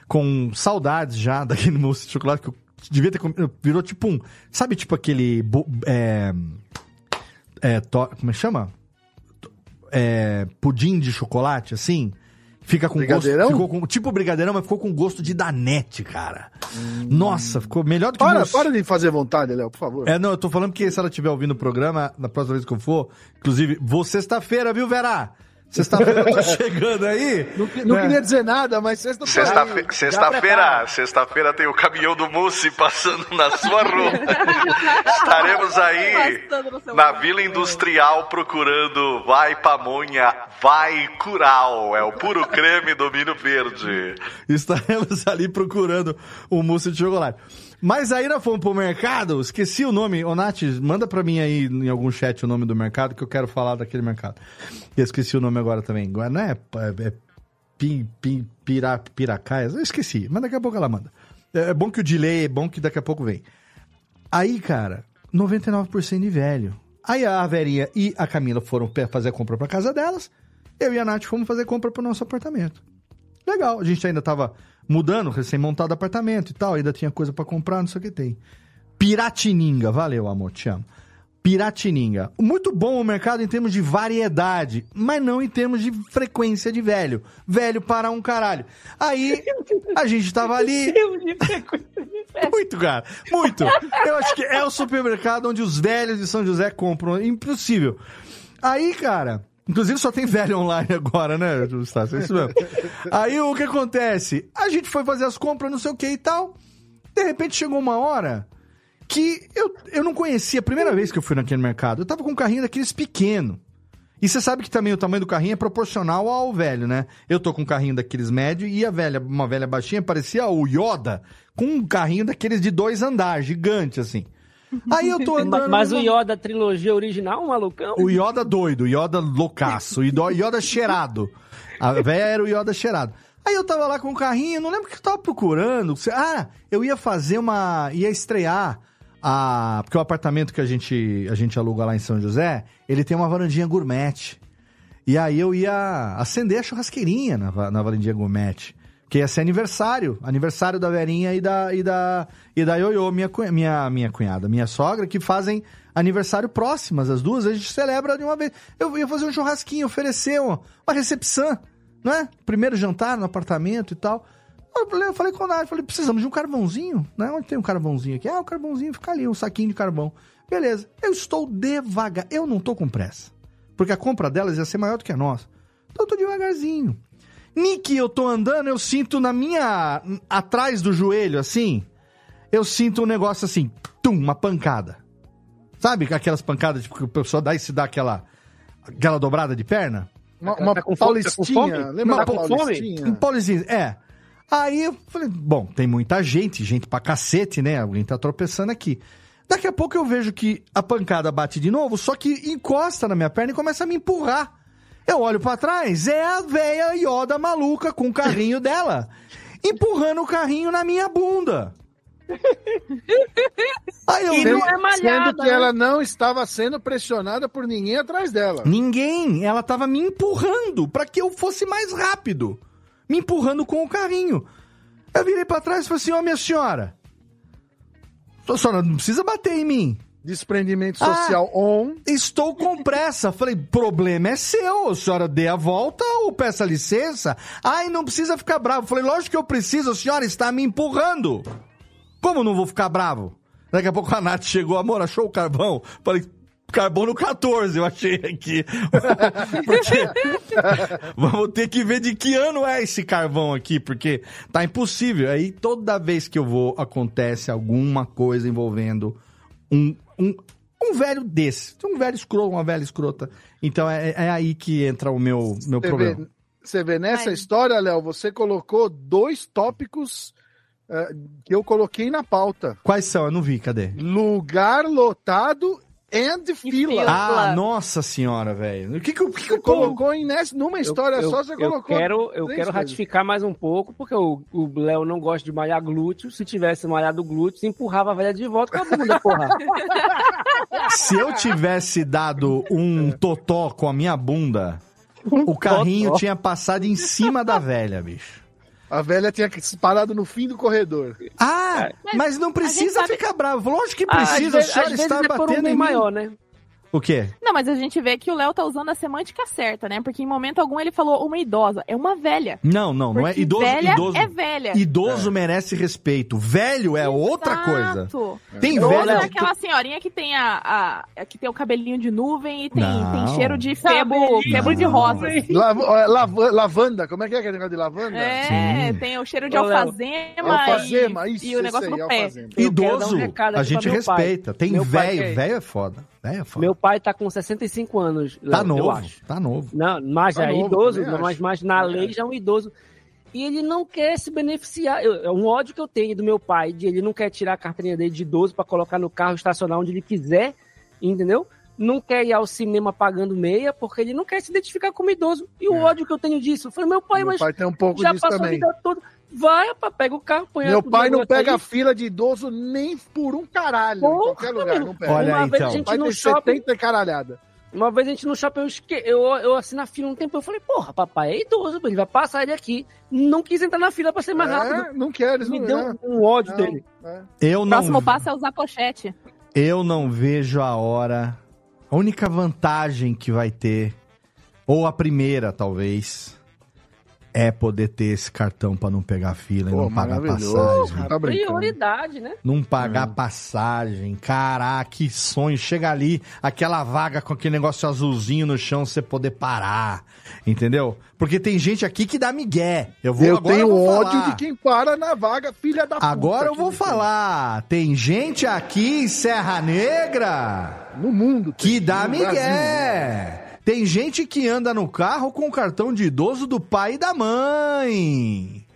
com saudades já daquele mousse de chocolate que eu devia ter comido. Virou tipo um. Sabe, tipo aquele. É, é, to- como é que chama? É, pudim de chocolate, assim. Fica com gosto. Brigadeirão? Ficou com, tipo brigadeirão, mas ficou com gosto de danete, cara. Nossa, ficou melhor do que Para, mousse. para de fazer vontade, Léo, por favor. É, não, eu tô falando porque se ela estiver ouvindo o programa, na próxima vez que eu for, inclusive, vou sexta-feira, viu, Vera? Sexta-feira eu tô chegando aí. Não, não É. queria dizer nada, mas Sexta-feira, prepara. sexta-feira tem o caminhão do Mousse passando na sua rua. Estaremos aí na. Vila Industrial procurando vai pamonha, vai cural. É o puro creme do milho verde. Estaremos ali procurando o mousse de chocolate. Mas aí nós fomos pro mercado, esqueci o nome. Ô, Nath, manda pra mim aí em algum chat o nome do mercado, que eu quero falar daquele mercado. Eu esqueci o nome agora também. Não é, é, é pim, pim, pira, piracaias? Eu esqueci, mas daqui a pouco ela manda. É, é bom que o delay, é bom que daqui a pouco vem. Aí, cara, 99% de velho. Aí a Verinha e a Camila foram fazer a compra pra casa delas. Eu e a Nath fomos fazer compra pro nosso apartamento. Legal, a gente ainda tava mudando, recém-montado apartamento e tal, ainda tinha coisa pra comprar, não sei o que tem. Piratininga, valeu, amor, te amo. Piratininga. Muito bom o mercado em termos de variedade, mas não em termos de frequência de velho. Velho para um caralho. Aí a gente tava ali. Muito, cara. Muito. Eu acho que é o supermercado onde os velhos de São José compram. Impossível. Aí, cara. Inclusive só tem velho online agora, né, Gustavo? É isso mesmo. Aí o que acontece? A gente foi fazer as compras, não sei o que e tal. De repente chegou uma hora que eu, eu não conhecia. A primeira vez que eu fui naquele mercado, eu tava com um carrinho daqueles pequeno. E você sabe que também o tamanho do carrinho é proporcional ao velho, né? Eu tô com um carrinho daqueles médio e a velha, uma velha baixinha, parecia o Yoda com um carrinho daquees de dois andares, gigante assim. Aí eu tô andando. Mas o numa- Yoda trilogia original, um malucão? o Yoda doido, o Yoda loucaço, o Yoda- cheirado. A velha era o Yoda cheirado. Aí eu tava lá com o carrinho, não lembro o que eu tava procurando. Ah, eu ia fazer uma. ia estrear a. Porque o apartamento que a gente, a gente aluga lá em São José, ele tem uma varandinha gourmet. E aí eu ia acender a churrasqueirinha na, na varandinha gourmet. Que ia ser aniversário. Aniversário da Verinha e da, e da, e da Ioiô, minha, minha, minha cunhada, minha sogra, que fazem aniversário próximas, as duas, a gente celebra de uma vez. Eu ia fazer um churrasquinho, oferecer uma, uma recepção, não é? Primeiro jantar no apartamento e tal. Eu falei, com o Nádia, falei, precisamos de um carvãozinho, né? Onde tem um carvãozinho aqui? Ah, o carvãozinho fica ali, um saquinho de carvão. Beleza. Eu estou devagar, eu não tô com pressa. Porque a compra delas ia ser maior do que a nossa. Então eu tô devagarzinho. Nick, eu tô andando, eu sinto na minha. atrás do joelho, assim. Eu sinto um negócio assim, tum, uma pancada. Sabe aquelas pancadas tipo, que a pessoa dá e se dá aquela. aquela dobrada de perna? Uma, uma Tá? Tá paulistinha. Lembra Tá com fome? paulistinha? Um polizinho, é. Aí eu falei, bom, tem muita gente, gente pra cacete, né? Alguém tá tropeçando aqui. Daqui a pouco eu vejo que a pancada bate de novo, só que encosta na minha perna e começa a me empurrar. Eu olho pra trás, é a véia Yoda maluca com o carrinho dela, empurrando o carrinho na minha bunda. Aí eu E não é malhada, Sendo que né? ela não estava sendo pressionada por ninguém atrás dela. Ninguém. Ela tava me empurrando pra que eu fosse mais rápido. Me empurrando com o carrinho. Eu virei pra trás e falei assim: Ó, minha senhora. A senhora não precisa bater em mim. Desprendimento social on. Estou com pressa. Falei, problema é seu. A senhora dê a volta ou peça licença. Ai, não precisa ficar bravo. Falei, lógico que eu preciso, a senhora está me empurrando. Como não vou ficar bravo? Daqui a pouco a Nath chegou, amor, achou o carvão? Falei, carvão no 14, eu achei aqui. porque vamos ter que ver de que ano é esse carvão aqui, porque tá impossível. Aí toda vez que eu vou, acontece alguma coisa envolvendo um, um, um velho desse. Um velho escroto, uma velha escrota. Então é, é aí que entra o meu, meu Você problema. vê, você vê nessa Ai. história, Léo, você colocou dois tópicos eh, que eu coloquei na pauta: Quais são? Eu não vi, cadê? lugar lotado and fila. fila. Ah, nossa senhora, velho. O que que, o que, que povo- colocou em nessa, numa história eu, só, você eu colocou. quero, eu quero ratificar mais um pouco, porque o o Léo não gosta de malhar glúteo. Se tivesse malhado glúteo, empurrava a velha de volta com a bunda, porra. Se eu tivesse dado um totó com a minha bunda, o carrinho totó. tinha passado em cima da velha, bicho. A velha tinha parado no fim do corredor. Ah, mas não precisa sabe- ficar bravo. Lógico que Ah, precisa, às a vezes, senhora às vezes está é por um batendo bem em mim. maior, né? O quê? Não, mas a gente vê que o Léo tá usando a semântica certa, né? Porque em momento algum ele falou uma idosa. É uma velha. Não, não, não é Porque idoso. velha idoso, é velha. Idoso merece respeito. Velho é outra coisa. Exato. Tem Idosa velho. é aquela senhorinha que tem a, a- que tem o cabelinho de nuvem e tem, tem cheiro de febo, febo de. Lav- ó, lava- lavanda, como é que é aquele negócio de lavanda? É, Sim. tem o cheiro de Ô, alfazema, Alfazema, e, isso, e o negócio esse aí, no pé. alfazema. Um Idoso, recado a gente meu pai. respeita. Tem velho, é- velho é foda. Velho é. Meu pai tá com 65 anos, Tá Léo, eu novo, acho. tá novo. Não, mas Tá é novo, idoso, também mas, mas na lei já é um idoso. E ele não quer se beneficiar. Eu- É um ódio que eu tenho do meu pai, de ele não quer tirar a carteirinha dele de idoso pra colocar no carro, estacionar onde ele quiser, entendeu? Não quer ir ao cinema pagando meia, porque ele não quer se identificar como idoso. E o É. ódio que eu tenho disso. Eu falei, meu pai, Meu mas pai tem um pouco já disso passou a também. vida toda. Vai, rapaz, pega o carro, põe Meu pai não pega aí. fila de idoso nem por um caralho, em Porra, qualquer lugar, não pega. Olha Uma aí, vez a então. gente Vai no shopping, 70 caralhada. Uma vez a gente no shopping, eu, esque... eu, eu assim na fila um tempo, eu falei, porra, papai é idoso, ele vai passar ele aqui. Não quis entrar na fila pra ser mais rápido. É, não quero, eles Me não deu é. um ódio Não, dele. é. Eu não. Próximo passo é usar pochete. Eu não vejo a hora. A única vantagem que vai ter, ou a primeira talvez, é poder ter esse cartão pra não pegar fila e Pô, não pagar passagem. Tá. Prioridade, né? Não pagar Hum. passagem. Caraca, que sonho. Chega ali, aquela vaga com aquele negócio azulzinho no chão, você poder parar. Entendeu? Porque tem gente aqui que dá migué. Eu vou Eu agora tenho eu vou ódio falar. de quem para na vaga, filha da puta. Agora eu vou falar. Tem gente aqui em Serra Negra. No mundo. que dá no Brasil. Tem gente que anda no carro com o cartão de idoso do pai e da mãe.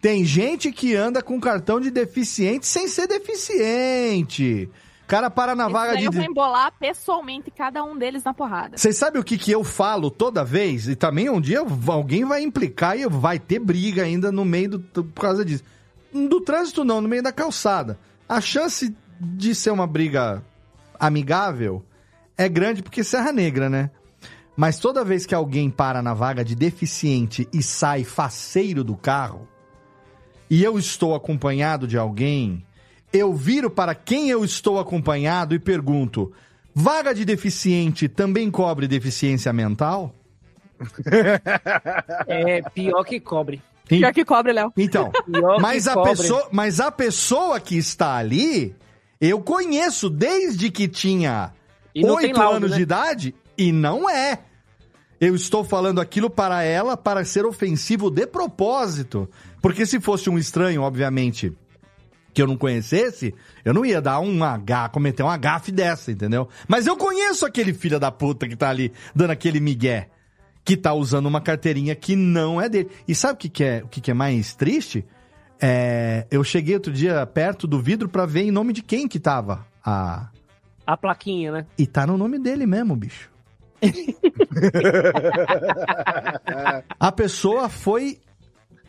Tem gente que anda com cartão de deficiente sem ser deficiente. O cara para na Isso vaga de. eu vou embolar pessoalmente cada um deles na porrada. Vocês sabem o que, que eu falo toda vez? E também um dia alguém vai implicar e vai ter briga ainda no meio do. por causa disso. Do trânsito não, no meio da calçada. A chance de ser uma briga amigável é grande porque Serra Negra, né? Mas toda vez que alguém para na vaga de deficiente e sai faceiro do carro, e eu estou acompanhado de alguém, eu viro para quem eu estou acompanhado e pergunto: vaga de deficiente também cobre deficiência mental? É pior que cobre. Pior que cobre, Léo. Então, Pior mas que a, cobre. pessoa, mas a pessoa que está ali, eu conheço desde que tinha oito anos né? de idade e não é. Eu estou falando aquilo para ela para ser ofensivo de propósito. Porque se fosse um estranho, obviamente, que eu não conhecesse, eu não ia dar um H, cometer um gafe dessa, entendeu? Mas eu conheço aquele filho da puta que tá ali dando aquele migué, que tá usando uma carteirinha que não é dele. E sabe o que, que é o que, que é mais triste? É, eu cheguei outro dia perto do vidro pra ver em nome de quem que tava a A plaquinha, né? e tá no nome dele mesmo, bicho. A pessoa foi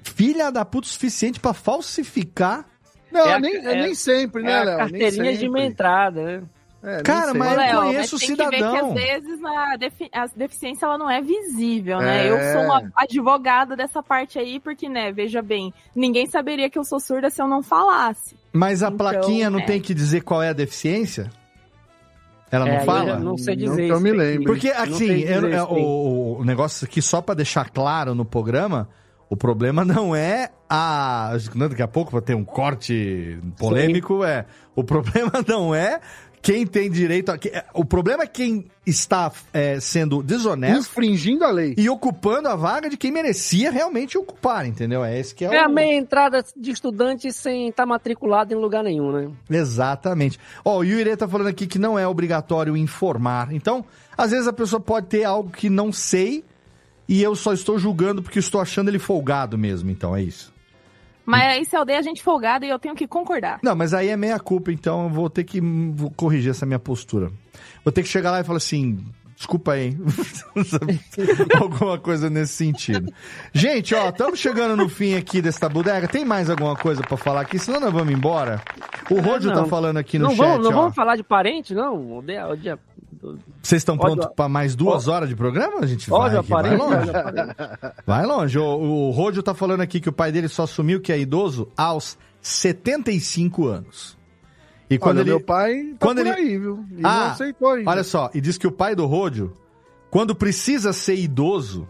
filha da puta o suficiente pra falsificar. Não, É a- nem, é- nem sempre, né, é Léo? Nem carteirinha de uma entrada, né? É, Cara, mas eu Léo, conheço o mas tem que ver que cidadão. às vezes a, defi- a deficiência ela não é visível, né? É. Eu sou uma advogada dessa parte aí, porque, né, veja bem, ninguém saberia que eu sou surda se eu não falasse. Mas a Então, plaquinha não é. tem que dizer qual é a deficiência? Ela não É, eu fala? já não sei Não dizer. que eu isso me lembre. Porque, não assim, eu- isso é, tem. o, o negócio aqui, só pra deixar claro no programa, o problema não é a. Daqui a pouco vai ter um corte polêmico, é. O problema não é quem tem direito a. que- é, O problema é quem está é, sendo desonesto Infringindo a lei. e ocupando a vaga de quem merecia realmente ocupar, entendeu? É esse que é, É a o. meia entrada de estudante sem estar matriculado em lugar nenhum, né? Exatamente. Ó, o Yuri tá falando aqui que não é obrigatório informar. Então, às vezes a pessoa pode ter algo que não sei e eu só estou julgando porque estou achando ele folgado mesmo. Então, é isso. Mas aí se eu dei a gente folgada e eu tenho que concordar. Não, mas aí é meia culpa, então eu vou ter que vou corrigir essa minha postura. Vou ter que chegar lá e falar assim. Desculpa aí. alguma coisa nesse sentido. Gente, ó, estamos chegando no fim aqui desta bodega. Tem mais alguma coisa pra falar aqui? Senão nós vamos embora. O Rodio tá não. falando aqui no não chat, vamos, não ó. vamos falar de parente, não? O dia, o dia- Vocês estão prontos para mais duas horas de programa? A gente vai, Ódio aqui, vai longe. Vai longe. O, o Rodio tá falando aqui que o pai dele só assumiu que é idoso aos 75 anos. E quando Olha, ele... meu pai tá quando por ele- aí, viu? E Ah, não aceitou ainda. Olha só, e diz que o pai do Rodio, quando precisa ser idoso,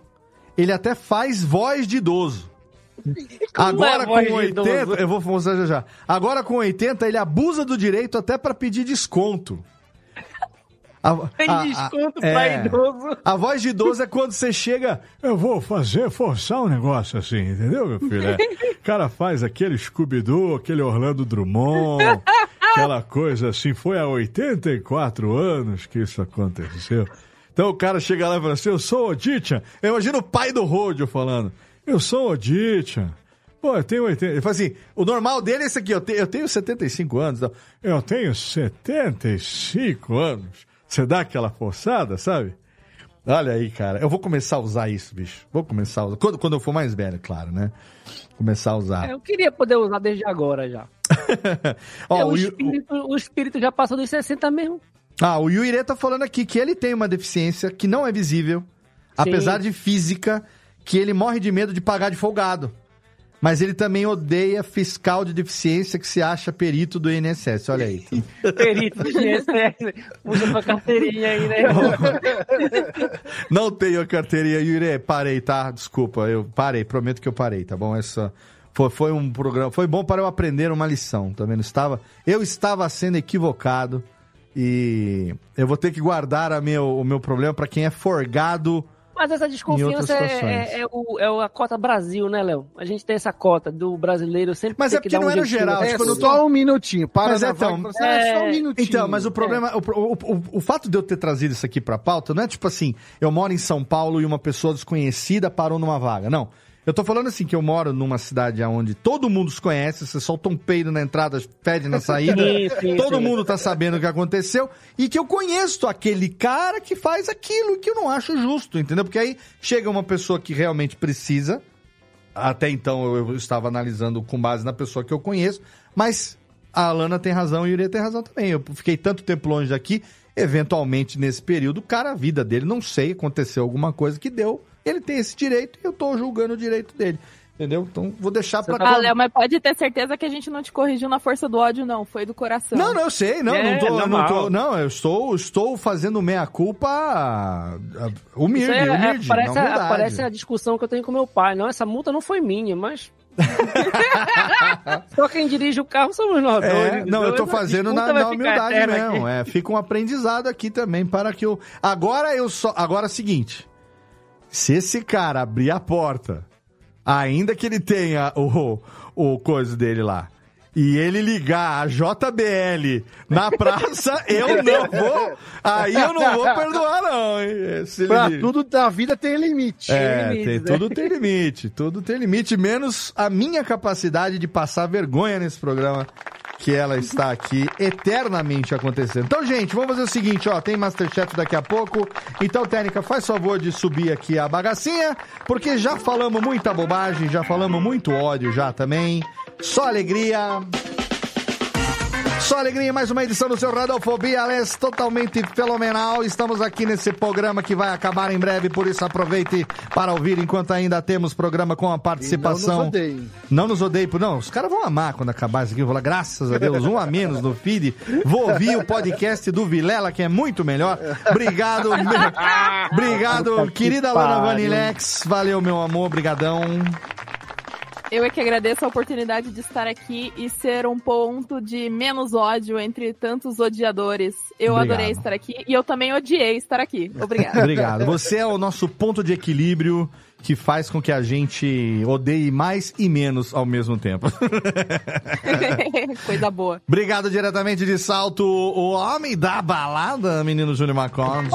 ele até faz voz de idoso. Agora é com de 80, idoso? eu vou mostrar já já. Agora com 80, ele abusa do direito até para pedir desconto. A- Tem a- a- desconto é. pra idoso. A voz de idoso é quando você chega. Eu vou fazer, forçar um negócio assim, entendeu, meu filho? É. O cara faz aquele Scooby-Doo, aquele Orlando Drummond, aquela coisa assim. Foi há 84 anos que isso aconteceu. Então o cara chega lá e fala assim: Eu sou Oditian. Eu imagino o pai do Rodio falando: Eu sou Oditian. Pô, eu tenho 80. Ele fala assim: o normal dele é esse aqui, eu tenho, eu tenho 75 anos. Então, eu tenho 75 anos. Você dá aquela forçada, sabe? Olha aí, cara. Eu vou começar a usar isso, bicho. Vou começar a usar. Quando, quando eu for mais velho, claro, né? Começar a usar. É, eu queria poder usar desde agora já. Ó, É, o o, espírito, o espírito já passou dos 60 mesmo. Ah, o Yuire tá falando aqui que ele tem uma deficiência que não é visível, apesar de física, que ele morre de medo de pagar de folgado. Mas ele também odeia fiscal de deficiência que se acha perito do INSS. Olha aí. Perito do INSS. Puxa tua carteirinha aí, né? Não tenho a carteirinha, Yuri. Parei, tá? Desculpa, eu parei. Prometo que eu parei, tá bom? Essa foi, foi um programa. Foi bom para eu aprender uma lição. Também não estava. Eu estava sendo equivocado e eu vou ter que guardar meu, o meu problema para quem é forgado. Mas essa desconfiança é, é, é o, é a cota Brasil, né, Léo? A gente tem essa cota do brasileiro sempre Mas ter é que porque dar não um é no geral, É tipo, não só um minutinho. Para Mas na é, então, vaga e fala assim, "Ah, é só um minutinho. Então, mas o problema, o, o, o, o fato de eu ter trazido isso aqui pra pauta não é tipo assim, eu moro em São Paulo e uma pessoa desconhecida parou numa vaga. Não. Eu tô falando assim que eu moro numa cidade onde todo mundo se conhece, você solta um peido na entrada, fede na saída, Sim, sim, todo sim. mundo tá sabendo o que aconteceu e que eu conheço aquele cara que faz aquilo que eu não acho justo, entendeu? Porque aí chega uma pessoa que realmente precisa, até então eu, eu estava analisando com base na pessoa que eu conheço, mas a Alana tem razão e o Yuri tem razão também. Eu fiquei tanto tempo longe daqui, eventualmente nesse período, cara, a vida dele, não sei, aconteceu alguma coisa que deu, ele tem esse direito e eu tô julgando o direito dele. Entendeu? Então vou deixar pra Ah, Léo, mas pode ter certeza que a gente não te corrigiu na força do ódio, não. Foi do coração. Não, não, eu sei, não, É, não, tô, eu não normal. tô, não, eu estou, estou fazendo meia culpa ah, humilde, Isso é- é- humilde, parece, na a, parece a discussão que eu tenho com meu pai. Não, essa multa não foi minha, mas. Só quem dirige o carro somos nós É, dois. não, eu tô fazendo na, na humildade mesmo. aqui. É, fica um aprendizado aqui também para que eu. Agora eu só. Agora é o seguinte: se esse cara abrir a porta, ainda que ele tenha o, o coisa dele lá. E ele ligar a JBL na praça, eu não vou. Aí eu não vou perdoar, não, hein? Se ele- Pra tudo da vida tem limite. é, tem, né? tudo tem limite, tudo tem limite, menos a minha capacidade de passar vergonha nesse programa, que ela está aqui eternamente acontecendo. Então, gente, vamos fazer o seguinte, ó, tem Masterchef daqui a pouco, então, Técnica, faz favor de subir aqui a bagacinha, porque já falamos muita bobagem, já falamos muito ódio já também, só alegria... Só alegria, mais uma edição do seu Radiofobia, aliás, totalmente fenomenal. Estamos aqui nesse programa que vai acabar em breve, por isso aproveite para ouvir enquanto ainda temos programa com a participação. Não nos odeiem. Não nos odeie, não. Os caras vão amar quando acabar isso aqui. Vou falar, graças a Deus, um a menos no feed. Vou ouvir o podcast do Vilela, que é muito melhor. Obrigado, obrigado, Puta que querida Lana. Vanilex. Valeu, meu amor, brigadão. Eu é que agradeço a oportunidade de estar aqui e ser um ponto de menos ódio entre tantos odiadores. Eu Obrigado. adorei estar aqui e eu também odiei estar aqui. Obrigada. Obrigado. Você é o nosso ponto de equilíbrio que faz com que a gente odeie mais e menos ao mesmo tempo. Coisa boa. Obrigado diretamente de Salto, o homem da balada, menino Júnior Maconde.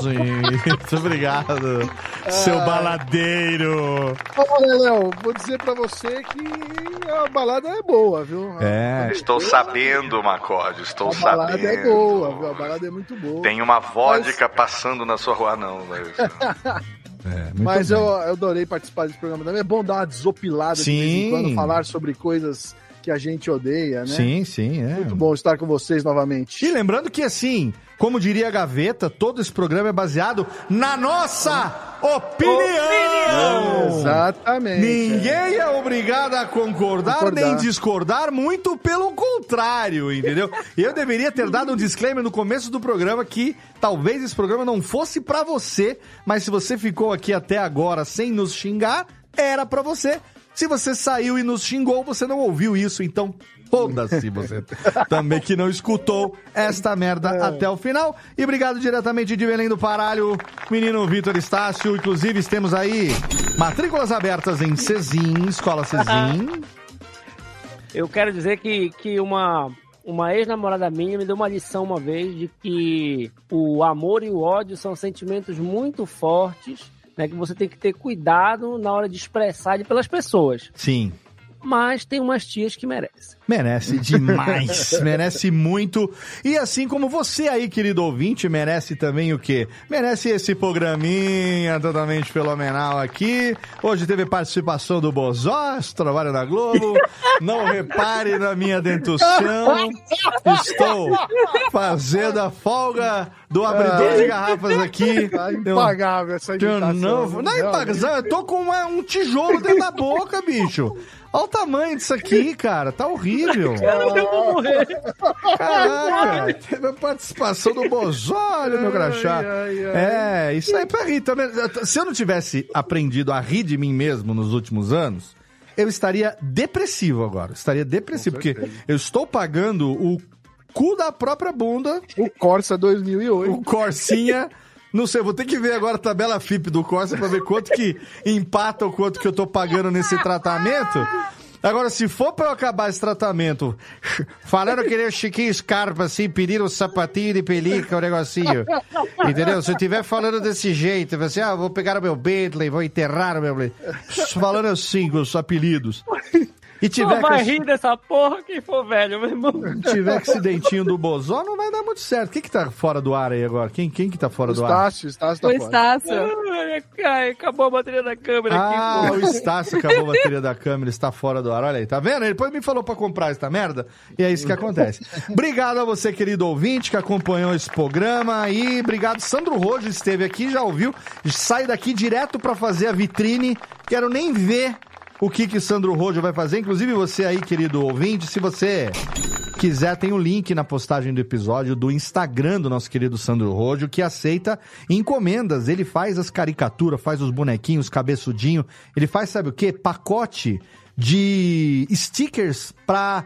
Muito obrigado, seu baladeiro. Olha, Léo, vou dizer pra você que a balada é boa, viu? É. Estou sabendo, Macode, estou A balada sabendo. é boa, viu? A balada é muito boa. Tem uma vodka passando na sua rua, não, velho. É, Mas bem. eu, eu adorei participar desse programa também. É bom dar uma desopilada de vez Sim. em quando, falar sobre coisas que a gente odeia, né? Sim, sim, é. Muito bom estar com vocês novamente. E lembrando que, assim, como diria a Gaveta, todo esse programa é baseado na nossa opinião! Exatamente. Ninguém é obrigado a concordar, Concordar. nem discordar, muito pelo contrário, entendeu? Eu deveria ter dado um disclaimer no começo do programa que talvez esse programa não fosse pra você, mas se você ficou aqui até agora sem nos xingar, era pra você. Se você saiu e nos xingou, você não ouviu isso, então foda-se você também que não escutou esta merda até o final. E obrigado diretamente de Belém do Paralho, menino Vitor Estácio. Inclusive, temos aí matrículas abertas em Cezim, Escola Cezim. Eu quero dizer que, que uma, uma ex-namorada minha me deu uma lição uma vez de que o amor e o ódio são sentimentos muito fortes, né? Que você tem que ter cuidado na hora de expressar ele pelas pessoas. Sim. Mas tem umas tias que merecem. Merece demais, merece muito. E assim como você aí, querido ouvinte, merece também o quê? Merece esse programinha totalmente fenomenal aqui. Hoje teve participação do Bozós, trabalho na Globo. Não repare na minha dentução. Estou fazendo a folga do abridor de garrafas aqui. Tá impagável essa Eu imitação. não, viu? não é impagável. Eu tô com uma- um tijolo dentro da boca, bicho. Olha o tamanho disso aqui, cara. Tá horrível. Eu vou morrer. Caraca, teve a participação do Bozólio, meu crachá. Ai, ai, É, isso aí é pra rir também. Se eu não tivesse aprendido a rir de mim mesmo nos últimos anos, eu estaria depressivo agora. Estaria depressivo, porque eu estou pagando o cu da própria bunda. O Corsa 2008. O Corsinha. Não sei, vou ter que ver agora a tabela FIP do Corsa pra ver quanto que empata o quanto que eu tô pagando nesse tratamento. Agora, se for pra eu acabar esse tratamento, falando que nem o Chiquinho Scarpa, assim, pedindo um sapatinho de pelica, o negocinho. Entendeu? Se eu estiver falando desse jeito, assim, ah, vou pegar o meu Bentley, vou enterrar o meu Bentley. Falando assim, com os apelidos. E tiver vai com rir dessa porra quem for velho, meu irmão. tiver com esse dentinho do Bozó, não vai dar muito certo. Quem que tá fora do ar aí agora? Quem, quem que tá fora do ar? Estácio, Estácio tá O fora. Estácio. Ai, ai, acabou a bateria da câmera Ah, aqui, o. Estácio acabou a bateria da câmera, está fora do ar. Olha aí, tá vendo? Ele depois me falou pra comprar essa merda e é isso que acontece. Obrigado a você, querido ouvinte, que acompanhou esse programa e obrigado. Sandro Rojo esteve aqui, já ouviu. Sai daqui direto pra fazer a vitrine. Quero nem ver o que que Sandro Rojo vai fazer. Inclusive você aí, querido ouvinte, se você quiser, tem o link na postagem do episódio do Instagram do nosso querido Sandro Rojo, que aceita encomendas. Ele faz as caricaturas, faz os bonequinhos, cabeçudinho. Ele faz, sabe o quê? Pacote de stickers pra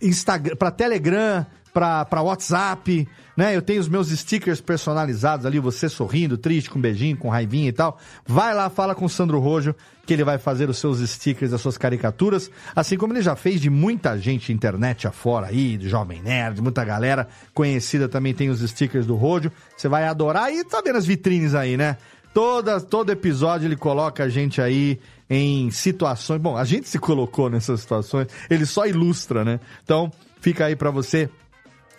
Instagram, para Telegram, pra pra WhatsApp, né? Eu tenho os meus stickers personalizados ali, você sorrindo, triste, com beijinho, com raivinha e tal. Vai lá, fala com o Sandro Rojo, que ele vai fazer os seus stickers, as suas caricaturas, assim como ele já fez de muita gente internet afora aí, de Jovem Nerd, muita galera conhecida também tem os stickers do Rojo. Você vai adorar e tá vendo as vitrines aí, né? Toda, todo episódio ele coloca a gente aí em situações. Bom, a gente se colocou nessas situações, ele só ilustra, né? Então, fica aí pra você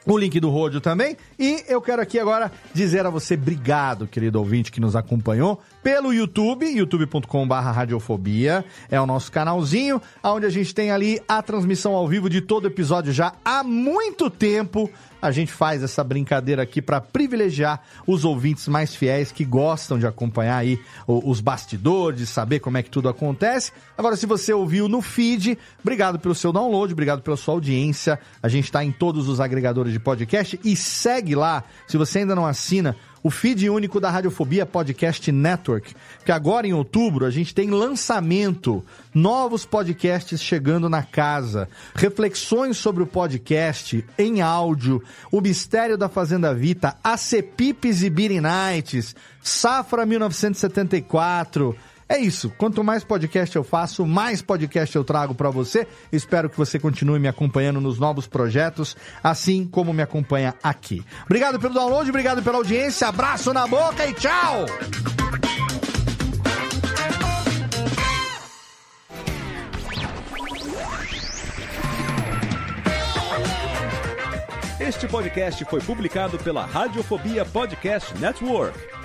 o link do Rodio também. E eu quero aqui agora dizer a você obrigado, querido ouvinte que nos acompanhou pelo YouTube, youtube.com.br radiofobia. É o nosso canalzinho, onde a gente tem ali a transmissão ao vivo de todo episódio já há muito tempo. A gente faz essa brincadeira aqui para privilegiar os ouvintes mais fiéis que gostam de acompanhar aí os bastidores, saber como é que tudo acontece. Agora, se você ouviu no feed, obrigado pelo seu download, obrigado pela sua audiência. A gente está em todos os agregadores de podcast e segue lá, se você ainda não assina, o feed único da Radiofobia Podcast Network, que agora em outubro a gente tem lançamento, novos podcasts chegando na casa, reflexões sobre o podcast em áudio, o mistério da Fazenda Vita, Acepipes e Nights, Safra 1974, é isso. Quanto mais podcast eu faço, mais podcast eu trago pra você. Espero que você continue me acompanhando nos novos projetos, assim como me acompanha aqui. Obrigado pelo download, obrigado pela audiência. Abraço na boca e tchau! Este podcast foi publicado pela Radiofobia Podcast Network.